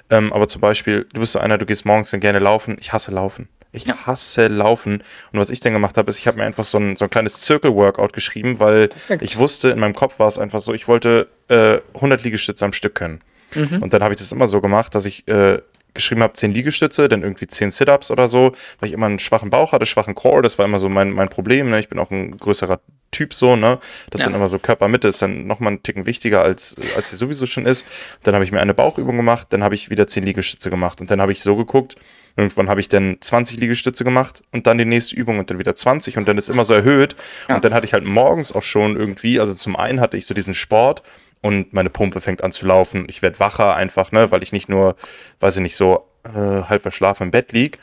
Ähm, aber zum Beispiel, du bist so einer, du gehst morgens dann gerne laufen. Ich hasse Laufen. Ich ja. hasse Laufen. Und was ich dann gemacht habe, ist, ich habe mir einfach so ein, so ein kleines Circle-Workout geschrieben, weil ich wusste, in meinem Kopf war es einfach so, ich wollte äh, 100 Liegestütze am Stück können. Mhm. Und dann habe ich das immer so gemacht, dass ich äh, geschrieben habe, 10 Liegestütze, dann irgendwie 10 Sit-Ups oder so, weil ich immer einen schwachen Bauch hatte, schwachen Core, das war immer so mein, mein Problem. Ne? Ich bin auch ein größerer Typ so, ne? Das ja. dann immer so Körpermitte ist dann nochmal einen Ticken wichtiger, als, als sie sowieso schon ist. Dann habe ich mir eine Bauchübung gemacht, dann habe ich wieder 10 Liegestütze gemacht und dann habe ich so geguckt, irgendwann habe ich dann 20 Liegestütze gemacht und dann die nächste Übung und dann wieder 20 und dann ist immer so erhöht. Ja. Und dann hatte ich halt morgens auch schon irgendwie, also zum einen hatte ich so diesen Sport und meine Pumpe fängt an zu laufen. Ich werde wacher einfach, ne, weil ich nicht nur, weiß ich nicht, so äh, halb verschlafen im Bett liege.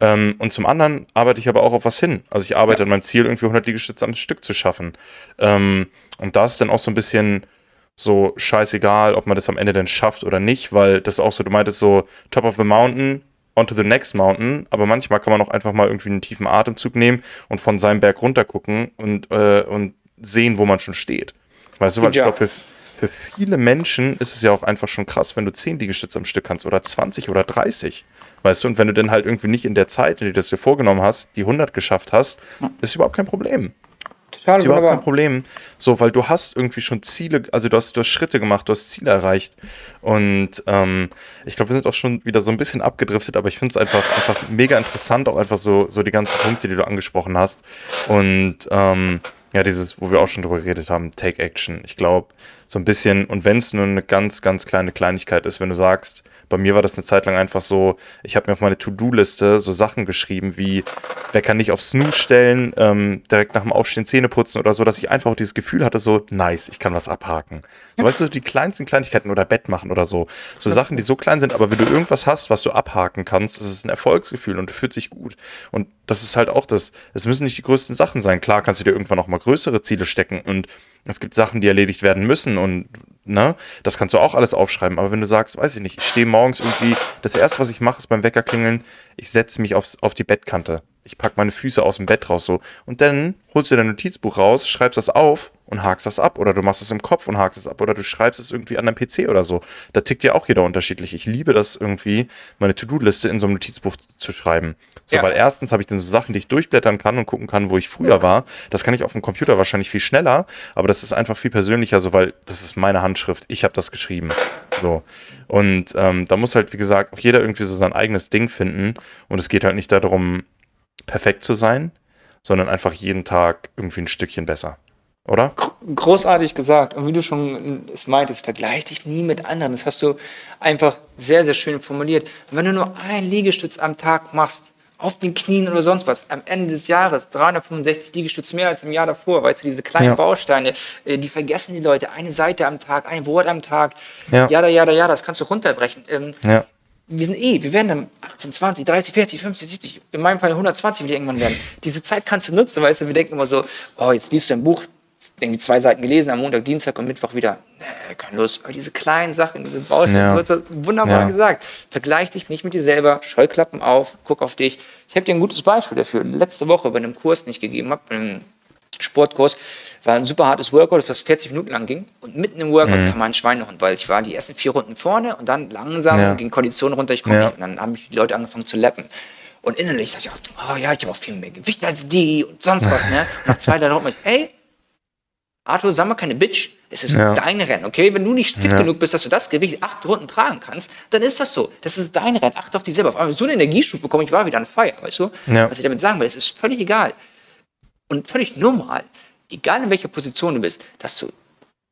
Ähm, und zum anderen arbeite ich aber auch auf was hin. Also ich arbeite ja. an meinem Ziel, irgendwie 100 Liegestütze am Stück zu schaffen. Ähm, und da ist dann auch so ein bisschen so scheißegal, ob man das am Ende dann schafft oder nicht, weil das auch so, du meintest so, top of the mountain, onto the next mountain, aber manchmal kann man auch einfach mal irgendwie einen tiefen Atemzug nehmen und von seinem Berg runter gucken und, äh, und sehen, wo man schon steht. Weißt du, weil ich glaube, für, viele Menschen ist es ja auch einfach schon krass, wenn du 10 Liegestütze am Stück kannst oder 20 oder 30. Weißt du, und wenn du dann halt irgendwie nicht in der Zeit, in der du das dir vorgenommen hast, die 100 geschafft hast, ist überhaupt kein Problem. Total ist überhaupt kein Problem. So, weil du hast irgendwie schon Ziele, also du hast, du hast Schritte gemacht, du hast Ziele erreicht. Und ähm, ich glaube, wir sind auch schon wieder so ein bisschen abgedriftet, aber ich finde es einfach, einfach mega interessant, auch einfach so, so die ganzen Punkte, die du angesprochen hast. Und ähm, ja, dieses, wo wir auch schon drüber geredet haben, Take Action. Ich glaube, so ein bisschen, und wenn es nur eine ganz, ganz kleine Kleinigkeit ist, wenn du sagst, bei mir war das eine Zeit lang einfach so, ich habe mir auf meine To-Do-Liste so Sachen geschrieben wie, wer kann nicht auf Snooze stellen, ähm, direkt nach dem Aufstehen Zähne putzen oder so, dass ich einfach auch dieses Gefühl hatte, so, nice, ich kann was abhaken. So, weißt du, die kleinsten Kleinigkeiten oder Bett machen oder so. So Sachen, die so klein sind, aber wenn du irgendwas hast, was du abhaken kannst, das ist ein Erfolgsgefühl und du fühlst dich gut. Und das ist halt auch das, es müssen nicht die größten Sachen sein. Klar kannst du dir irgendwann auch mal größere Ziele stecken und es gibt Sachen, die erledigt werden müssen und ne, das kannst du auch alles aufschreiben. Aber wenn du sagst, weiß ich nicht, ich stehe morgens irgendwie, das erste, was ich mache, ist beim Wecker klingeln, ich setze mich aufs, auf die Bettkante ich packe meine Füße aus dem Bett raus so. Und dann holst du dein Notizbuch raus, schreibst das auf und hakst das ab. Oder du machst es im Kopf und hakst es ab. Oder du schreibst es irgendwie an deinem PC oder so. Da tickt ja auch jeder unterschiedlich. Ich liebe das irgendwie, meine To-Do-Liste in so einem Notizbuch zu schreiben. So, ja. weil erstens habe ich dann so Sachen, die ich durchblättern kann und gucken kann, wo ich früher war. Das kann ich auf dem Computer wahrscheinlich viel schneller, aber das ist einfach viel persönlicher, so weil das ist meine Handschrift. Ich habe das geschrieben. So. Und ähm, da muss halt, wie gesagt, auch jeder irgendwie so sein eigenes Ding finden. Und es geht halt nicht darum, perfekt zu sein, sondern einfach jeden Tag irgendwie ein Stückchen besser. Oder? Großartig gesagt. Und wie du schon es meintest, vergleich dich nie mit anderen. Das hast du einfach sehr, sehr schön formuliert. Und wenn du nur einen Liegestütz am Tag machst, auf den Knien oder sonst was, am Ende des Jahres 365 Liegestütze mehr als im Jahr davor, weißt du, diese kleinen ja. Bausteine, äh, die vergessen die Leute, eine Seite am Tag, ein Wort am Tag, ja, ja, ja, ja, das kannst du runterbrechen. Ähm, ja wir sind eh, wir werden dann 18, 20, 30, 40, 50, 70, in meinem Fall 120 will irgendwann werden. Diese Zeit kannst du nutzen, weißt du, wir denken immer so, oh, jetzt liest du ein Buch, irgendwie zwei Seiten gelesen, am Montag, Dienstag und Mittwoch wieder, nee, keine Lust. Aber diese kleinen Sachen, diese Baustellen, ja. du hast das wunderbar ja. gesagt. Vergleich dich nicht mit dir selber, Scheuklappen auf, guck auf dich. Ich habe dir ein gutes Beispiel dafür. Letzte Woche bei einem Kurs, den ich gegeben habe, Sportkurs, war ein super hartes Workout, das 40 Minuten lang ging. Und mitten im Workout mhm. kam mein Schweinehund, weil ich war die ersten vier Runden vorne und dann langsam ja. ging Kondition runter, ich komme ja. nicht. Und dann haben mich die Leute angefangen zu lappen. Und innerlich dachte ich, oh ja, ich habe auch viel mehr Gewicht als die und sonst was, ne? Und [laughs] nach zwei, drei Runden, ey, Arthur, sag mal keine Bitch. Es ist ja. dein Rennen, okay? Wenn du nicht fit ja. genug bist, dass du das Gewicht acht Runden tragen kannst, dann ist das so. Das ist dein Rennen. Achte auf dich selber. Auf einmal so einen Energieschub bekomme ich war wieder an Feier, weißt du? Ja. Was ich damit sagen will, es ist völlig egal und völlig normal, egal in welcher Position du bist, dass du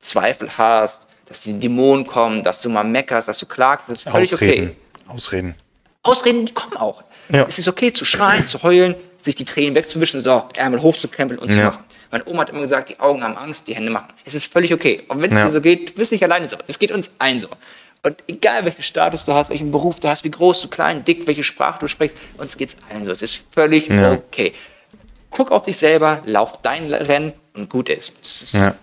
Zweifel hast, dass die Dämonen kommen, dass du mal meckerst, dass du klagst, das ist völlig Ausreden. okay. Ausreden. Ausreden, die kommen auch. Ja. Es ist okay zu schreien, zu heulen, sich die Tränen wegzuwischen, so Ärmel hochzukrempeln und ja. zu machen. Meine Oma hat immer gesagt, die Augen haben Angst, die Hände machen. Es ist völlig okay. Und wenn es ja. dir so geht, du bist nicht alleine so. Es geht uns allen so. Und egal welchen Status du hast, welchen Beruf du hast, wie groß, du klein, dick, welche Sprache du sprichst, uns geht es allen so. Es ist völlig okay guck auf dich selber, lauf dein Rennen und gut ist. ist ja.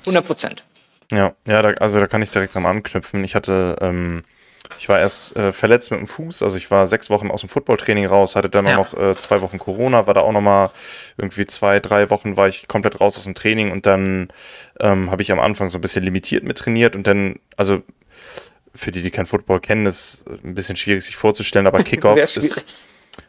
100 Prozent. Ja, ja da, also da kann ich direkt dran anknüpfen. Ich hatte, ähm, ich war erst äh, verletzt mit dem Fuß, also ich war sechs Wochen aus dem Footballtraining raus, hatte dann ja. noch äh, zwei Wochen Corona, war da auch nochmal irgendwie zwei, drei Wochen war ich komplett raus aus dem Training und dann ähm, habe ich am Anfang so ein bisschen limitiert mit trainiert und dann, also für die, die kein Football kennen, ist ein bisschen schwierig sich vorzustellen, aber [laughs] Kickoff ist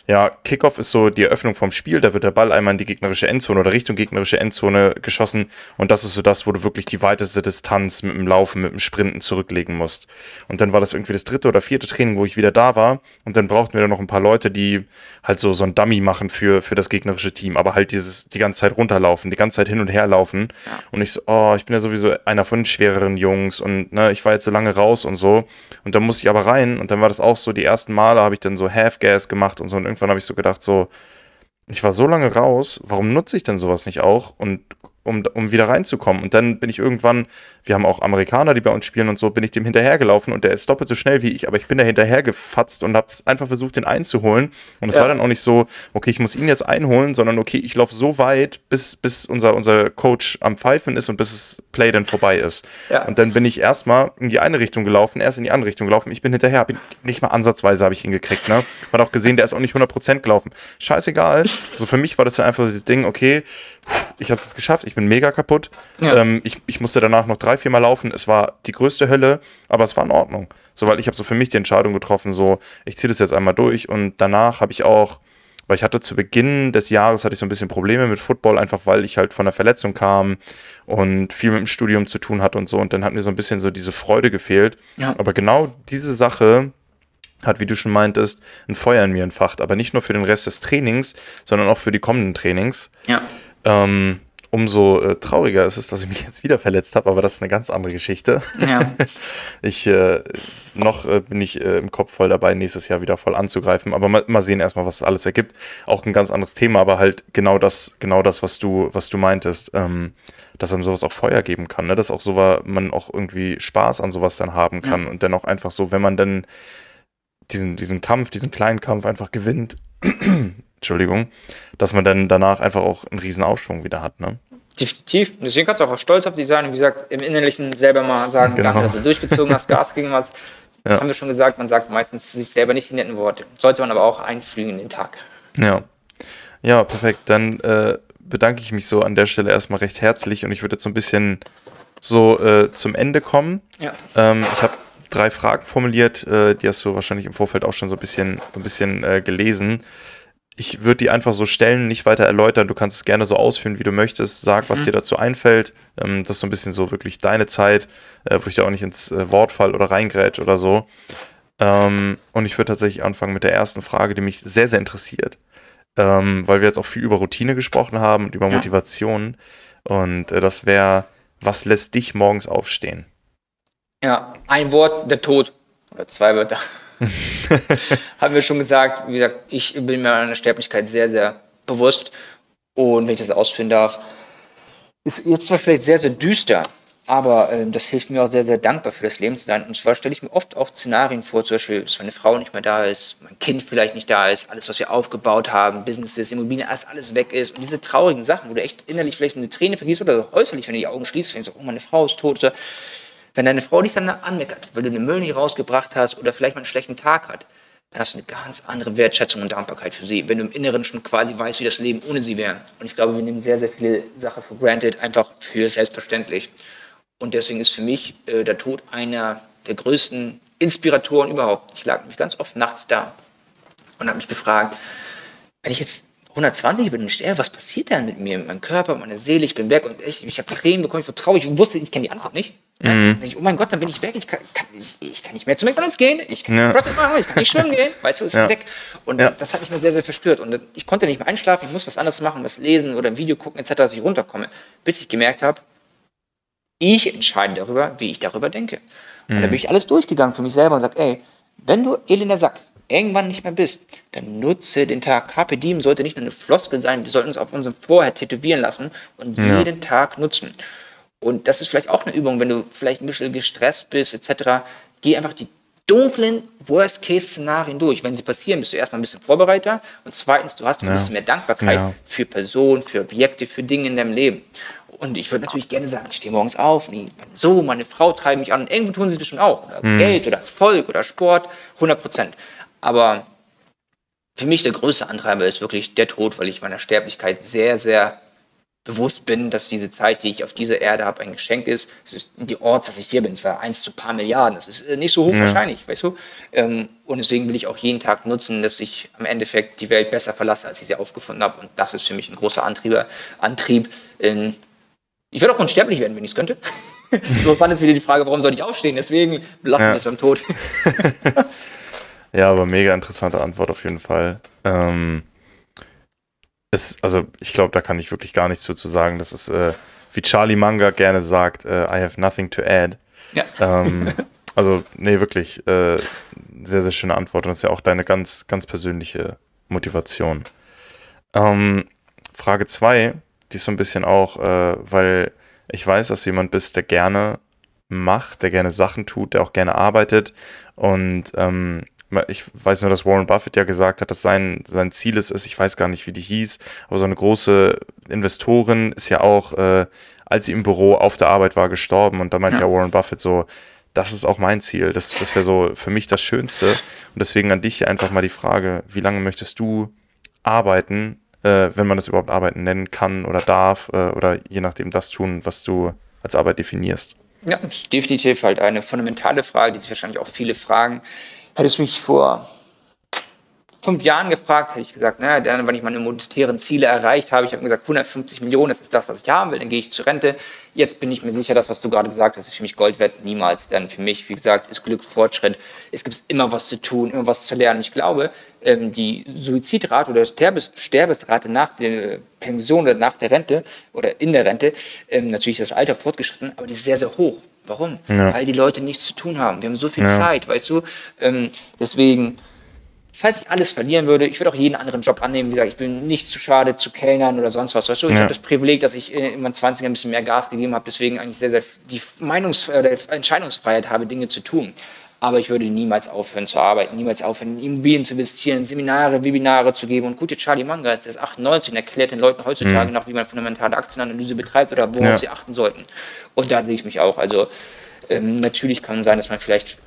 Ja, Kickoff ist so die Eröffnung vom Spiel. Da wird der Ball einmal in die gegnerische Endzone oder Richtung gegnerische Endzone geschossen. Und das ist so das, wo du wirklich die weiteste Distanz mit dem Laufen, mit dem Sprinten zurücklegen musst. Und dann war das irgendwie das dritte oder vierte Training, wo ich wieder da war. Und dann brauchten wir dann noch ein paar Leute, die halt so, so ein Dummy machen für, für das gegnerische Team. Aber halt dieses, die ganze Zeit runterlaufen, die ganze Zeit hin und her laufen. Und ich so, oh, ich bin ja sowieso einer von den schwereren Jungs. Und ne, ich war jetzt so lange raus und so. Und dann musste ich aber rein. Und dann war das auch so, die ersten Male habe ich dann so Half-Gas gemacht und so. Und irgendwann habe ich so gedacht, so, ich war so lange raus, warum nutze ich denn sowas nicht auch? Und um, um wieder reinzukommen. Und dann bin ich irgendwann, wir haben auch Amerikaner, die bei uns spielen und so, bin ich dem hinterhergelaufen und der ist doppelt so schnell wie ich, aber ich bin da hinterhergefatzt und habe einfach versucht, den einzuholen. Und es ja. war dann auch nicht so, okay, ich muss ihn jetzt einholen, sondern okay, ich laufe so weit, bis, bis unser, unser Coach am Pfeifen ist und bis das Play dann vorbei ist. Ja. Und dann bin ich erstmal in die eine Richtung gelaufen, erst in die andere Richtung gelaufen. Ich bin hinterher, bin nicht mal ansatzweise habe ich ihn gekriegt. Ne? Man hat auch gesehen, der ist auch nicht 100% gelaufen. Scheißegal. So für mich war das dann einfach dieses Ding, okay, ich habe es geschafft, ich bin mega kaputt. Ja. Ähm, ich, ich musste danach noch drei, vier Mal laufen. Es war die größte Hölle, aber es war in Ordnung. So, weil ich habe so für mich die Entscheidung getroffen, so, ich ziehe das jetzt einmal durch und danach habe ich auch, weil ich hatte zu Beginn des Jahres hatte ich so ein bisschen Probleme mit Football, einfach weil ich halt von einer Verletzung kam und viel mit dem Studium zu tun hatte und so. Und dann hat mir so ein bisschen so diese Freude gefehlt. Ja. Aber genau diese Sache, hat, wie du schon meintest, ein Feuer in mir entfacht. Aber nicht nur für den Rest des Trainings, sondern auch für die kommenden Trainings. Ja. Ähm, umso äh, trauriger ist es, dass ich mich jetzt wieder verletzt habe, aber das ist eine ganz andere Geschichte. Ja. [laughs] ich äh, noch äh, bin ich äh, im Kopf voll dabei, nächstes Jahr wieder voll anzugreifen. Aber mal, mal sehen erstmal, was alles ergibt. Auch ein ganz anderes Thema, aber halt genau das, genau das, was du, was du meintest. Ähm, dass einem sowas auch Feuer geben kann, ne? dass auch so man auch irgendwie Spaß an sowas dann haben kann ja. und dann auch einfach so, wenn man dann diesen, diesen Kampf, diesen kleinen Kampf einfach gewinnt, Entschuldigung, dass man dann danach einfach auch einen riesen Aufschwung wieder hat, ne? Definitiv. Deswegen kannst du auch stolz auf dich sein und wie gesagt, im Innerlichen selber mal sagen, genau. danke, dass du durchgezogen hast, Gas gegen was. [laughs] Ja. Haben wir schon gesagt, man sagt meistens sich selber nicht die netten Worte. Sollte man aber auch einfliegen in den Tag. Ja. Ja, perfekt. Dann äh, bedanke ich mich so an der Stelle erstmal recht herzlich und ich würde jetzt so ein bisschen so äh, zum Ende kommen. Ja. Ähm, ich habe drei Fragen formuliert, äh, die hast du wahrscheinlich im Vorfeld auch schon so ein bisschen, so ein bisschen äh, gelesen ich würde die einfach so stellen, nicht weiter erläutern. Du kannst es gerne so ausführen, wie du möchtest. Sag, was mhm. dir dazu einfällt. Ähm, das ist so ein bisschen so wirklich deine Zeit, äh, wo ich da auch nicht ins äh, Wort fall oder reingrätsch oder so. Ähm, und ich würde tatsächlich anfangen mit der ersten Frage, die mich sehr, sehr interessiert. Ähm, weil wir jetzt auch viel über Routine gesprochen haben und über ja. Motivation. Und äh, das wäre, was lässt dich morgens aufstehen? Ja, ein Wort, der Tod. Oder zwei Wörter. [laughs] haben wir schon gesagt, wie gesagt, ich bin mir meiner Sterblichkeit sehr, sehr bewusst. Und wenn ich das ausführen darf, ist jetzt zwar vielleicht sehr, sehr düster, aber äh, das hilft mir auch sehr, sehr dankbar für das Leben zu sein. Und zwar stelle ich mir oft auch Szenarien vor, zum Beispiel, dass meine Frau nicht mehr da ist, mein Kind vielleicht nicht da ist, alles, was wir aufgebaut haben, Businesses, Immobilien, alles, alles weg ist. Und diese traurigen Sachen, wo du echt innerlich vielleicht eine Träne vergießt oder äußerlich, wenn du die Augen schließt, denkst du, oh, meine Frau ist tot. Oder wenn deine Frau dich dann anmeckert, weil du den Müll nicht rausgebracht hast oder vielleicht mal einen schlechten Tag hat, dann hast du eine ganz andere Wertschätzung und Dankbarkeit für sie, wenn du im Inneren schon quasi weißt, wie das Leben ohne sie wäre. Und ich glaube, wir nehmen sehr, sehr viele Sachen für granted, einfach für selbstverständlich. Und deswegen ist für mich äh, der Tod einer der größten Inspiratoren überhaupt. Ich lag mich ganz oft nachts da und habe mich gefragt, wenn ich jetzt 120 bin und sterbe, was passiert dann mit mir, mit meinem Körper, meiner Seele, ich bin weg und ich, ich habe Tränen bekommen, ich war traurig, ich wusste, ich kenne die Antwort nicht. Mhm. Ich, oh mein Gott, dann bin ich weg, ich kann, kann ich, ich, kann nicht mehr zu McDonalds gehen, ich kann ja. nicht machen, ich kann nicht schwimmen gehen, weißt du, es ja. ist weg. Und ja. das hat mich mir sehr, sehr verstört und ich konnte nicht mehr einschlafen, ich muss was anderes machen, was lesen oder ein Video gucken etc., dass ich runterkomme, bis ich gemerkt habe, ich entscheide darüber, wie ich darüber denke. Und mhm. dann bin ich alles durchgegangen für mich selber und sage, ey, wenn du elender Sack irgendwann nicht mehr bist, dann nutze den Tag. Carpe Diem sollte nicht nur eine Floskel sein, wir sollten uns auf unserem Vorher tätowieren lassen und ja. jeden Tag nutzen. Und das ist vielleicht auch eine Übung, wenn du vielleicht ein bisschen gestresst bist, etc. Geh einfach die dunklen Worst-Case-Szenarien durch. Wenn sie passieren, bist du erstmal ein bisschen vorbereiter und zweitens, du hast ein ja. bisschen mehr Dankbarkeit ja. für Personen, für Objekte, für Dinge in deinem Leben. Und ich würde natürlich gerne sagen, ich stehe morgens auf, mein Sohn, meine Frau treiben mich an und irgendwo tun sie das schon auch. Oder mhm. Geld oder Erfolg oder Sport, 100 Prozent. Aber für mich der größte Antreiber ist wirklich der Tod, weil ich meiner Sterblichkeit sehr, sehr bewusst bin, dass diese Zeit, die ich auf dieser Erde habe, ein Geschenk ist. Es ist die Ort, dass ich hier bin. Es war eins zu paar Milliarden. Das ist äh, nicht so hochwahrscheinlich, ja. weißt du? Ähm, und deswegen will ich auch jeden Tag nutzen, dass ich am Endeffekt die Welt besser verlasse, als ich sie aufgefunden habe. Und das ist für mich ein großer Antrieber, Antrieb. In, ich würde auch unsterblich werden, wenn ich es könnte. [laughs] so fand es wieder die Frage, warum soll ich aufstehen? Deswegen lassen wir ja. es beim Tod. [laughs] [laughs] ja, aber mega interessante Antwort auf jeden Fall. Ähm es, also ich glaube, da kann ich wirklich gar nichts zu sagen. Das ist, äh, wie Charlie Manga gerne sagt, äh, I have nothing to add. Ja. Ähm, [laughs] also, nee, wirklich, äh, sehr, sehr schöne Antwort. Und das ist ja auch deine ganz, ganz persönliche Motivation. Ähm, Frage 2, die ist so ein bisschen auch, äh, weil ich weiß, dass du jemand bist, der gerne macht, der gerne Sachen tut, der auch gerne arbeitet. Und ähm, ich weiß nur, dass Warren Buffett ja gesagt hat, dass sein, sein Ziel ist, ich weiß gar nicht, wie die hieß, aber so eine große Investorin ist ja auch, äh, als sie im Büro auf der Arbeit war, gestorben. Und da meinte ja, ja Warren Buffett so, das ist auch mein Ziel. Das, das wäre so für mich das Schönste. Und deswegen an dich hier einfach mal die Frage, wie lange möchtest du arbeiten, äh, wenn man das überhaupt arbeiten nennen kann oder darf, äh, oder je nachdem das tun, was du als Arbeit definierst? Ja, definitiv halt eine fundamentale Frage, die sich wahrscheinlich auch viele fragen. Hättest mich vor fünf Jahren gefragt, hätte ich gesagt, naja, dann, wenn ich meine monetären Ziele erreicht habe, ich habe mir gesagt, 150 Millionen, das ist das, was ich haben will, dann gehe ich zur Rente. Jetzt bin ich mir sicher, das, was du gerade gesagt hast, ist für mich Gold wert, niemals. Denn für mich, wie gesagt, ist Glück Fortschritt. Es gibt immer was zu tun, immer was zu lernen. Ich glaube, ähm, die Suizidrate oder Sterbes Sterbesrate nach der Pension oder nach der Rente oder in der Rente, ähm, natürlich ist das Alter fortgeschritten, aber die ist sehr, sehr hoch. Warum? Ja. Weil die Leute nichts zu tun haben. Wir haben so viel ja. Zeit, weißt du? Ähm, deswegen, falls ich alles verlieren würde, ich würde auch jeden anderen Job annehmen. Wie gesagt, ich bin nicht zu schade zu kellnern oder sonst was. Weißt du, ich ja. habe das Privileg, dass ich in meinen 20 ein bisschen mehr Gas gegeben habe, deswegen eigentlich sehr, sehr die Meinungs- oder Entscheidungsfreiheit habe, Dinge zu tun. Aber ich würde niemals aufhören zu arbeiten, niemals aufhören, in Immobilien zu investieren, Seminare, Webinare zu geben. Und gute Charlie Manga, der ist 98 und erklärt den Leuten heutzutage mhm. noch, wie man fundamentale Aktienanalyse betreibt oder worauf ja. sie achten sollten. Und da sehe ich mich auch. Also ähm, natürlich kann sein, dass man vielleicht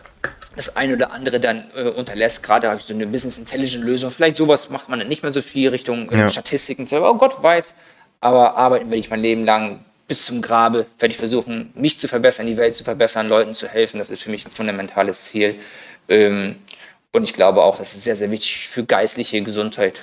das eine oder andere dann äh, unterlässt. Gerade habe ich so eine Business Intelligence Lösung. Vielleicht sowas macht man dann nicht mehr so viel Richtung äh, ja. Statistiken. Oh Gott weiß. Aber arbeiten werde ich mein Leben lang bis zum Grabe. Werde ich versuchen, mich zu verbessern, die Welt zu verbessern, Leuten zu helfen. Das ist für mich ein fundamentales Ziel. Ähm, und ich glaube auch, das ist sehr, sehr wichtig für geistliche Gesundheit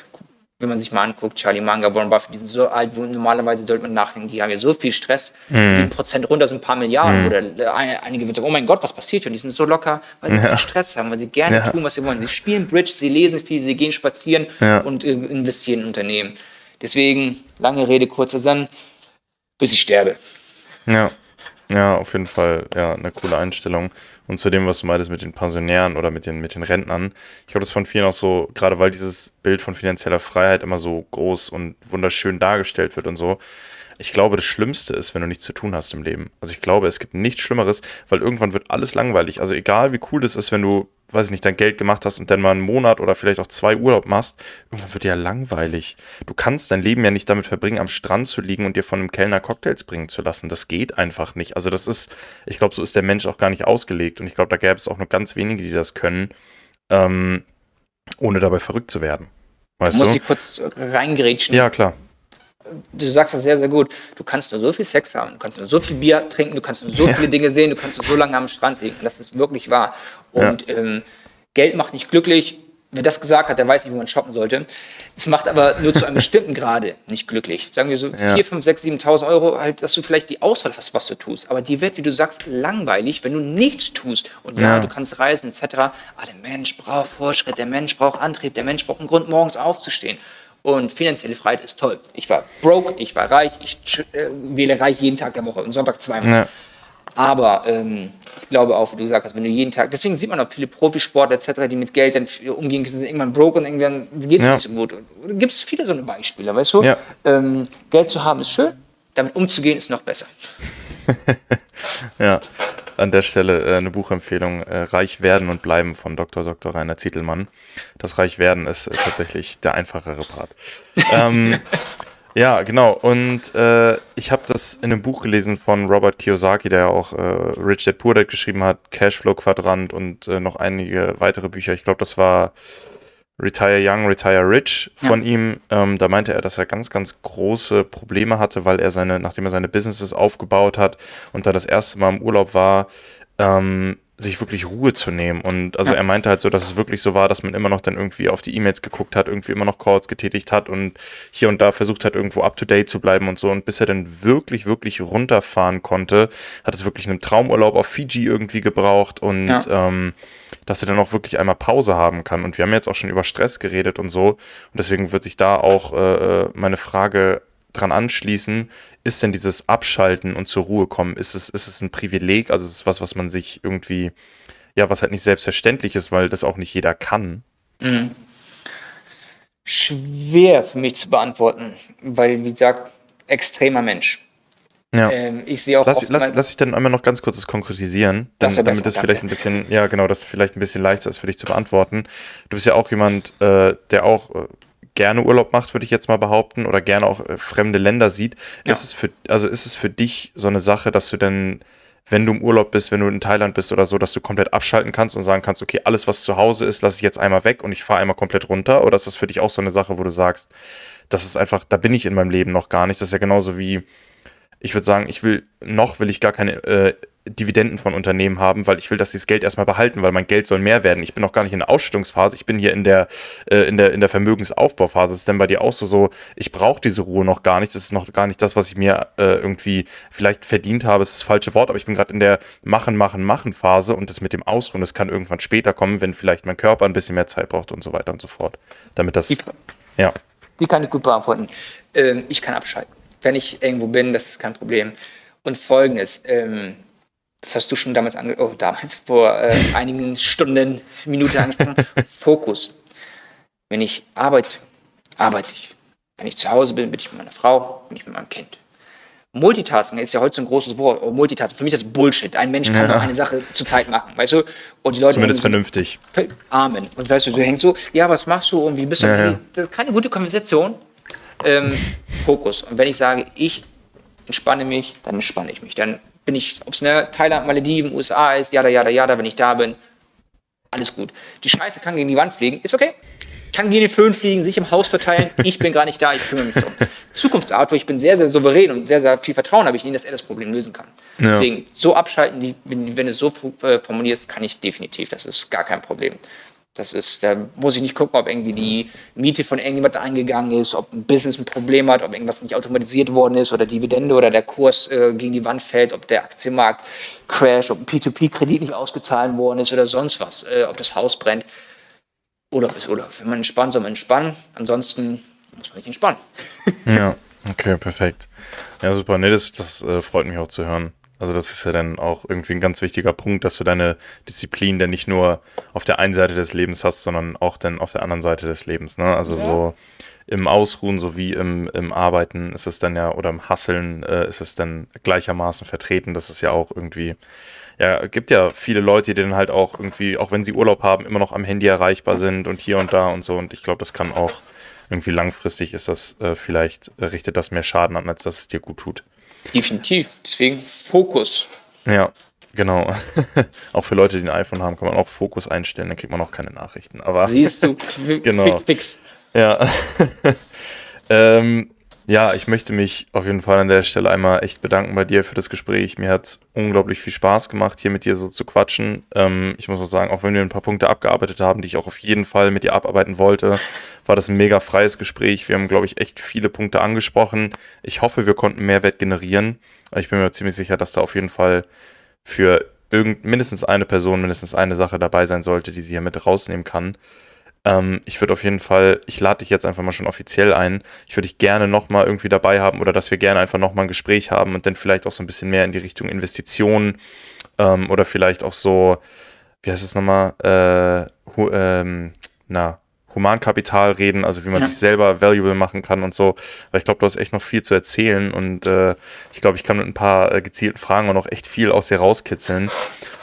wenn man sich mal anguckt, Charlie Manga, Warren Buffett, die sind so alt, wo normalerweise sollte man nachdenken, die haben ja so viel Stress, mm. die Prozent runter sind ein paar Milliarden mm. oder äh, einige würden sagen, oh mein Gott, was passiert hier? Und die sind so locker, weil sie ja. viel Stress haben, weil sie gerne ja. tun, was sie wollen. Sie spielen Bridge, sie lesen viel, sie gehen spazieren ja. und äh, investieren in Unternehmen. Deswegen, lange Rede, kurzer Sinn, bis ich sterbe. Ja. Ja, auf jeden Fall, ja, eine coole Einstellung. Und zu dem, was du meintest mit den Pensionären oder mit den, mit den Rentnern, ich glaube, das ist von vielen auch so, gerade weil dieses Bild von finanzieller Freiheit immer so groß und wunderschön dargestellt wird und so, ich glaube, das Schlimmste ist, wenn du nichts zu tun hast im Leben. Also ich glaube, es gibt nichts Schlimmeres, weil irgendwann wird alles langweilig. Also egal, wie cool das ist, wenn du, weiß ich nicht, dein Geld gemacht hast und dann mal einen Monat oder vielleicht auch zwei Urlaub machst, irgendwann wird dir ja langweilig. Du kannst dein Leben ja nicht damit verbringen, am Strand zu liegen und dir von einem Kellner Cocktails bringen zu lassen. Das geht einfach nicht. Also das ist, ich glaube, so ist der Mensch auch gar nicht ausgelegt. Und ich glaube, da gäbe es auch nur ganz wenige, die das können, ähm, ohne dabei verrückt zu werden. Weißt Muss du? ich kurz reingrätschen? Ja, klar du sagst das sehr, sehr gut. Du kannst nur so viel Sex haben, du kannst nur so viel Bier trinken, du kannst nur so ja. viele Dinge sehen, du kannst nur so lange am Strand liegen. das ist wirklich wahr. Und ja. ähm, Geld macht nicht glücklich. Wer das gesagt hat, der weiß nicht, wo man shoppen sollte. Es macht aber nur zu einem bestimmten [laughs] Grade nicht glücklich. Sagen wir so ja. 4, 5, 6, 7.000 Euro, halt, dass du vielleicht die Auswahl hast, was du tust. Aber die wird, wie du sagst, langweilig, wenn du nichts tust. Und ja, ja du kannst reisen etc. Aber der Mensch braucht Fortschritt, der Mensch braucht Antrieb, der Mensch braucht einen Grund, morgens aufzustehen. Und finanzielle Freiheit ist toll. Ich war broke, ich war reich, ich äh, wähle reich jeden Tag der Woche und Sonntag zweimal. Ja. Aber ähm, ich glaube auch, wie du sagst, wenn du jeden Tag, deswegen sieht man auch viele Profisportler etc., die mit Geld dann umgehen, sind irgendwann broke und irgendwann geht es ja. nicht so gut. Gibt es viele so eine Beispiele, weißt du? Ja. Ähm, Geld zu haben ist schön, damit umzugehen ist noch besser. [laughs] ja an der Stelle äh, eine Buchempfehlung: äh, Reich werden und bleiben von Dr. Dr. Rainer Zietelmann. Das Reich werden ist äh, tatsächlich der einfachere Part. [laughs] ähm, ja, genau. Und äh, ich habe das in einem Buch gelesen von Robert Kiyosaki, der ja auch äh, Rich Dad Poor Dad geschrieben hat, Cashflow Quadrant und äh, noch einige weitere Bücher. Ich glaube, das war Retire Young, Retire Rich von ja. ihm. Ähm, da meinte er, dass er ganz, ganz große Probleme hatte, weil er seine, nachdem er seine Businesses aufgebaut hat und da das erste Mal im Urlaub war, ähm, sich wirklich Ruhe zu nehmen. Und also ja. er meinte halt so, dass es wirklich so war, dass man immer noch dann irgendwie auf die E-Mails geguckt hat, irgendwie immer noch Calls getätigt hat und hier und da versucht hat, irgendwo up to date zu bleiben und so. Und bis er dann wirklich, wirklich runterfahren konnte, hat es wirklich einen Traumurlaub auf Fiji irgendwie gebraucht und ja. ähm, dass er dann auch wirklich einmal Pause haben kann. Und wir haben jetzt auch schon über Stress geredet und so. Und deswegen wird sich da auch äh, äh meine Frage dran anschließen, ist denn dieses Abschalten und zur Ruhe kommen, ist es, ist es ein Privileg, also ist es was, was man sich irgendwie, ja, was halt nicht selbstverständlich ist, weil das auch nicht jeder kann? Mhm. Schwer für mich zu beantworten, weil, wie gesagt, extremer Mensch. Ja. Ähm, ich sehe auch. Lass, lass, lass mich dann einmal noch ganz kurz das konkretisieren, dann, das damit es vielleicht ein bisschen, ja genau, das vielleicht ein bisschen leichter ist für dich zu beantworten. Du bist ja auch jemand, äh, der auch äh, gerne Urlaub macht, würde ich jetzt mal behaupten, oder gerne auch äh, fremde Länder sieht. Ja. Ist es für, also ist es für dich so eine Sache, dass du dann, wenn du im Urlaub bist, wenn du in Thailand bist oder so, dass du komplett abschalten kannst und sagen kannst, okay, alles, was zu Hause ist, lasse ich jetzt einmal weg und ich fahre einmal komplett runter? Oder ist das für dich auch so eine Sache, wo du sagst, das ist einfach, da bin ich in meinem Leben noch gar nicht. Das ist ja genauso wie, ich würde sagen, ich will, noch will ich gar keine äh, Dividenden von Unternehmen haben, weil ich will, dass sie das Geld erstmal behalten, weil mein Geld soll mehr werden. Ich bin noch gar nicht in der Ausschüttungsphase, ich bin hier in der, äh, in der, in der Vermögensaufbauphase. Das ist denn bei dir auch so, so ich brauche diese Ruhe noch gar nicht. Das ist noch gar nicht das, was ich mir äh, irgendwie vielleicht verdient habe. Das ist das falsche Wort, aber ich bin gerade in der Machen, Machen, Machen-Phase und das mit dem Ausruhen, das kann irgendwann später kommen, wenn vielleicht mein Körper ein bisschen mehr Zeit braucht und so weiter und so fort. Damit das. Die, ja. Die kann ich gut beantworten. Ähm, ich kann abschalten. Wenn ich irgendwo bin, das ist kein Problem. Und folgendes, ähm, das hast du schon damals, ange oh, damals vor äh, einigen Stunden, Minuten angesprochen, [laughs] Fokus. Wenn ich arbeite, arbeite ich. Wenn ich zu Hause bin, bin ich mit meiner Frau, bin ich mit meinem Kind. Multitasking ist ja heute so ein großes Wort. Oh, Multitasking, für mich ist das Bullshit. Ein Mensch kann ja. nur eine Sache zur Zeit machen, weißt du? Und die Leute Zumindest vernünftig. So, Amen. Und weißt du, du hängst so, ja, was machst du und wie bist du? Ja, ja. Das ist keine gute Konversation. Ähm, [laughs] Fokus. Und wenn ich sage, ich entspanne mich, dann entspanne ich mich. Dann bin ich, ob es ne, Thailand, Malediven, USA ist, jada, jada, jada, wenn ich da bin, alles gut. Die Scheiße kann gegen die Wand fliegen, ist okay. Kann gegen den Föhn fliegen, sich im Haus verteilen, [laughs] ich bin gar nicht da, ich kümmere mich drum. Zukunftsarthur, ich bin sehr, sehr souverän und sehr, sehr viel Vertrauen habe ich Ihnen, dass er das Problem lösen kann. Ja. Deswegen, so abschalten, wenn, wenn du es so äh, formulierst, kann ich definitiv, das ist gar kein Problem. Das ist, da muss ich nicht gucken, ob irgendwie die Miete von irgendjemand eingegangen ist, ob ein Business ein Problem hat, ob irgendwas nicht automatisiert worden ist oder Dividende oder der Kurs äh, gegen die Wand fällt, ob der Aktienmarkt crasht, ob ein P2P-Kredit nicht ausgezahlt worden ist oder sonst was, äh, ob das Haus brennt. Urlaub ist Urlaub. Wenn man entspannt, soll man entspannen. Ansonsten muss man nicht entspannen. [laughs] ja, okay, perfekt. Ja, super. Nee, das, das äh, freut mich auch zu hören. Also das ist ja dann auch irgendwie ein ganz wichtiger Punkt, dass du deine Disziplin dann nicht nur auf der einen Seite des Lebens hast, sondern auch dann auf der anderen Seite des Lebens. Ne? Also ja. so im Ausruhen sowie im, im Arbeiten ist es dann ja, oder im Hasseln äh, ist es dann gleichermaßen vertreten. Das ist ja auch irgendwie, ja, gibt ja viele Leute, die dann halt auch irgendwie, auch wenn sie Urlaub haben, immer noch am Handy erreichbar sind und hier und da und so. Und ich glaube, das kann auch irgendwie langfristig ist das äh, vielleicht, äh, richtet das mehr Schaden an, als dass es dir gut tut. Definitiv. Deswegen Fokus. Ja, genau. [laughs] auch für Leute, die ein iPhone haben, kann man auch Fokus einstellen, dann kriegt man auch keine Nachrichten. Aber Siehst du, [laughs] genau. quick fix. Ja. [laughs] ähm, ja, ich möchte mich auf jeden Fall an der Stelle einmal echt bedanken bei dir für das Gespräch. Mir hat es unglaublich viel Spaß gemacht, hier mit dir so zu quatschen. Ähm, ich muss auch sagen, auch wenn wir ein paar Punkte abgearbeitet haben, die ich auch auf jeden Fall mit dir abarbeiten wollte, war das ein mega freies Gespräch. Wir haben, glaube ich, echt viele Punkte angesprochen. Ich hoffe, wir konnten Mehrwert generieren. Ich bin mir ziemlich sicher, dass da auf jeden Fall für irgend, mindestens eine Person, mindestens eine Sache dabei sein sollte, die sie hier mit rausnehmen kann. Ähm, ich würde auf jeden Fall, ich lade dich jetzt einfach mal schon offiziell ein. Ich würde dich gerne nochmal irgendwie dabei haben oder dass wir gerne einfach nochmal ein Gespräch haben und dann vielleicht auch so ein bisschen mehr in die Richtung Investitionen ähm, oder vielleicht auch so, wie heißt es nochmal, äh, ähm, na, Humankapital reden, also wie man ja. sich selber valuable machen kann und so. Weil ich glaube, du hast echt noch viel zu erzählen und äh, ich glaube, ich kann mit ein paar äh, gezielten Fragen auch noch echt viel aus dir rauskitzeln.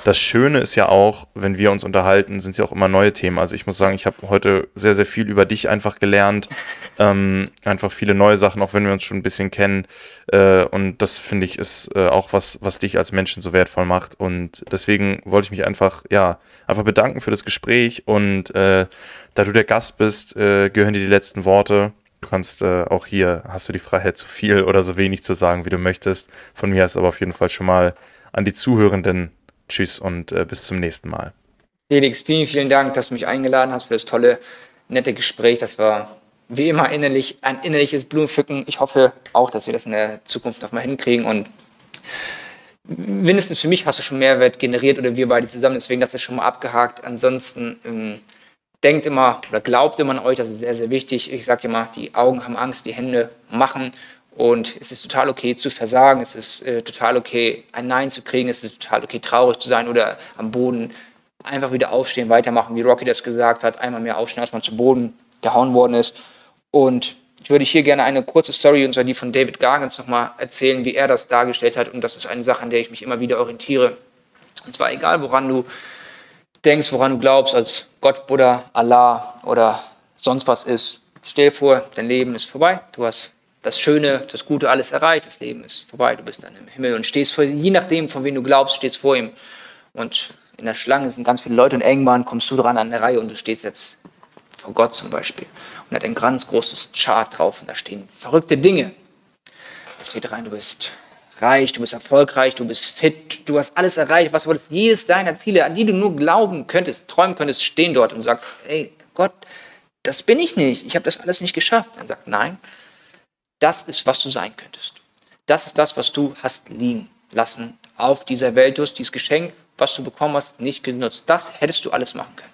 Das Schöne ist ja auch, wenn wir uns unterhalten, sind es ja auch immer neue Themen. Also ich muss sagen, ich habe heute sehr, sehr viel über dich einfach gelernt. [laughs] Ähm, einfach viele neue Sachen, auch wenn wir uns schon ein bisschen kennen. Äh, und das finde ich ist äh, auch was, was dich als Menschen so wertvoll macht. Und deswegen wollte ich mich einfach, ja, einfach bedanken für das Gespräch. Und äh, da du der Gast bist, äh, gehören dir die letzten Worte. Du kannst äh, auch hier, hast du die Freiheit, so viel oder so wenig zu sagen, wie du möchtest. Von mir ist aber auf jeden Fall schon mal an die Zuhörenden Tschüss und äh, bis zum nächsten Mal. Felix, vielen, vielen Dank, dass du mich eingeladen hast für das tolle, nette Gespräch. Das war wie immer innerlich, ein innerliches Blumenpflücken. Ich hoffe auch, dass wir das in der Zukunft noch mal hinkriegen und mindestens für mich hast du schon Mehrwert generiert oder wir beide zusammen, deswegen das ist schon mal abgehakt. Ansonsten ähm, denkt immer oder glaubt immer an euch, das ist sehr, sehr wichtig. Ich sage immer, die Augen haben Angst, die Hände machen und es ist total okay zu versagen, es ist äh, total okay, ein Nein zu kriegen, es ist total okay, traurig zu sein oder am Boden einfach wieder aufstehen, weitermachen, wie Rocky das gesagt hat, einmal mehr aufstehen, als man zu Boden gehauen worden ist. Und ich würde hier gerne eine kurze Story, und zwar die von David Gargans, nochmal erzählen, wie er das dargestellt hat. Und das ist eine Sache, an der ich mich immer wieder orientiere. Und zwar egal, woran du denkst, woran du glaubst, als Gott, Buddha, Allah oder sonst was ist. Stell dir vor, dein Leben ist vorbei, du hast das Schöne, das Gute alles erreicht, das Leben ist vorbei, du bist dann im Himmel und stehst vor, je nachdem, von wem du glaubst, stehst vor ihm. Und in der Schlange sind ganz viele Leute und irgendwann kommst du dran an der Reihe und du stehst jetzt vor Gott zum Beispiel. Und hat ein ganz großes Chart drauf und da stehen verrückte Dinge. Da steht rein, du bist reich, du bist erfolgreich, du bist fit, du hast alles erreicht, was wolltest, jedes deiner Ziele, an die du nur glauben könntest, träumen könntest, stehen dort und sagst, ey Gott, das bin ich nicht, ich habe das alles nicht geschafft. Dann sagt, nein, das ist, was du sein könntest. Das ist das, was du hast liegen lassen auf dieser Welt. Du hast dieses Geschenk, was du bekommen hast, nicht genutzt. Das hättest du alles machen können.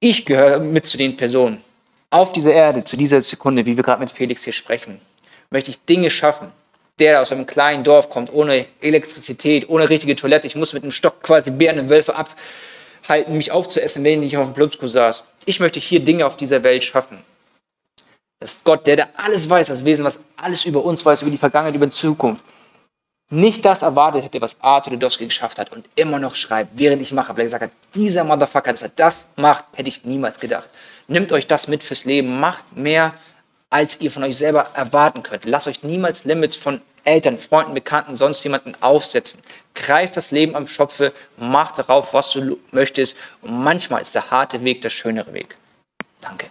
Ich gehöre mit zu den Personen. Auf dieser Erde, zu dieser Sekunde, wie wir gerade mit Felix hier sprechen, möchte ich Dinge schaffen. Der aus einem kleinen Dorf kommt, ohne Elektrizität, ohne richtige Toilette. Ich muss mit einem Stock quasi Bären und Wölfe abhalten, mich aufzuessen, wenn ich auf dem Plumpskuh saß. Ich möchte hier Dinge auf dieser Welt schaffen. Das Gott, der, der alles weiß, das Wesen, was alles über uns weiß, über die Vergangenheit, über die Zukunft, nicht das erwartet hätte, was Arthur Ludowski geschafft hat und immer noch schreibt, während ich mache, weil er gesagt hat, dieser Motherfucker, dass er das macht, hätte ich niemals gedacht. Nimmt euch das mit fürs Leben, macht mehr, als ihr von euch selber erwarten könnt. Lasst euch niemals Limits von Eltern, Freunden, Bekannten, sonst jemanden aufsetzen. Greift das Leben am Schopfe, macht darauf, was du möchtest und manchmal ist der harte Weg der schönere Weg. Danke.